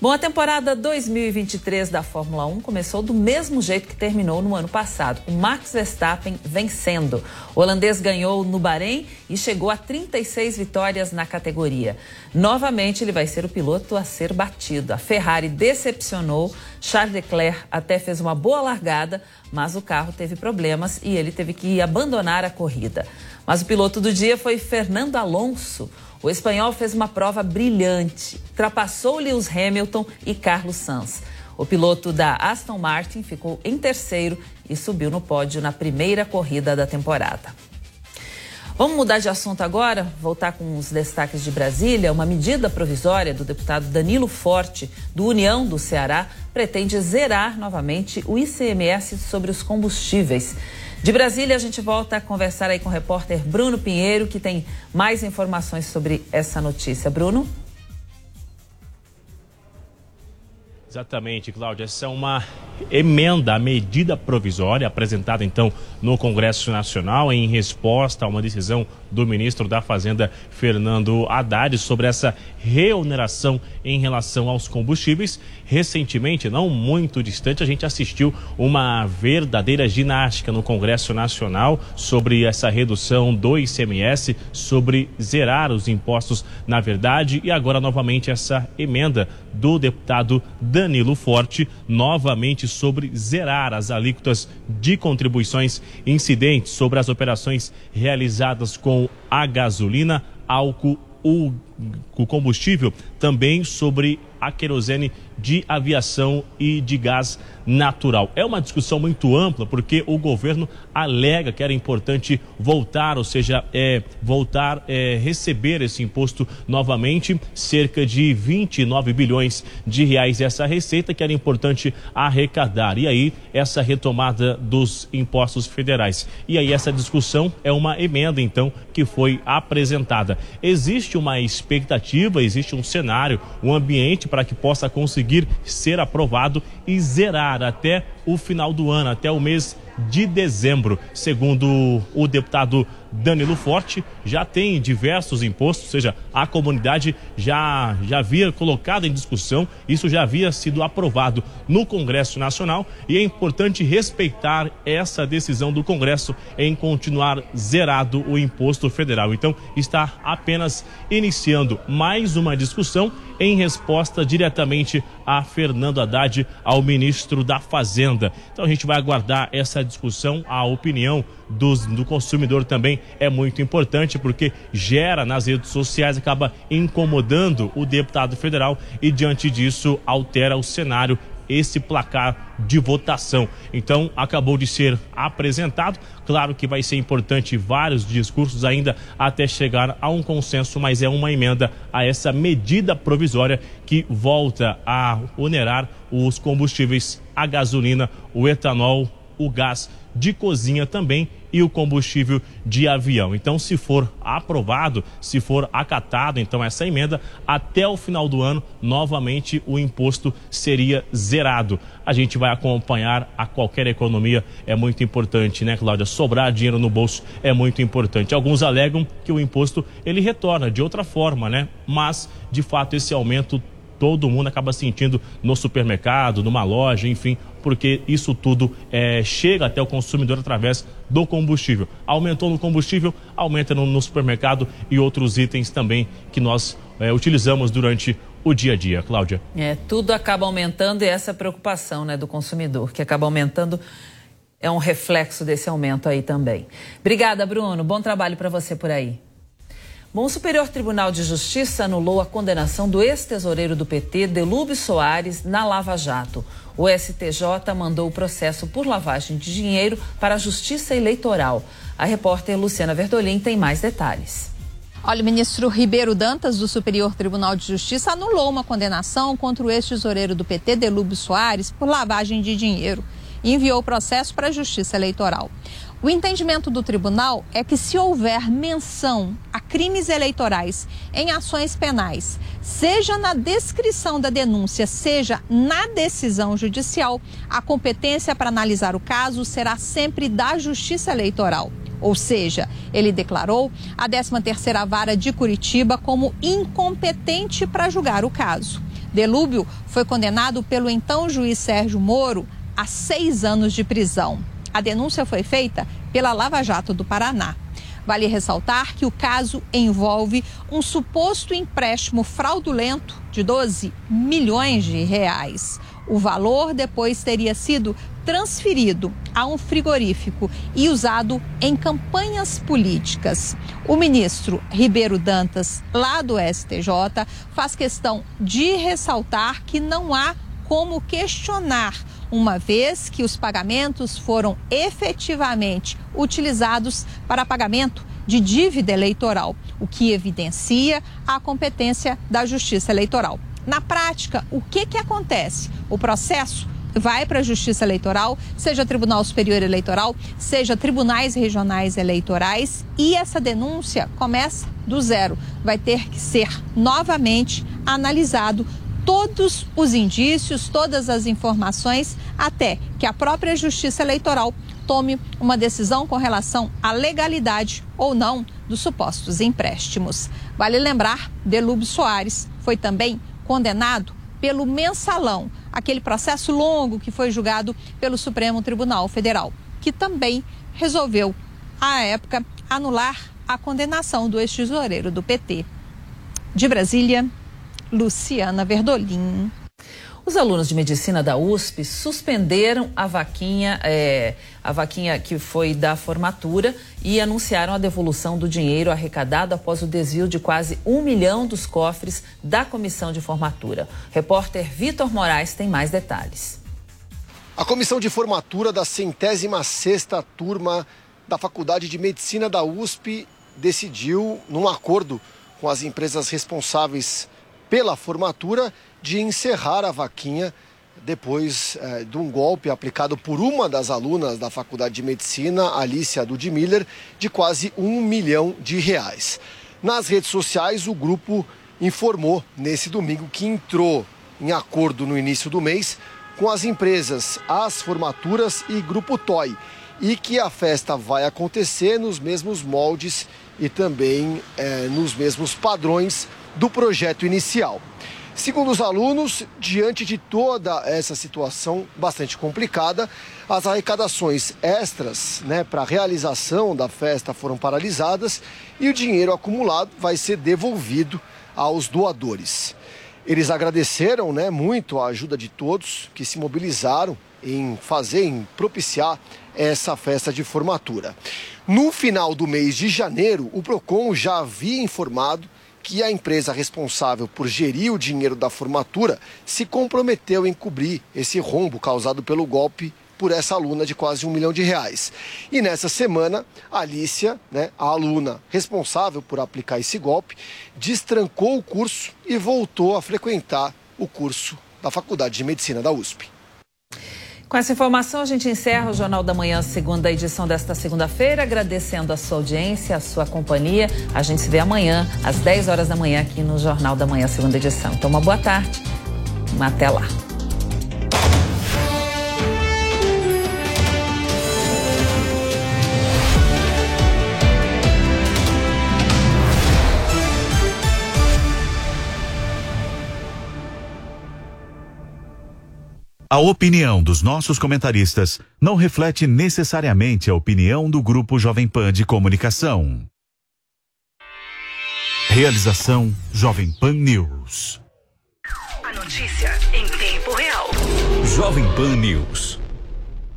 Bom, a temporada 2023 da Fórmula 1 começou do mesmo jeito que terminou no ano passado, com Max Verstappen vencendo. O holandês ganhou no Bahrein e chegou a 36 vitórias na categoria. Novamente, ele vai ser o piloto a ser batido. A Ferrari decepcionou, Charles Leclerc até fez uma boa largada, mas o carro teve problemas e ele teve que abandonar a corrida. Mas o piloto do dia foi Fernando Alonso. O espanhol fez uma prova brilhante, ultrapassou Lewis Hamilton e Carlos Sainz. O piloto da Aston Martin ficou em terceiro e subiu no pódio na primeira corrida da temporada. Vamos mudar de assunto agora, voltar com os destaques de Brasília. Uma medida provisória do deputado Danilo Forte, do União do Ceará, pretende zerar novamente o ICMS sobre os combustíveis. De Brasília, a gente volta a conversar aí com o repórter Bruno Pinheiro, que tem mais informações sobre essa notícia. Bruno? Exatamente, Cláudia. Essa é uma emenda à medida provisória apresentada então no Congresso Nacional em resposta a uma decisão do ministro da Fazenda, Fernando Haddad, sobre essa reoneração em relação aos combustíveis. Recentemente, não muito distante, a gente assistiu uma verdadeira ginástica no Congresso Nacional sobre essa redução do ICMS, sobre zerar os impostos na verdade, e agora novamente essa emenda do deputado Danilo Forte, novamente sobre zerar as alíquotas de contribuições incidentes sobre as operações realizadas com a gasolina, álcool, o, o combustível, também sobre a querosene de aviação e de gás natural. É uma discussão muito ampla porque o governo alega que era importante voltar, ou seja, é, voltar é, receber esse imposto novamente, cerca de 29 bilhões de reais essa receita que era importante arrecadar. E aí essa retomada dos impostos federais. E aí essa discussão é uma emenda então que foi apresentada. Existe uma expectativa, existe um cenário, um ambiente para que possa conseguir ser aprovado e zerar até o final do ano, até o mês de dezembro. Segundo o deputado Danilo Forte, já tem diversos impostos, ou seja, a comunidade já, já havia colocado em discussão, isso já havia sido aprovado no Congresso Nacional e é importante respeitar essa decisão do Congresso em continuar zerado o imposto federal. Então, está apenas iniciando mais uma discussão em resposta diretamente a Fernando Haddad, ao ministro da Fazenda. Então, a gente vai aguardar essa discussão, a opinião dos, do consumidor também é muito importante, porque gera nas redes sociais, acaba incomodando o deputado federal e, diante disso, altera o cenário esse placar de votação. Então, acabou de ser apresentado. Claro que vai ser importante vários discursos ainda até chegar a um consenso, mas é uma emenda a essa medida provisória que volta a onerar os combustíveis, a gasolina, o etanol, o gás de cozinha também e o combustível de avião. Então, se for aprovado, se for acatado, então essa emenda, até o final do ano, novamente o imposto seria zerado. A gente vai acompanhar a qualquer economia, é muito importante, né, Cláudia? Sobrar dinheiro no bolso é muito importante. Alguns alegam que o imposto ele retorna de outra forma, né? Mas, de fato, esse aumento todo mundo acaba sentindo no supermercado, numa loja, enfim, porque isso tudo é, chega até o consumidor através do combustível. Aumentou no combustível, aumenta no, no supermercado e outros itens também que nós é, utilizamos durante o dia a dia, Cláudia. É, tudo acaba aumentando e essa preocupação né, do consumidor, que acaba aumentando, é um reflexo desse aumento aí também. Obrigada, Bruno. Bom trabalho para você por aí. Bom, o Superior Tribunal de Justiça anulou a condenação do ex-tesoureiro do PT, Delúbio Soares, na Lava Jato. O STJ mandou o processo por lavagem de dinheiro para a Justiça Eleitoral. A repórter Luciana Verdolim tem mais detalhes. Olha, o ministro Ribeiro Dantas, do Superior Tribunal de Justiça, anulou uma condenação contra o ex-tesoureiro do PT, Delúbio Soares, por lavagem de dinheiro e enviou o processo para a Justiça Eleitoral. O entendimento do tribunal é que, se houver menção a crimes eleitorais em ações penais, seja na descrição da denúncia, seja na decisão judicial, a competência para analisar o caso será sempre da Justiça Eleitoral. Ou seja, ele declarou a 13ª Vara de Curitiba como incompetente para julgar o caso. Delúbio foi condenado pelo então juiz Sérgio Moro a seis anos de prisão. A denúncia foi feita pela Lava Jato do Paraná. Vale ressaltar que o caso envolve um suposto empréstimo fraudulento de 12 milhões de reais. O valor depois teria sido transferido a um frigorífico e usado em campanhas políticas. O ministro Ribeiro Dantas, lá do STJ, faz questão de ressaltar que não há como questionar uma vez que os pagamentos foram efetivamente utilizados para pagamento de dívida eleitoral, o que evidencia a competência da Justiça Eleitoral. Na prática, o que, que acontece? O processo vai para a Justiça Eleitoral, seja Tribunal Superior Eleitoral, seja tribunais regionais eleitorais, e essa denúncia começa do zero. Vai ter que ser novamente analisado todos os indícios, todas as informações, até que a própria Justiça Eleitoral tome uma decisão com relação à legalidade ou não dos supostos empréstimos. Vale lembrar, Delúbio Soares foi também condenado pelo mensalão, aquele processo longo que foi julgado pelo Supremo Tribunal Federal, que também resolveu, à época, anular a condenação do ex-tesoureiro do PT. De Brasília, Luciana Verdolim. Os alunos de medicina da USP suspenderam a vaquinha, é, a vaquinha que foi da formatura e anunciaram a devolução do dinheiro arrecadado após o desvio de quase um milhão dos cofres da comissão de formatura. repórter Vitor Moraes tem mais detalhes. A comissão de formatura da centésima sexta turma da Faculdade de Medicina da USP decidiu, num acordo com as empresas responsáveis pela formatura de encerrar a vaquinha depois eh, de um golpe aplicado por uma das alunas da Faculdade de Medicina, Alicia Ludmiller, de quase um milhão de reais. Nas redes sociais, o grupo informou nesse domingo que entrou em acordo no início do mês com as empresas As Formaturas e Grupo Toy e que a festa vai acontecer nos mesmos moldes e também eh, nos mesmos padrões do projeto inicial. Segundo os alunos, diante de toda essa situação bastante complicada, as arrecadações extras né, para a realização da festa foram paralisadas e o dinheiro acumulado vai ser devolvido aos doadores. Eles agradeceram né, muito a ajuda de todos que se mobilizaram em fazer, em propiciar essa festa de formatura. No final do mês de janeiro, o PROCON já havia informado que a empresa responsável por gerir o dinheiro da formatura se comprometeu em cobrir esse rombo causado pelo golpe por essa aluna de quase um milhão de reais. E nessa semana, Alicia, né, a aluna responsável por aplicar esse golpe, destrancou o curso e voltou a frequentar o curso da Faculdade de Medicina da USP. Com essa informação, a gente encerra o Jornal da Manhã, segunda edição desta segunda-feira, agradecendo a sua audiência, a sua companhia. A gente se vê amanhã, às 10 horas da manhã, aqui no Jornal da Manhã, segunda edição. Então, uma boa tarde. Até lá. A opinião dos nossos comentaristas não reflete necessariamente a opinião do Grupo Jovem Pan de Comunicação. Realização Jovem Pan News. A notícia em tempo real. Jovem Pan News.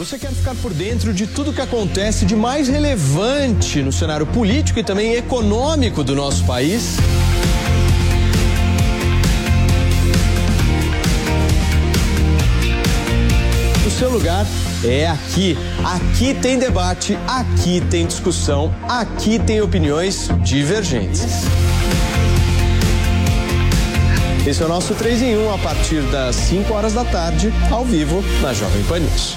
Você quer ficar por dentro de tudo que acontece de mais relevante no cenário político e também econômico do nosso país? O seu lugar é aqui. Aqui tem debate, aqui tem discussão, aqui tem opiniões divergentes. Esse é o nosso 3 em 1 a partir das 5 horas da tarde, ao vivo, na Jovem Pan News.